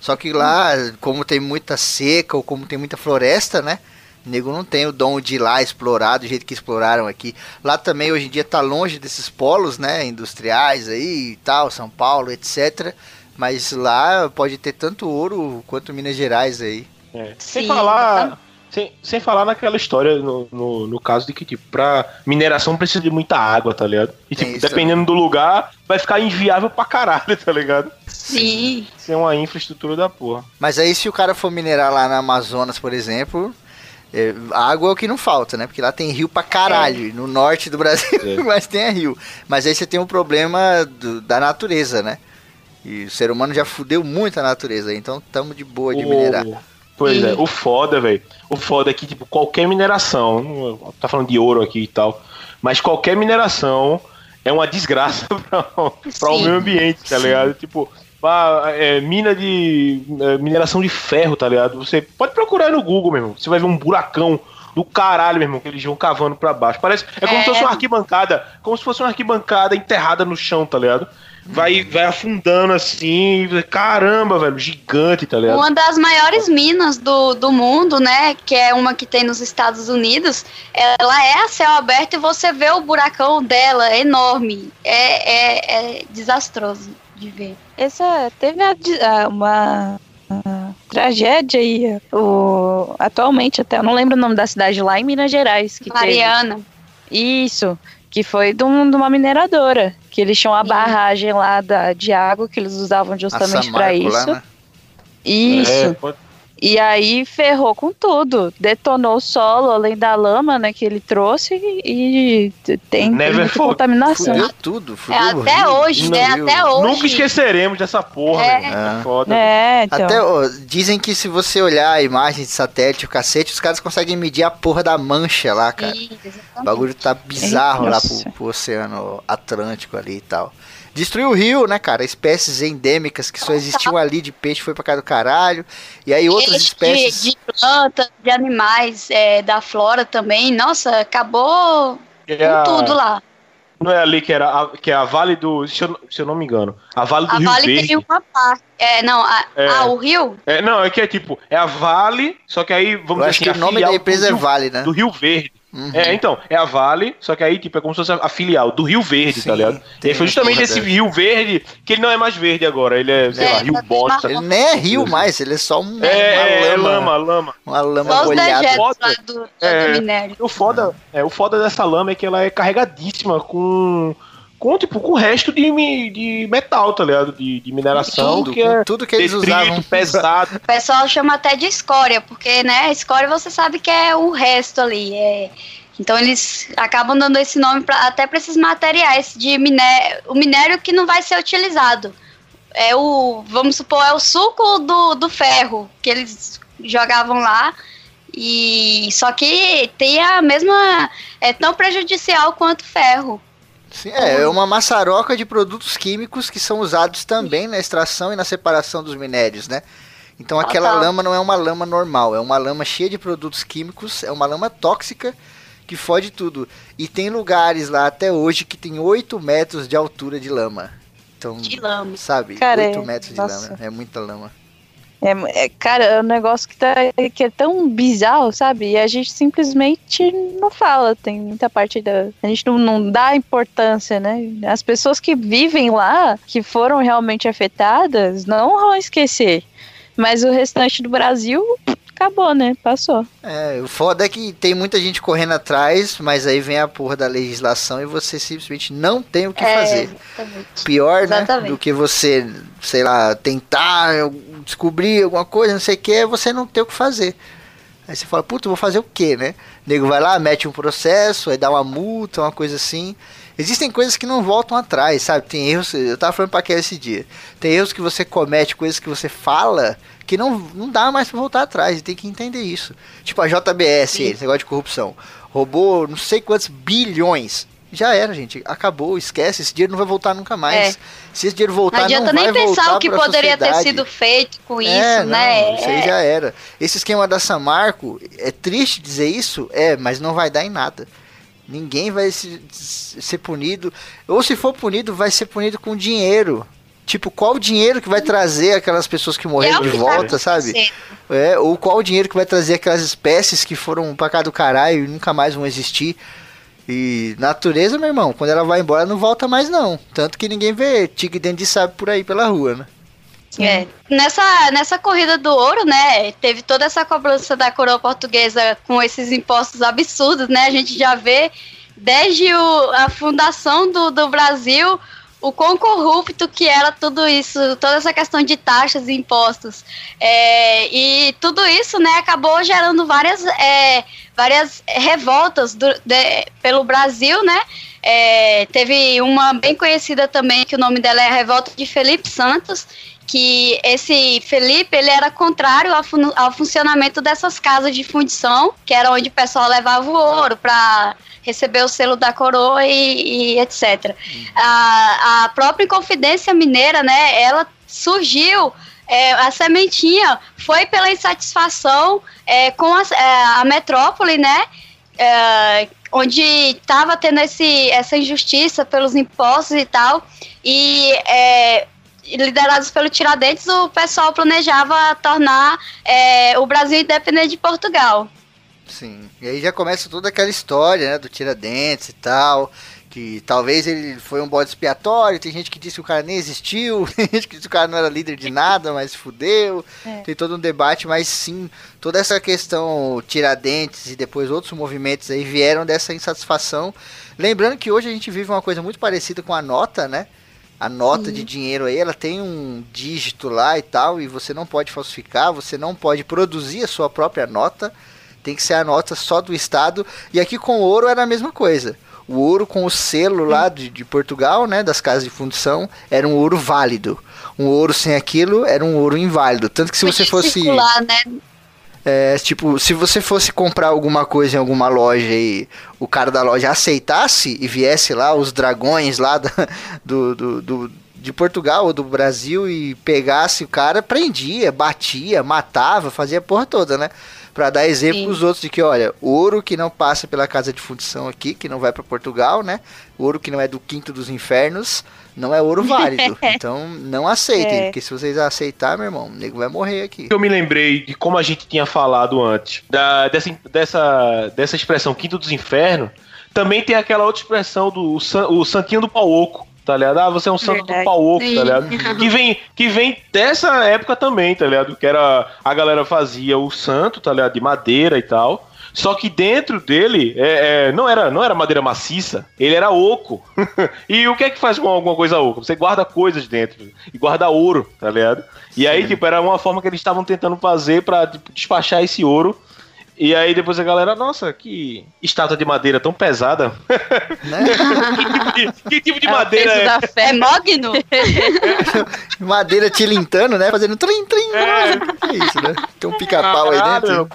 S2: Só que lá, como tem muita seca ou como tem muita floresta, né? O nego não tem o dom de ir lá explorar do jeito que exploraram aqui. Lá também hoje em dia tá longe desses polos, né? Industriais aí e tal, São Paulo, etc. Mas lá pode ter tanto ouro quanto Minas Gerais aí.
S4: É. Sem
S6: Sim,
S4: falar. Sem, sem falar naquela história, no, no, no caso de que, tipo, pra mineração precisa de muita água, tá ligado? E, tipo, dependendo do lugar, vai ficar inviável pra caralho, tá ligado?
S6: Sim.
S4: É uma infraestrutura da porra.
S2: Mas aí se o cara for minerar lá na Amazonas, por exemplo, é, água é o que não falta, né? Porque lá tem rio pra caralho, no norte do Brasil,
S4: É.
S2: mas tem rio. Mas aí você tem um problema do- da natureza, né? E o ser humano já fudeu muito a natureza, então tamo de boa de
S4: O-
S2: minerar.
S4: Pois
S6: E-
S4: é, o foda, velho. O foda é que, tipo, qualquer mineração, tá falando de ouro aqui e tal, mas qualquer mineração é uma desgraça pra, pra o meio ambiente, tá
S2: Sim.
S4: ligado? Tipo, pá, é, mina de. é, mineração de ferro, tá ligado? Você pode procurar no Google, meu irmão. Você vai ver um buracão do caralho, meu irmão, que eles vão cavando pra baixo. Parece. É como
S6: É.
S4: se fosse uma arquibancada. Como se fosse uma arquibancada enterrada no chão, tá ligado? Vai, vai afundando assim. Caramba, velho, gigante, tá ligado?
S6: Uma das maiores minas do, do mundo, né? Que é uma que tem nos Estados Unidos. Ela é a céu aberto e você vê o buracão dela é enorme. É, é, é desastroso de ver.
S3: Essa teve a uma, tragédia aí, o, atualmente até, eu não lembro o nome da cidade lá em Minas Gerais. Que teve.
S6: Mariana.
S3: Isso, que foi de, um- de uma mineradora, que eles tinham a
S6: Sim.
S3: barragem lá da, de água que eles usavam justamente pra
S2: Samarco
S3: isso.
S2: lá, né?
S3: Isso.
S4: É, pode-
S3: E aí ferrou com tudo. Detonou o solo, além da lama, né, que ele trouxe, e tem,
S4: Never
S3: contaminação.
S2: Fudeu tudo,
S6: É,
S2: fudeu o
S6: até
S2: rio,
S6: hoje, né? Até hoje.
S4: Nunca esqueceremos dessa porra,
S6: É.
S4: irmão.
S2: É.
S4: É foda.
S3: É, então.
S2: Até, ó, dizem que se você olhar a imagem de satélite, o cacete, os caras conseguem medir a porra da mancha lá, cara.
S6: Sim,
S2: O bagulho tá bizarro lá pro, pro Oceano Atlântico ali e tal. Destruiu o rio, né, cara? Espécies endêmicas que só existiam ali de peixe foi pra cá do caralho. E aí outras
S6: Peixe,
S2: espécies.
S6: De, de planta, de animais, é, da flora também. Nossa, acabou
S4: É
S6: com
S4: a-
S6: tudo lá.
S4: Não é ali que era a, que é a Vale do. Se eu, se eu não me engano. A Vale do
S6: A
S4: Rio
S6: Vale
S4: Verde.
S6: tem uma parte. É, não, a,
S4: É.
S6: ah, o rio?
S4: É, não, é que é tipo, é a Vale, só que aí vamos
S2: Eu
S4: dizer
S2: acho
S4: assim,
S2: que o nome da empresa é Vale, né?
S4: do Rio Verde.
S2: Uhum.
S4: É, então, é a Vale, só que aí, tipo, é como se fosse a filial do Rio Verde,
S2: Sim,
S4: tá ligado? E foi justamente esse. Rio Verde, que ele não é mais verde agora, ele é, sei
S6: É,
S4: lá, Rio
S6: tá
S4: Bosta.
S2: Ele nem é rio mais, ele é só um,
S4: É, é,
S2: uma
S4: lama,
S2: lama.
S4: lama.
S2: Uma lama
S6: Só os
S2: molhada.
S6: dejetos
S4: Foda.
S6: do, do,
S4: É.
S6: do minério.
S4: O foda, é, o foda dessa lama é que ela é carregadíssima com. Com, tipo, com o resto de, de metal, tá ligado? De, de mineração,
S2: Tudo,
S4: que é
S2: tudo que eles
S4: detrito,
S2: usavam.
S4: pesado.
S6: O pessoal chama até de escória, porque, né, escória você sabe que é o resto ali. É... Então eles acabam dando esse nome pra, até para esses materiais de minério, o minério que não vai ser utilizado. É o, vamos supor, é o suco do, do ferro que eles jogavam lá. E só que tem a mesma. É tão prejudicial quanto o ferro.
S2: Sim, é, é uma maçaroca de produtos químicos que são usados também na extração e na separação dos minérios, né? Então aquela
S6: Total.
S2: lama não é uma lama normal, é uma lama cheia de produtos químicos, é uma lama tóxica que fode tudo. E tem lugares lá até hoje que tem 8 metros de altura de lama. Então,
S6: De lama.
S2: sabe,
S3: Cara,
S2: 8
S3: é-
S2: metros de
S3: nossa.
S2: lama, é muita lama.
S3: É, é, cara, é um negócio que, tá, que é tão bizarro, sabe? E a gente simplesmente não fala. Tem muita parte da. A gente não, não dá importância, né? As pessoas que vivem lá, que foram realmente afetadas, não vão esquecer. Mas o restante do Brasil acabou, né? Passou.
S2: É, o foda é que tem muita gente correndo atrás, mas aí vem a porra da legislação e você simplesmente não tem o que
S6: É,
S2: fazer.
S6: exatamente.
S2: pior, né?
S6: Exatamente.
S2: Do que você, sei lá, tentar descobrir alguma coisa, não sei o que, você não ter o que fazer. Aí você fala, puta, vou fazer o quê, né? O nego vai lá, mete um processo, aí dá uma multa, uma coisa assim. Existem coisas que não voltam atrás, sabe? Tem erros, eu tava falando pra aquele esse dia. Tem erros que você comete, coisas que você fala, que não, não dá mais pra voltar atrás, tem que entender isso. Tipo a JBS,
S6: Sim.
S2: esse negócio de corrupção. Roubou não sei quantos bilhões. Já era, gente. Acabou, esquece. Esse dinheiro não vai voltar nunca mais.
S6: É.
S2: Se esse dinheiro voltar,
S6: Não adianta
S2: não
S6: nem pensar o que poderia ter sido feito com
S2: É,
S6: isso,
S2: não,
S6: né?
S2: Isso aí
S6: É,
S2: já era. Esse esquema da Samarco, é triste dizer isso? É, mas não vai dar em nada. Ninguém vai se- se- ser punido. Ou se for punido, vai ser punido com dinheiro. Tipo, qual o dinheiro que vai trazer aquelas pessoas que morreram
S6: é
S2: de
S6: que
S2: volta,
S6: tá
S2: sabe? É, ou qual o dinheiro que vai trazer aquelas espécies que foram pra cá do caralho e nunca mais vão existir. E natureza, meu irmão, quando ela vai embora não volta mais não. Tanto que ninguém vê tigre dentro de sabe por aí pela rua, né?
S6: É, nessa, nessa corrida do ouro, né, teve toda essa cobrança da coroa portuguesa com esses impostos absurdos, né, a gente já vê desde o, a fundação do, do Brasil o quão corrupto que era tudo isso, toda essa questão de taxas e impostos. É, e tudo isso, né, acabou gerando várias, é, várias revoltas do, de, pelo Brasil, né, é, teve uma bem conhecida também, que o nome dela é a Revolta de Felipe Santos, que esse Felipe ele era contrário ao, fun ao funcionamento dessas casas de fundição, que era onde o pessoal levava o ouro para receber o selo da coroa e, e etc. A, a própria Inconfidência Mineira, né, ela surgiu é, a sementinha foi pela insatisfação é, com a, é, a, metrópole, né? É, onde estava tendo esse, essa injustiça pelos impostos e tal. E é, liderados pelo Tiradentes, o pessoal planejava tornar é, o Brasil independente de Portugal.
S2: Sim, e aí já começa toda aquela história, né, do Tiradentes e tal, que talvez ele foi um bode expiatório, tem gente que disse que o cara nem existiu, tem gente que disse que o cara não era líder de nada, mas fudeu, é. tem todo um debate, mas sim, toda essa questão Tiradentes e depois outros movimentos aí vieram dessa insatisfação, lembrando que hoje a gente vive uma coisa muito parecida com a nota, né, a nota de dinheiro aí, ela tem um dígito lá e tal, e você não pode falsificar, você não pode produzir a sua própria nota, tem que ser a nota só do Estado. E aqui com o ouro era a mesma coisa. O ouro com o selo lá de, de Portugal, né, das casas de fundição, era um ouro válido. Um ouro sem aquilo era um ouro inválido. Tanto que se você fosse. Circular, né? É, tipo, se você fosse comprar alguma coisa em alguma loja e o cara da loja aceitasse e viesse lá os dragões lá do, do, do, de Portugal ou do Brasil e pegasse o cara, prendia, batia, matava, fazia a porra toda, né? Para dar exemplo os outros de que, olha, ouro que não passa pela casa de fundição aqui, que não vai para Portugal, né? Ouro que não é do quinto dos infernos, não é ouro válido. então, não aceitem, é. porque se vocês aceitar, meu irmão, o nego vai morrer aqui.
S4: Eu me lembrei de como a gente tinha falado antes, da, dessa, dessa, dessa expressão quinto dos infernos, também tem aquela outra expressão do o santinho do pau oco tá ligado? Ah, você é um santo Verdade. do pau oco, tá ligado? Que vem, que vem dessa época também, tá ligado? Que era a galera fazia o santo, tá ligado? De madeira e tal. Só que dentro dele é, é, não, era, não era madeira maciça, ele era oco. e o que é que faz com alguma coisa oco? Você guarda coisas dentro e guarda ouro, tá ligado? E aí, tipo, era uma forma que eles estavam tentando fazer para tipo, despachar esse ouro e aí depois a galera, nossa, que estátua de madeira tão pesada. Né? que, tipo de, que, tipo de, é madeira é?
S6: Da fé. É mogno?
S2: madeira tilintando, né? Fazendo trim, trim. É. Que é isso, né? Tem um pica-pau aí dentro.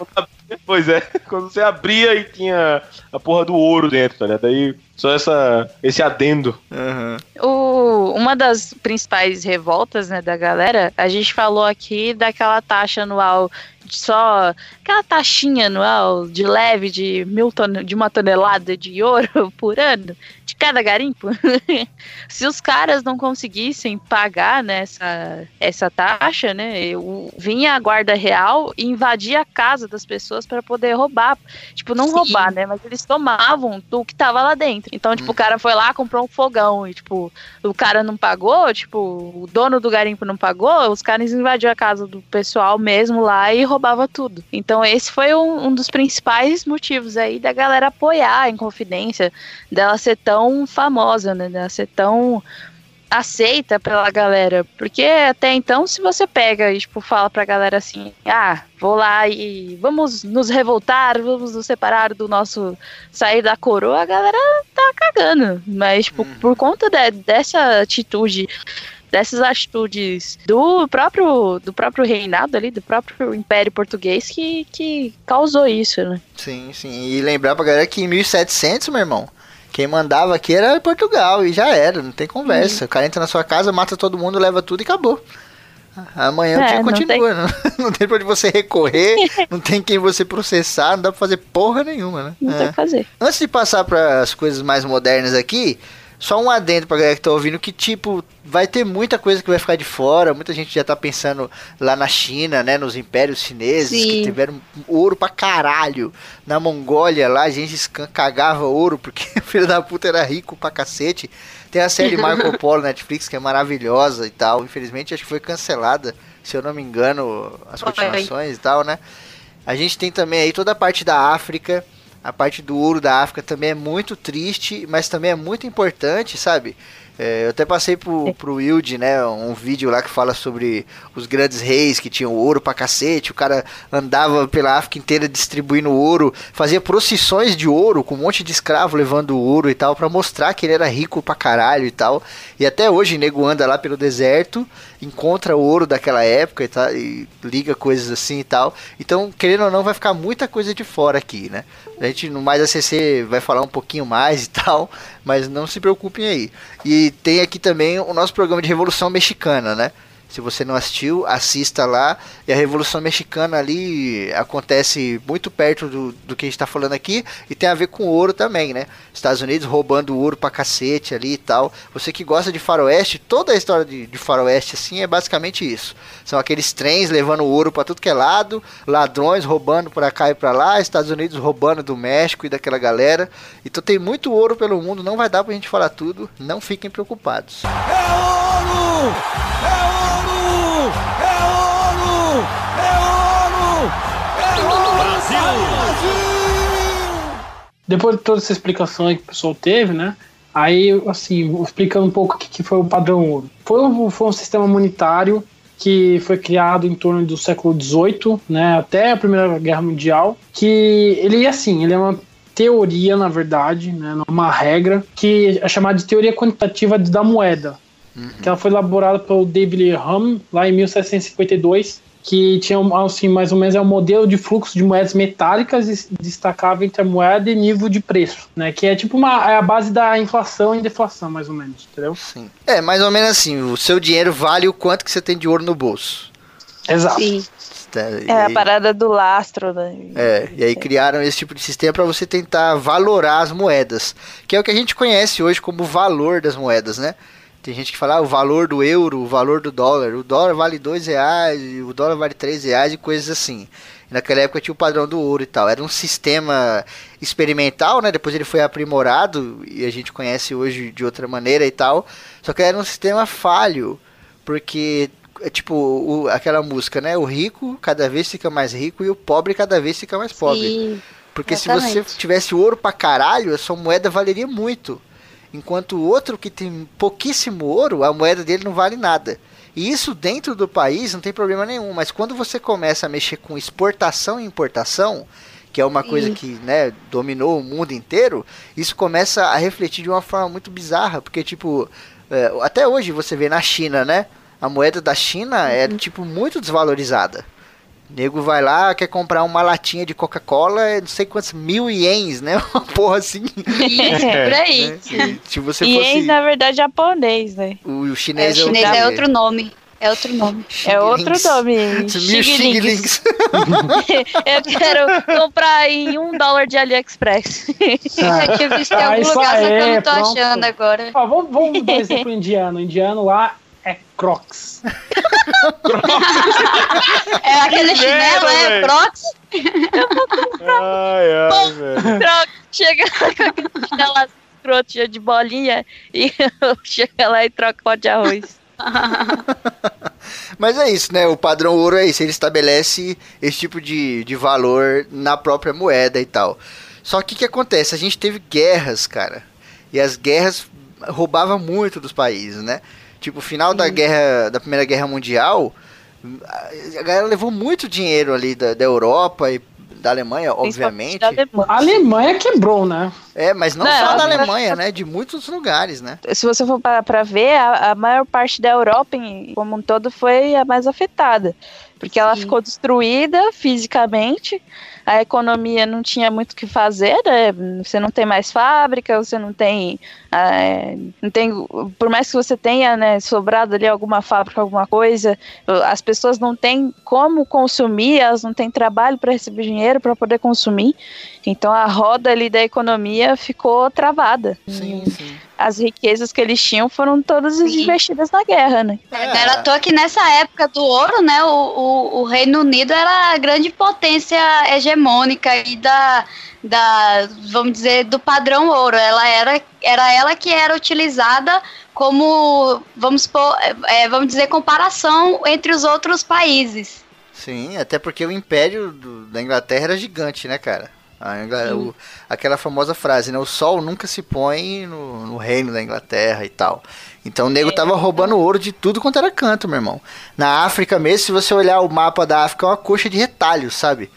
S4: Pois é, quando você abria e tinha a porra do ouro dentro, tá ligado? Daí só essa, esse adendo.
S3: Uhum. O, uma das principais revoltas né, da galera, a gente falou aqui daquela taxa anual só aquela taxinha anual de leve de, mil ton de uma tonelada de ouro por ano de cada garimpo. Se os caras não conseguissem pagar nessa né, essa taxa, né, eu, vinha a guarda real e invadia a casa das pessoas para poder roubar. Tipo, não Sim. roubar, né, mas eles tomavam do que tava lá dentro. Então, tipo, hum. o cara foi lá, comprou um fogão e, tipo, o cara não pagou, tipo, o dono do garimpo não pagou, os caras invadiam a casa do pessoal mesmo lá e roubava tudo. Então, esse foi um, um dos principais motivos aí da galera apoiar a Inconfidência, dela ser tão famosa, né, dela ser tão aceita pela galera. Porque até então, se você pega e tipo, fala pra galera assim, ah, vou lá e vamos nos revoltar, vamos nos separar do nosso sair da coroa, a galera tá cagando. Mas, tipo, uhum. por conta de, dessa atitude dessas atitudes do próprio do próprio reinado ali, do próprio Império Português que, que causou isso, né?
S2: Sim, sim. E lembrar pra galera que em 1700, meu irmão, quem mandava aqui era Portugal e já era, não tem conversa. Uhum. O cara entra na sua casa, mata todo mundo, leva tudo e acabou. Amanhã é, o dia continua, não tem... não, tem pra onde você recorrer, não tem quem você processar, não dá pra fazer porra nenhuma, né?
S3: Não é. tem que fazer.
S2: Antes de passar para as coisas mais modernas aqui, Só um adendo pra galera que tá ouvindo que, tipo, vai ter muita coisa que vai ficar de fora. Muita gente já tá pensando lá na China, né? Nos impérios chineses,
S6: Sim.
S2: que tiveram ouro pra caralho. Na Mongólia lá, a gente cagava ouro porque o filho da puta era rico pra cacete. Tem a série Marco Polo Netflix, que é maravilhosa e tal. Infelizmente, acho que foi cancelada, se eu não me engano, as continuações e tal, né? A gente tem também aí toda a parte da África. A parte do ouro da África também é muito triste, mas também é muito importante, sabe? É, eu até passei pro, pro Wilde, né, um vídeo lá que fala sobre os grandes reis que tinham ouro pra cacete. O cara andava pela África inteira distribuindo ouro, fazia procissões de ouro com um monte de escravo levando ouro e tal, pra mostrar que ele era rico pra caralho e tal. E até hoje, nego anda lá pelo deserto, encontra o ouro daquela época e, e liga coisas assim e tal. Então, querendo ou não, vai ficar muita coisa de fora aqui, né? A gente no Mais ACC vai falar um pouquinho mais e tal, mas não se preocupem aí. E tem aqui também o nosso programa de Revolução Mexicana, né? Se você não assistiu, assista lá. E a Revolução Mexicana ali acontece muito perto do, do que a gente está falando aqui. E tem a ver com ouro também, né? Estados Unidos roubando ouro pra cacete ali e tal. Você que gosta de faroeste, toda a história de, de faroeste assim é basicamente isso. São aqueles trens levando ouro pra tudo que é lado, ladrões roubando pra cá e pra lá, Estados Unidos roubando do México e daquela galera. Então tem muito ouro pelo mundo, não vai dar pra gente falar tudo, não fiquem preocupados.
S8: É ouro! É ouro! É! É ouro! Brasil!
S5: Depois de toda essa explicação aí que o pessoal teve, né? Aí, assim, explicando um pouco o que que foi o padrão ouro. Foi um, foi um sistema monetário que foi criado em torno do século XVIII, né, até a Primeira Guerra Mundial, que ele, assim, ele é uma teoria, na verdade, né, uma regra, que é chamada de teoria quantitativa da moeda, que ela foi elaborada pelo David Hum, lá em 1752, que tinha um, assim, mais ou menos é um modelo de fluxo de moedas metálicas e destacava entre a moeda e nível de preço, né? Que é tipo uma é a base da inflação e deflação, mais ou menos, entendeu?
S2: Sim. É, mais ou menos assim, o seu dinheiro vale o quanto que você tem de ouro no bolso.
S5: Exato.
S6: Sim.
S2: Tá,
S3: É a parada do lastro, né?
S2: É, e aí criaram esse tipo de sistema para você tentar valorar as moedas, que é o que a gente conhece hoje como valor das moedas, né? Tem gente que fala ah, o valor do euro, o valor do dólar. O dólar vale dois reais, o dólar vale três reais e coisas assim. E naquela época tinha o padrão do ouro e tal. Era um sistema experimental, né? Depois ele foi aprimorado e a gente conhece hoje de outra maneira e tal. Só que era um sistema falho, porque é tipo o- aquela música, né? O rico cada vez fica mais rico e o pobre cada vez fica mais pobre.
S6: Sim.
S2: Porque se você
S6: Exatamente.
S2: tivesse ouro pra caralho, a sua moeda valeria muito. Enquanto o outro que tem pouquíssimo ouro, a moeda dele não vale nada. E isso dentro do país não tem problema nenhum. Mas quando você começa a mexer com exportação e importação, que é uma coisa que né, dominou o mundo inteiro, isso começa a refletir de uma forma muito bizarra. Porque, tipo, é, até hoje você vê na China, né? A moeda da China é, tipo, muito desvalorizada. Nego vai lá, quer comprar uma latinha de Coca-Cola, é não sei quantos mil ienes, né? Uma porra assim.
S6: Isso, por aí.
S2: né? Se, se você
S3: E
S2: fosse.
S3: em, na verdade, japonês, né?
S2: O, o
S6: É, o
S2: chinês é,
S6: chinês
S2: o
S6: é outro nome. É outro nome.
S3: É outro nome.
S2: Mil
S3: Xing-lings. Eu quero comprar em um dólar de AliExpress.
S6: É que existe em
S5: Ah,
S6: algum lugar, só que eu
S5: aí,
S6: não tô
S5: pronto.
S6: achando agora.
S5: Ó, vamos, vamos dar um exemplo indiano. Indiano lá é Crocs.
S6: É aquele
S4: Que
S6: chinelo, é
S4: velho.
S6: Crocs?
S4: Ai, ai, velho.
S3: Troca, chega com aquele chinelo escroto cheio de bolinha e chega lá e troca pó de arroz.
S2: Mas é isso, né? O padrão ouro é isso. Ele estabelece esse tipo de, de valor na própria moeda e tal. Só que o que acontece? A gente teve guerras, cara. E as guerras roubavam muito dos países, né? Tipo, o final da guerra, da Primeira Guerra Mundial, a galera levou muito dinheiro ali da, da Europa e da Alemanha, obviamente.
S3: Da Alemanha.
S5: A Alemanha quebrou, né?
S2: É, mas não,
S3: Não,
S2: só da
S3: a-
S2: Alemanha, né? De muitos lugares, né?
S3: Se você for para pra ver, a, a maior parte da Europa em- como um todo foi a mais afetada. Porque ela
S6: Sim.
S3: ficou destruída fisicamente, a economia não tinha muito o que fazer, né? Você não tem mais fábrica, você não tem. ah, não tem por mais que você tenha né, sobrado ali alguma fábrica, alguma coisa, as pessoas não têm como consumir, elas não têm trabalho para receber dinheiro para poder consumir. Então a roda ali da economia ficou travada.
S2: Sim, sim.
S3: As riquezas que eles tinham foram todas
S6: Sim.
S3: investidas na guerra, né?
S6: É, era à toa que nessa época do ouro, né, o, o, o Reino Unido era a grande potência hegemônica e da, da, vamos dizer, do padrão ouro. Ela era, era ela que era utilizada como, vamos, supor, é, vamos dizer, comparação entre os outros países.
S2: Sim, até porque o império do- da Inglaterra era gigante, né, cara? A Ingla- o- aquela famosa frase, né? O sol nunca se põe no, no reino da Inglaterra e tal. Então o nego tava roubando ouro de tudo quanto era canto, meu irmão. Na África mesmo, se você olhar o mapa da África, é uma coxa de retalhos, sabe?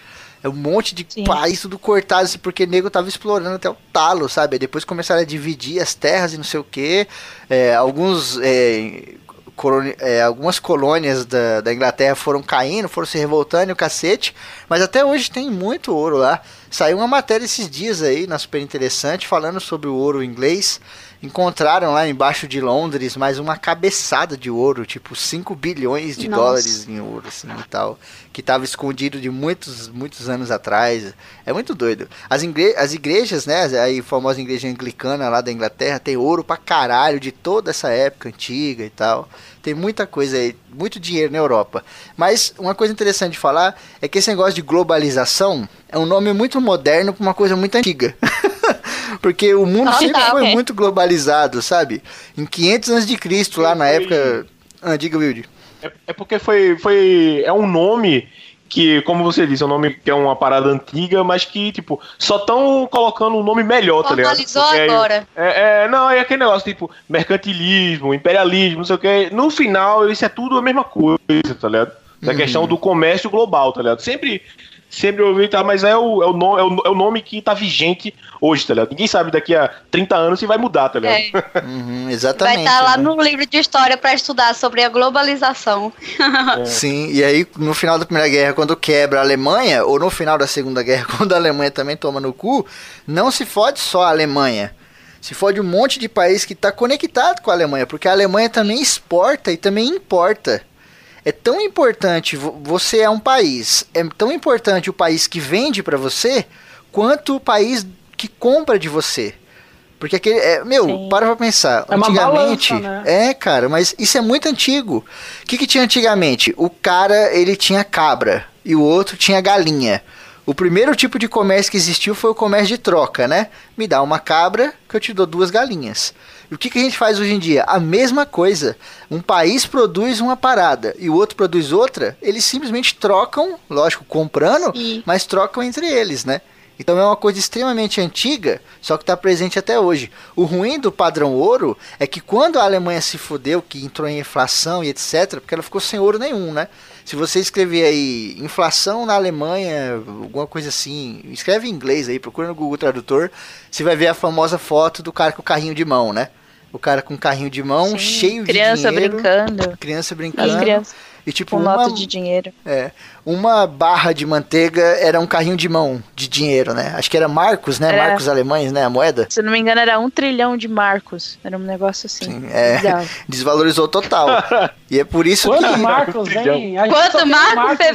S2: É um monte de
S3: Sim.
S2: país tudo cortado, assim, porque o nego tava explorando até o talo, sabe? Depois começaram a dividir as terras e não sei o que. alguns é, é, algumas colônias da, da Inglaterra foram caindo, foram se revoltando e o cacete, mas até hoje tem muito ouro lá. Saiu uma matéria esses dias aí, na super interessante, falando sobre o ouro inglês. Encontraram lá embaixo de Londres mais uma cabeçada de ouro, tipo 5 bilhões de
S6: Nossa.
S2: dólares em ouro, assim e tal. Que estava escondido de muitos, muitos anos atrás. É muito doido. As, igre as igrejas, né? A famosa igreja anglicana lá da Inglaterra tem ouro pra caralho de toda essa época antiga e tal. Tem muita coisa aí, muito dinheiro na Europa. Mas uma coisa interessante de falar é que esse negócio de globalização é um nome muito moderno pra uma coisa muito antiga. Porque o mundo
S6: Ah,
S2: sempre
S6: tá,
S2: foi
S6: ok.
S2: muito globalizado, sabe? Em 500 anos de Cristo, lá na época. Ah, diga, Wilde.
S4: É, é porque foi, foi. É um nome que, como você disse, é um nome que é uma parada antiga, mas que, tipo, só estão colocando um nome melhor, tá ligado? Porque
S6: agora.
S4: É, é, não, é aquele negócio, tipo, mercantilismo, imperialismo, não sei o que. No final, isso é tudo a mesma coisa, tá ligado? Da
S2: Uhum.
S4: questão do comércio global, tá ligado? Sempre. Sempre ouvi, tá? Mas é o, é, o nome, é, o, é o nome que tá vigente hoje, tá ligado? Ninguém sabe daqui a 30 anos se vai mudar, tá ligado?
S6: É,
S2: Uhum,
S6: vai
S2: exatamente.
S6: estar lá
S2: né?
S6: no livro de história para estudar sobre a globalização.
S2: Sim, e aí no final da Primeira Guerra, quando quebra a Alemanha, ou no final da Segunda Guerra, quando a Alemanha também toma no cu, não se fode só a Alemanha. Se fode um monte de país que está conectado com a Alemanha, porque a Alemanha também exporta e também importa. É tão importante, vo- você é um país, é tão importante o país que vende para você, quanto o país que compra de você. Porque aquele. É, meu,
S3: Sim.
S2: para pra pensar.
S5: É
S2: antigamente.
S5: balança, né?
S2: É, cara, mas isso é muito antigo. O que, que tinha antigamente? O cara, ele tinha cabra e o outro tinha galinha. O primeiro tipo de comércio que existiu foi o comércio de troca, né? Me dá uma cabra que eu te dou duas galinhas. E o que, que a gente faz hoje em dia? A mesma coisa. Um país produz uma parada e o outro produz outra, eles simplesmente trocam, lógico, comprando,
S6: Sim.
S2: mas trocam entre eles, né? Então é uma coisa extremamente antiga, só que está presente até hoje. O ruim do padrão ouro é que quando a Alemanha se fudeu, que entrou em inflação e etc, porque ela ficou sem ouro nenhum, né? Se você escrever aí inflação na Alemanha, alguma coisa assim, escreve em inglês aí, procura no Google Tradutor, você vai ver a famosa foto do cara com o carrinho de mão, né? O cara com o carrinho de mão,
S3: Sim,
S2: cheio
S3: criança
S2: de dinheiro.
S3: brincando.
S2: Criança
S3: As
S2: brincando.
S3: crianças
S2: E tipo,
S3: com
S2: uma,
S3: nota de dinheiro.
S2: é, uma barra de manteiga era um carrinho de mão de dinheiro, né? Acho que era marcos, né?
S3: Era.
S2: Marcos alemães, né? A moeda.
S3: Se eu não me engano, era um trilhão de marcos. Era um negócio assim.
S2: Sim, é.
S3: bizarro.
S2: Desvalorizou total. e é por isso
S5: Quantos
S2: que
S5: Marcos, hein? A gente só
S6: Quanto
S5: Marcos tem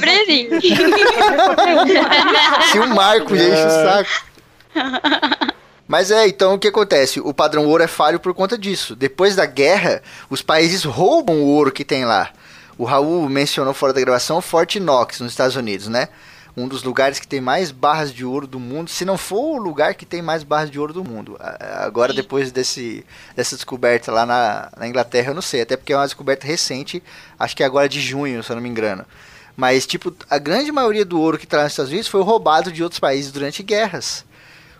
S5: um.
S2: se o Marco já enche o saco. Mas é, então o que acontece? O padrão ouro é falho por conta disso. Depois da guerra, os países roubam o ouro que tem lá. O Raul mencionou fora da gravação Fort Knox, nos Estados Unidos, né? Um dos lugares que tem mais barras de ouro do mundo, se não for o lugar que tem mais barras de ouro do mundo. Agora, depois desse, dessa descoberta lá na, na Inglaterra, eu não sei, até porque é uma descoberta recente, acho que é agora de junho, se eu não me engano. Mas, tipo, a grande maioria do ouro que está nos Estados Unidos foi roubado de outros países durante guerras.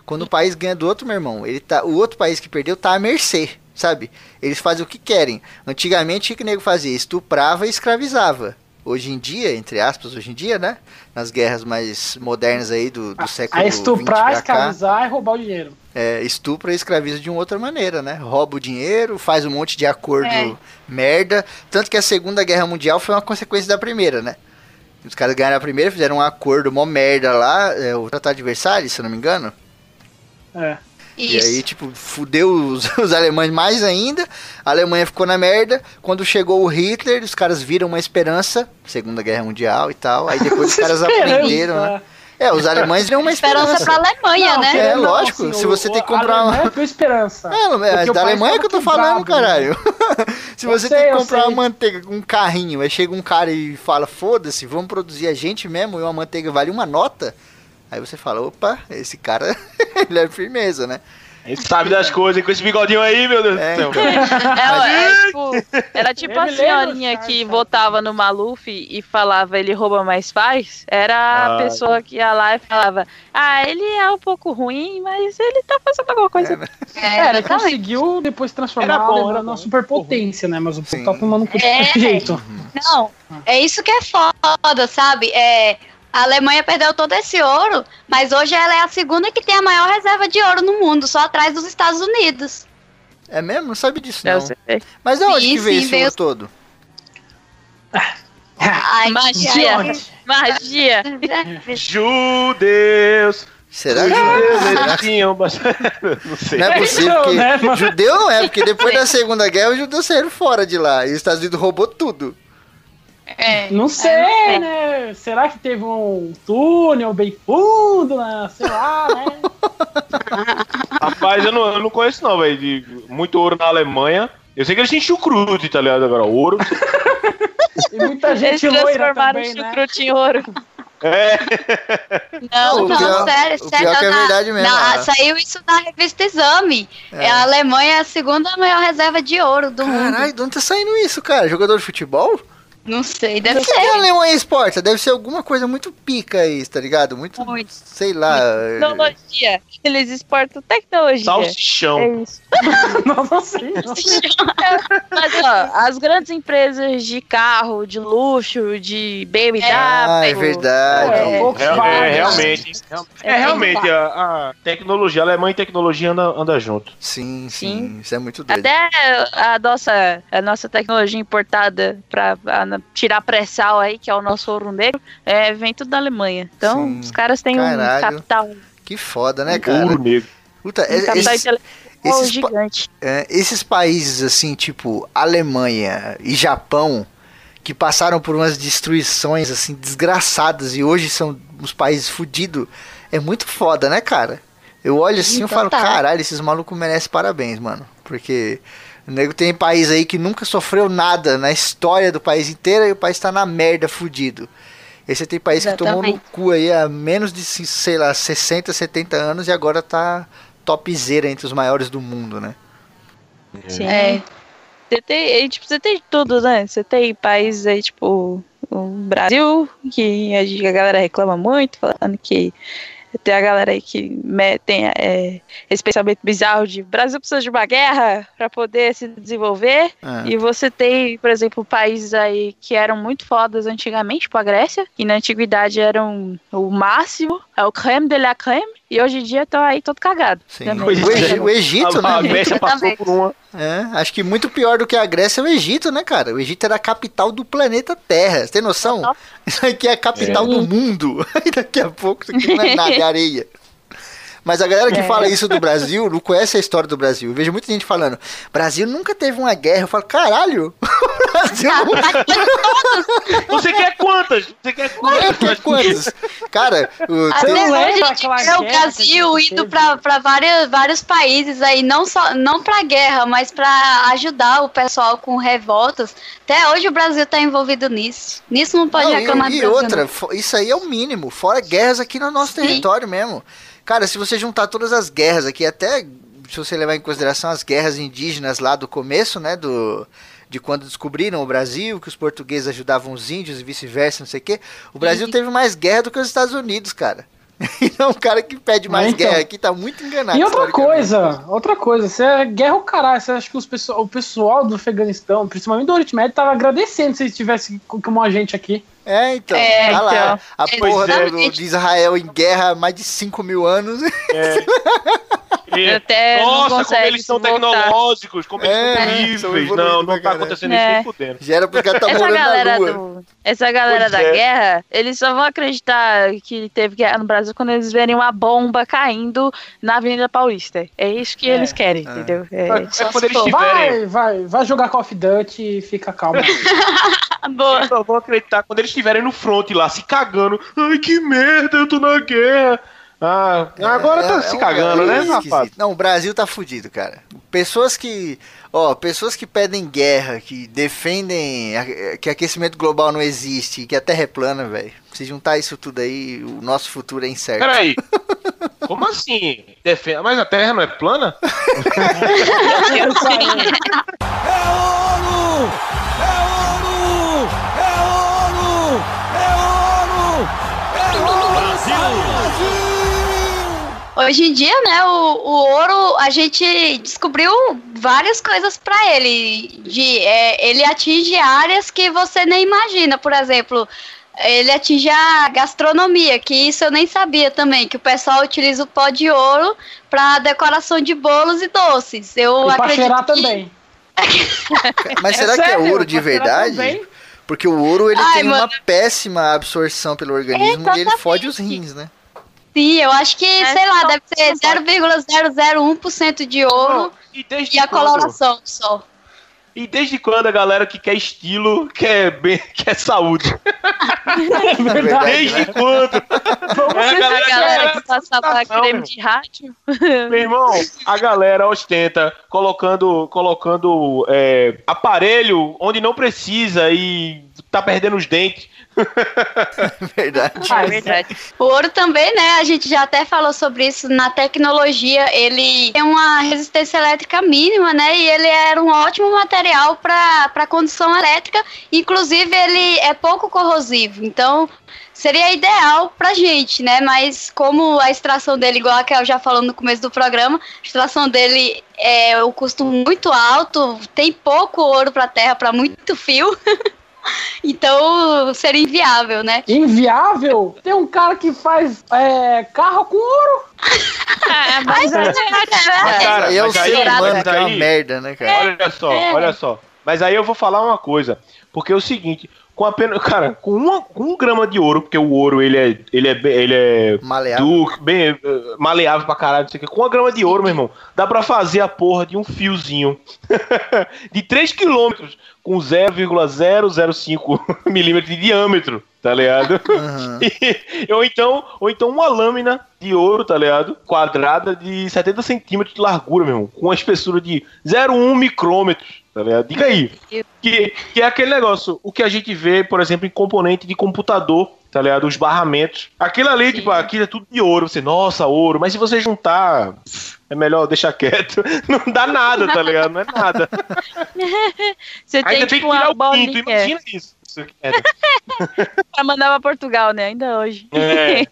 S2: Quando o país ganha do outro, meu irmão, ele tá, o outro país que perdeu tá à mercê, sabe? Eles fazem o que querem. Antigamente, o que o nego fazia? Estuprava e escravizava. Hoje em dia, entre aspas, hoje em dia, né? Nas guerras mais modernas aí do, do século
S5: A
S2: XX
S5: estuprar,
S2: pra cá,
S5: escravizar e roubar o dinheiro.
S2: é, estupra e escraviza de uma outra maneira, né? Rouba o dinheiro, faz um monte de acordo
S6: É.
S2: merda. Tanto que a Segunda Guerra Mundial foi uma consequência da primeira, né? Os caras ganharam a primeira, fizeram um acordo mó merda lá, é, o Tratado de Versalhes, se eu não me engano.
S5: É.
S2: E
S6: Isso.
S2: aí, tipo, fudeu os, os alemães mais ainda. A Alemanha ficou na merda. Quando chegou o Hitler, os caras viram uma esperança. Segunda Guerra Mundial e tal. Aí depois os caras aprenderam, né? É, os alemães dão uma
S6: Esperança
S2: esperança.
S6: pra Alemanha,
S5: Não,
S6: né?
S2: É,
S5: Não,
S2: lógico,
S5: assim,
S2: se
S5: o-
S2: você tem que comprar uma-
S5: é esperança.
S2: É, não, é
S5: o
S2: da Alemanha que eu tô falando,
S5: quebrado,
S2: caralho. Se
S5: Eu
S2: você
S5: sei,
S2: tem que comprar uma manteiga com um carrinho, aí chega um cara e fala, foda-se, vamos produzir a gente mesmo, e uma manteiga vale uma nota, aí você fala, opa, esse cara, ele é firmeza, né?
S4: A gente sabe das coisas com esse bigodinho aí, meu Deus
S2: É,
S4: do céu.
S3: É, é, tipo, era tipo
S5: Eu
S3: a
S5: lembro,
S3: senhorinha
S5: cara,
S3: que
S5: cara.
S3: votava no Maluf e falava ele rouba mais faz. Era a
S4: Ah.
S3: pessoa que ia lá e falava: Ah, ele é um pouco ruim, mas ele tá fazendo alguma coisa.
S6: É,
S5: É, ele
S6: exatamente.
S5: conseguiu depois transformar
S4: Era
S5: a
S4: bom, era
S5: numa
S4: bom.
S5: superpotência, né? Mas o povo tá tomando de
S6: É.
S5: jeito.
S6: Não, é isso que é foda, sabe? É, a Alemanha perdeu todo esse ouro, mas hoje ela é a segunda que tem a maior reserva de ouro no mundo, só atrás dos Estados Unidos.
S2: É mesmo? Não sabe disso, não. Mas de onde
S6: Sim,
S2: que veio
S6: sim,
S2: esse
S6: veio-
S2: ouro todo?
S6: Ai,
S3: Magia.
S5: De
S6: ai?
S3: Magia!
S6: ai.
S4: Judeus!
S2: Será que...
S4: judeus, eles tinham bastante... Não sei.
S2: Não é possível,
S5: Não,
S2: porque
S5: né,
S2: judeu não é, porque depois da Segunda Guerra os judeus saíram fora de lá, e os Estados Unidos roubou tudo.
S6: É,
S5: Não
S6: é,
S5: sei, né? Será que teve um túnel bem fundo, né? Sei lá, né?
S4: Rapaz, eu não, eu não conheço não, velho. de Muito ouro na Alemanha. Eu sei que eles tinham chucrute, tá ligado? Agora, ouro.
S5: E muita
S3: Eles
S5: gente loira
S3: transformaram
S5: também,
S3: o
S5: né?
S3: chucrute em ouro.
S4: É.
S6: Não, não,
S2: pior-
S6: sério, sério.
S2: pior que é
S6: na-
S2: verdade mesmo,
S6: na-
S2: ah.
S6: saiu isso na revista Exame.
S2: É.
S6: A Alemanha é a segunda maior reserva de ouro do mundo.
S2: Caralho, de onde tá saindo isso, cara? Jogador de futebol?
S6: Não sei, deve
S2: O que que a
S6: ser.
S2: Alemanha exporta? Deve ser alguma coisa muito pica isso, tá ligado? Muito,
S6: Muito.
S2: sei lá. é,
S3: Tecnologia. Eles exportam tecnologia.
S4: Salsichão.
S3: É isso.
S5: Não, não sei. Não.
S3: Mas, ó, as grandes empresas de carro, de luxo, de BMW.
S2: Ah, é verdade.
S5: É,
S4: É, é,
S5: Volkswagen.
S4: realmente. É, realmente, a, a tecnologia, a Alemanha e tecnologia anda, anda junto.
S2: Sim, sim,
S3: Sim.
S2: isso é muito doido.
S3: Até a nossa, a nossa tecnologia importada para tirar pré-sal aí, que é o nosso ouro negro, é, vem tudo da Alemanha. Então,
S2: Sim.
S3: os caras têm
S2: Caralho.
S3: um capital,
S2: Que foda, né, cara?
S4: Ouro negro.
S2: Puta,
S3: um
S2: é- esses, esses pa-
S3: gigante.
S2: é, esses países, assim, tipo Alemanha e Japão, que passaram por umas destruições, assim, desgraçadas e hoje são uns países fudidos, é muito foda, né, cara? Eu olho assim e
S6: Sim,
S2: falo,
S6: total.
S2: caralho, esses malucos merecem parabéns, mano. Porque o nego tem país aí que nunca sofreu nada na história do país inteiro e o país tá na merda fudido. E você tem país que tomou no
S6: Exatamente.
S2: cu aí há menos de, sei lá, 60, 70 anos e agora tá topzera entre os maiores do mundo, né?
S3: Sim.
S6: É.
S3: Você tem, tipo, você tem tudo, né? Você tem países aí, tipo, o Brasil, que a, gente- a galera reclama muito, falando que tem a galera aí que tem é, esse pensamento bizarro de Brasil precisa de uma guerra para poder se desenvolver.
S2: Ah.
S3: E você tem, por exemplo, países aí que eram muito fodas antigamente, tipo a Grécia, que na antiguidade eram o máximo, é o creme de la creme, e hoje em dia estão aí todo cagado.
S2: O,
S4: é.
S2: Egi- o Egito,
S4: a, a
S2: né?
S4: Grécia passou por uma.
S2: É, acho que muito pior do que a Grécia é o Egito, né, cara? O Egito era a capital do planeta Terra. Você tem noção? Isso aqui é a capital do mundo. Aí daqui a pouco isso aqui não é nada, é areia. Mas a galera que
S3: É.
S2: fala isso do Brasil não conhece a história do Brasil. Eu vejo muita gente falando, Brasil nunca teve uma guerra. Eu falo, caralho, o Brasil
S4: Você quer quantas? Você quer quantas?
S2: quantas. Cara, o,
S6: Até
S2: tem-
S5: não
S6: hoje
S5: lembra
S6: a gente vê o
S5: guerra
S6: Brasil indo
S5: teve?
S6: pra, pra várias, vários países aí, não só não pra guerra, mas pra ajudar o pessoal com revoltas. Até hoje o Brasil tá envolvido nisso. Nisso não pode
S2: Não,
S6: reclamar
S2: e, e
S6: Brasil.
S2: outra, isso aí é o mínimo. Fora guerras aqui no nosso
S6: Sim.
S2: território mesmo. Cara, se você juntar todas as guerras aqui, até se você levar em consideração as guerras indígenas lá do começo, né, do de quando descobriram o Brasil, que os portugueses ajudavam os índios e vice-versa, não sei o quê. O Brasil
S6: Sim.
S2: teve mais guerra do que os Estados Unidos, cara. Então, o cara que pede mais
S5: Então.
S2: guerra aqui tá muito enganado.
S5: E outra coisa, outra coisa, você é guerra o caralho. Você acha que os pessoal, o pessoal do Afeganistão, principalmente do Oriente Médio, tava agradecendo se estivesse como a gente aqui.
S2: É, então.
S6: É,
S2: tá lá.
S3: então.
S2: A porra do- de Israel em guerra há mais de 5 mil anos.
S4: E-
S3: Até não
S4: Nossa, como
S3: consegue
S4: eles são
S3: voltar.
S4: tecnológicos, como eles
S2: É,
S4: são
S2: evoluídos
S4: Não, não tá acontecendo
S3: É.
S4: isso nem fudendo.
S2: Já era porque tá
S3: Essa
S2: morando
S3: galera,
S2: na lua.
S3: do, essa galera
S4: Pois
S3: da
S4: é.
S3: guerra, eles só vão acreditar que teve guerra no Brasil quando eles verem uma bomba caindo na Avenida Paulista. É isso que
S5: É.
S3: eles querem,
S2: É.
S3: entendeu? É,
S4: É
S3: só
S4: quando eles tiverem-
S5: Vai, vai, vai jogar Call of Duty e fica calmo.
S3: Boa.
S4: Eu só vou acreditar quando eles estiverem no front lá, se cagando. Ai, que merda, eu tô na guerra. Ah, agora tá
S2: É- é
S4: se
S2: um-
S4: cagando,
S2: é
S4: né, rapaz?
S2: Não, o Brasil tá fudido, cara. Pessoas que. Ó, pessoas que pedem guerra, que defendem a- que aquecimento global não existe, que a Terra é plana, velho. Se juntar isso tudo aí, o nosso futuro é incerto.
S4: Peraí. Como assim? Defe- Mas a Terra não é plana?
S8: É ouro! É ouro!
S6: Hoje em dia, né, o, o ouro, a gente descobriu várias coisas pra ele. De, é, ele atinge áreas que você nem imagina. Por exemplo, ele atinge a gastronomia, que isso eu nem sabia também, que o pessoal utiliza o pó de ouro pra decoração de bolos e doces. Eu
S5: E pra
S6: acredito
S5: cheirar
S6: que...
S5: também.
S2: Mas será que é
S5: sério,
S2: ouro de verdade?
S5: também.
S2: Porque o ouro ele
S6: Ai,
S2: tem uma
S6: mano.
S2: péssima absorção pelo organismo e ele fode os rins, né?
S6: Sim, eu acho que,
S3: É
S6: sei lá, deve ser
S3: só
S6: 0,001% de ouro
S4: E desde
S6: e a
S4: quando?
S6: coloração só.
S4: E desde quando a galera que quer estilo quer, bem, quer saúde?
S5: É verdade.
S4: Desde quando?
S5: Vamos
S4: É,
S5: ser
S4: galera,
S3: A galera que passava
S4: não,
S3: creme
S4: meu.
S3: de rádio.
S4: Meu irmão, a galera ostenta colocando, colocando é, aparelho onde não precisa e tá perdendo os dentes.
S2: Verdade.
S5: Ah,
S3: É verdade.
S6: O ouro também, né? A gente já até falou sobre isso na tecnologia. Ele tem uma resistência elétrica mínima, né? E ele era um ótimo material para condução elétrica. Inclusive, ele é pouco corrosivo. Então, seria ideal pra gente, né? Mas como a extração dele, igual a Kel já falou no começo do programa, a extração dele é o custo muito alto, tem pouco ouro pra terra para muito fio. então, seria inviável, né?
S5: Inviável? Tem um cara que faz é, carro com ouro.
S3: Ah, mas é.
S4: Mas, cara,
S2: é o
S4: mas aí-
S2: ser humano
S4: mas
S2: que é uma merda, né, cara?
S4: Olha só,
S6: É.
S4: olha só. Mas aí eu vou falar uma coisa. Porque é o seguinte, com apenas. Cara, com, uma, com um grama de ouro, porque o ouro ele é. Ele é, ele é
S2: Maleável.
S4: du- bem eh, maleável pra caralho, não sei o quê. Com uma grama de ouro, meu irmão, dá pra fazer a porra de um fiozinho de 3 quilômetros com 0,005 milímetros de diâmetro, tá ligado?
S2: Uhum.
S4: ou, então, ou então uma lâmina de ouro, tá ligado? Quadrada de 70 centímetros de largura, meu irmão, com uma espessura de 0,1 micrômetros, tá ligado? Diga aí. Que, que é aquele negócio, o que a gente vê, por exemplo, em componente de computador, tá ligado? Os barramentos. Aquilo ali, tipo, aquilo é tudo de ouro. Você, nossa, ouro. Mas se você juntar, é melhor deixar quieto. Não dá nada, tá ligado? Não é nada.
S3: Você tem
S4: Ainda tem que
S3: tipo
S4: tirar o quinto,
S3: bolinha
S4: imagina isso. Isso que é.
S3: pra mandar pra Portugal, né? Ainda hoje.
S4: É.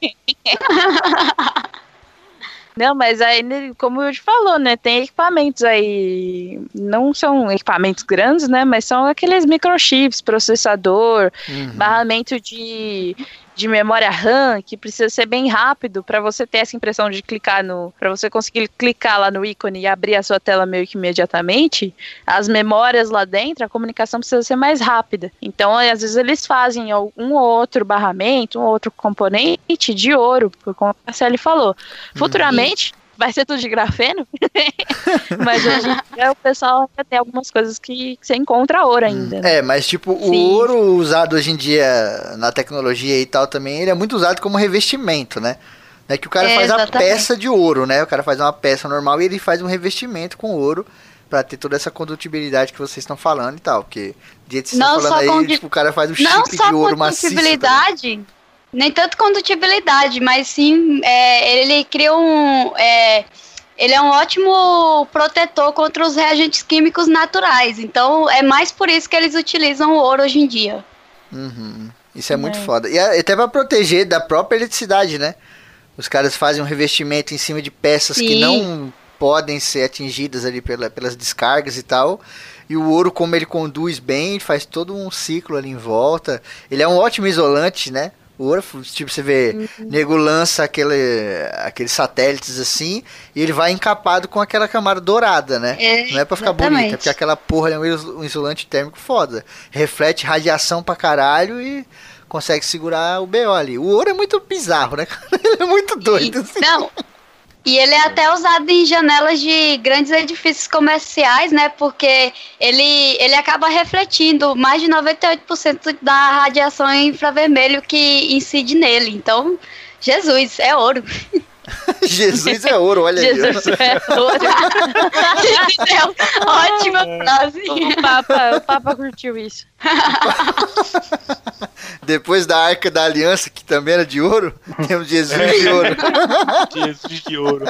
S3: Não, mas aí, né, como eu te falou, né? Tem equipamentos aí. Não são equipamentos grandes, né? Mas são aqueles microchips, processador,
S2: Uhum.
S3: barramento de, de memória RAM, que precisa ser bem rápido para você ter essa impressão de clicar no. para você conseguir clicar lá no ícone e abrir a sua tela meio que imediatamente. As memórias lá dentro, a comunicação precisa ser mais rápida. Então, às vezes, eles fazem um ou outro barramento, um ou outro componente de ouro, como a Sally falou. Futuramente. Vai ser tudo de grafeno, mas hoje em dia o pessoal tem algumas coisas que, que você encontra ouro ainda. né?
S2: É, mas tipo, o
S3: Sim.
S2: ouro usado hoje em dia na tecnologia e tal também, ele é muito usado como revestimento, né? É que o cara
S6: É,
S2: faz a
S6: exatamente.
S2: peça de ouro, né? O cara faz uma peça normal e ele faz um revestimento com ouro pra ter toda essa condutibilidade que vocês estão falando e tal. Porque do jeito que vocês
S6: Não
S2: estão falando
S6: só
S2: aí,
S6: condi-
S2: tipo, o cara faz um
S6: Não
S2: chip
S6: só
S2: de ouro maciço. tá ligado?
S6: condutibilidade, nem tanto condutibilidade, mas sim é, ele cria um. é, ele é um ótimo protetor contra os reagentes químicos naturais. Então é mais por isso que eles utilizam o ouro hoje em dia.
S2: Uhum. Isso é muito
S3: É.
S2: foda. E até pra proteger da própria eletricidade, né? Os caras fazem um revestimento em cima de peças que
S6: Sim.
S2: não podem ser atingidas ali pela- pelas descargas e tal. E o ouro, como ele conduz bem, faz todo um ciclo ali em volta. Ele é um ótimo isolante, né? Tipo, você vê, nego lança aquele, aqueles satélites assim, e ele vai encapado com aquela camada dourada, né?
S6: É,
S2: Não é pra ficar
S6: exatamente.
S2: bonita, porque aquela porra é um iso- isolante térmico foda. Reflete radiação pra caralho e consegue segurar o BO ali. O ouro é muito bizarro, né? Ele é muito doido. assim.
S6: Não. E ele é até usado em janelas de grandes edifícios comerciais, né? Porque ele, ele acaba refletindo mais de 98% da radiação infravermelho que incide nele. Então, Jesus, é ouro.
S2: Jesus é ouro, olha
S3: Jesus
S2: aí.
S3: é ouro.
S6: Ótima frase.
S3: O Papa, o Papa curtiu isso.
S2: Depois da Arca da Aliança, que também era de ouro, temos Jesus de ouro.
S4: Jesus de ouro.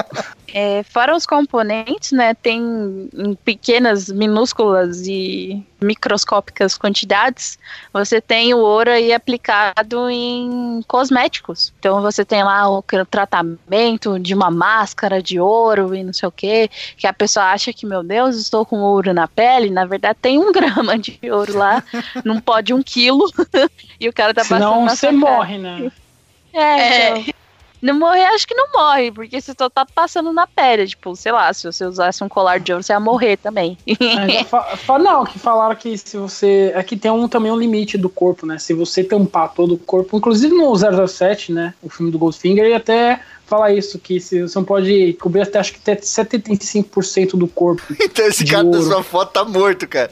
S3: É, fora os componentes, né, tem em pequenas, minúsculas e microscópicas quantidades, você tem o ouro aí aplicado em cosméticos. Então você tem lá o tratamento de uma máscara de ouro e não sei o que, que a pessoa acha que, meu Deus, estou com ouro na pele, na verdade tem um grama de ouro lá, não pode um quilo, e o cara tá passando
S5: Senão
S3: na
S5: você
S3: sua cara.
S5: morre, né?
S3: É,
S6: É.
S3: então, Não morrer, acho que não morre, porque você só tá passando na pele. Tipo, sei lá, se você usasse um colar de ouro, você ia morrer também.
S5: Mas fa- fa- não, que falaram que se você. Aqui tem um, também um limite do corpo, né? Se você tampar todo o corpo, inclusive no 007, né? O filme do Goldfinger, ele até fala isso, que se você não pode cobrir até acho que até 75% do corpo.
S2: Então esse
S5: De
S2: cara da
S5: ouro.
S2: sua foto tá morto, cara.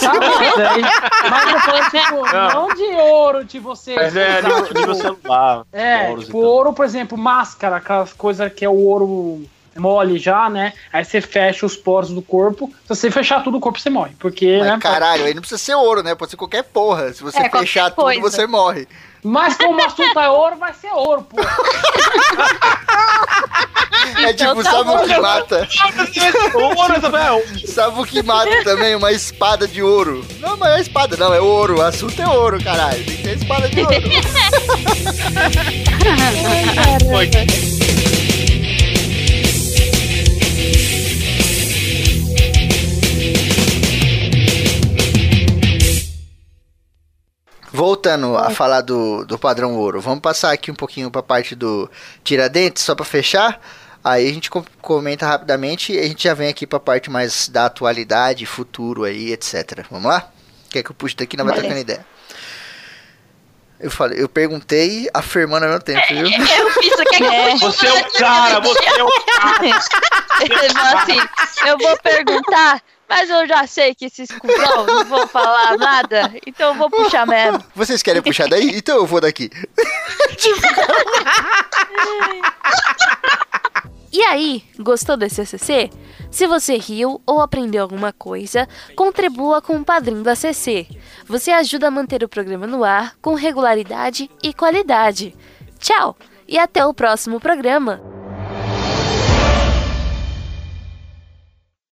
S5: Sabe? Daí- Mas eu falei, tipo, não de ouro, de você.
S4: Mas é
S5: usar,
S4: nível,
S5: tipo,
S4: celular.
S5: É,
S4: ouros e
S5: tipo,
S4: tal.
S5: ouro, por exemplo, máscara, aquelas coisas que é o ouro mole já, né? Aí você fecha os poros do corpo. Se você fechar tudo o corpo, você morre. Porque,
S2: Mas
S5: né?
S2: caralho, aí não precisa ser ouro, né? Pode ser qualquer porra. Se você
S3: É,
S2: fechar tudo,
S3: coisa.
S2: você morre.
S5: Mas como o assunto é ouro, vai ser ouro, pô.
S2: É
S3: Então
S2: tipo,
S3: tá
S2: sabe o que mata?
S4: Ouro, Isabel!
S2: Sabe o que mata também? Uma espada de ouro. Não, mas é espada, não, é ouro. O assunto é ouro, caralho. Tem que ter espada de ouro. Voltando a falar do, do padrão ouro, vamos passar aqui um pouquinho pra parte do Tiradentes, só pra fechar. Aí a gente com- comenta rapidamente e a gente já vem aqui pra parte mais da atualidade, futuro aí, etc. Vamos lá? Quer que eu puxe daqui? Não vai trocando ideia. Eu falei, eu perguntei afirmando ao mesmo tempo, viu?
S6: Eu fiz o que
S3: É.
S4: Você é o cara, você é o cara!
S3: Ele falou assim: eu vou perguntar, mas eu já sei que esses cuzão não vão falar nada, então eu vou puxar mesmo.
S2: Vocês querem puxar daí? Então eu vou daqui.
S9: E aí, gostou desse ACC? Se você riu ou aprendeu alguma coisa, contribua com o padrinho do ACC. Você ajuda a manter o programa no ar com regularidade e qualidade. Tchau e até o próximo programa.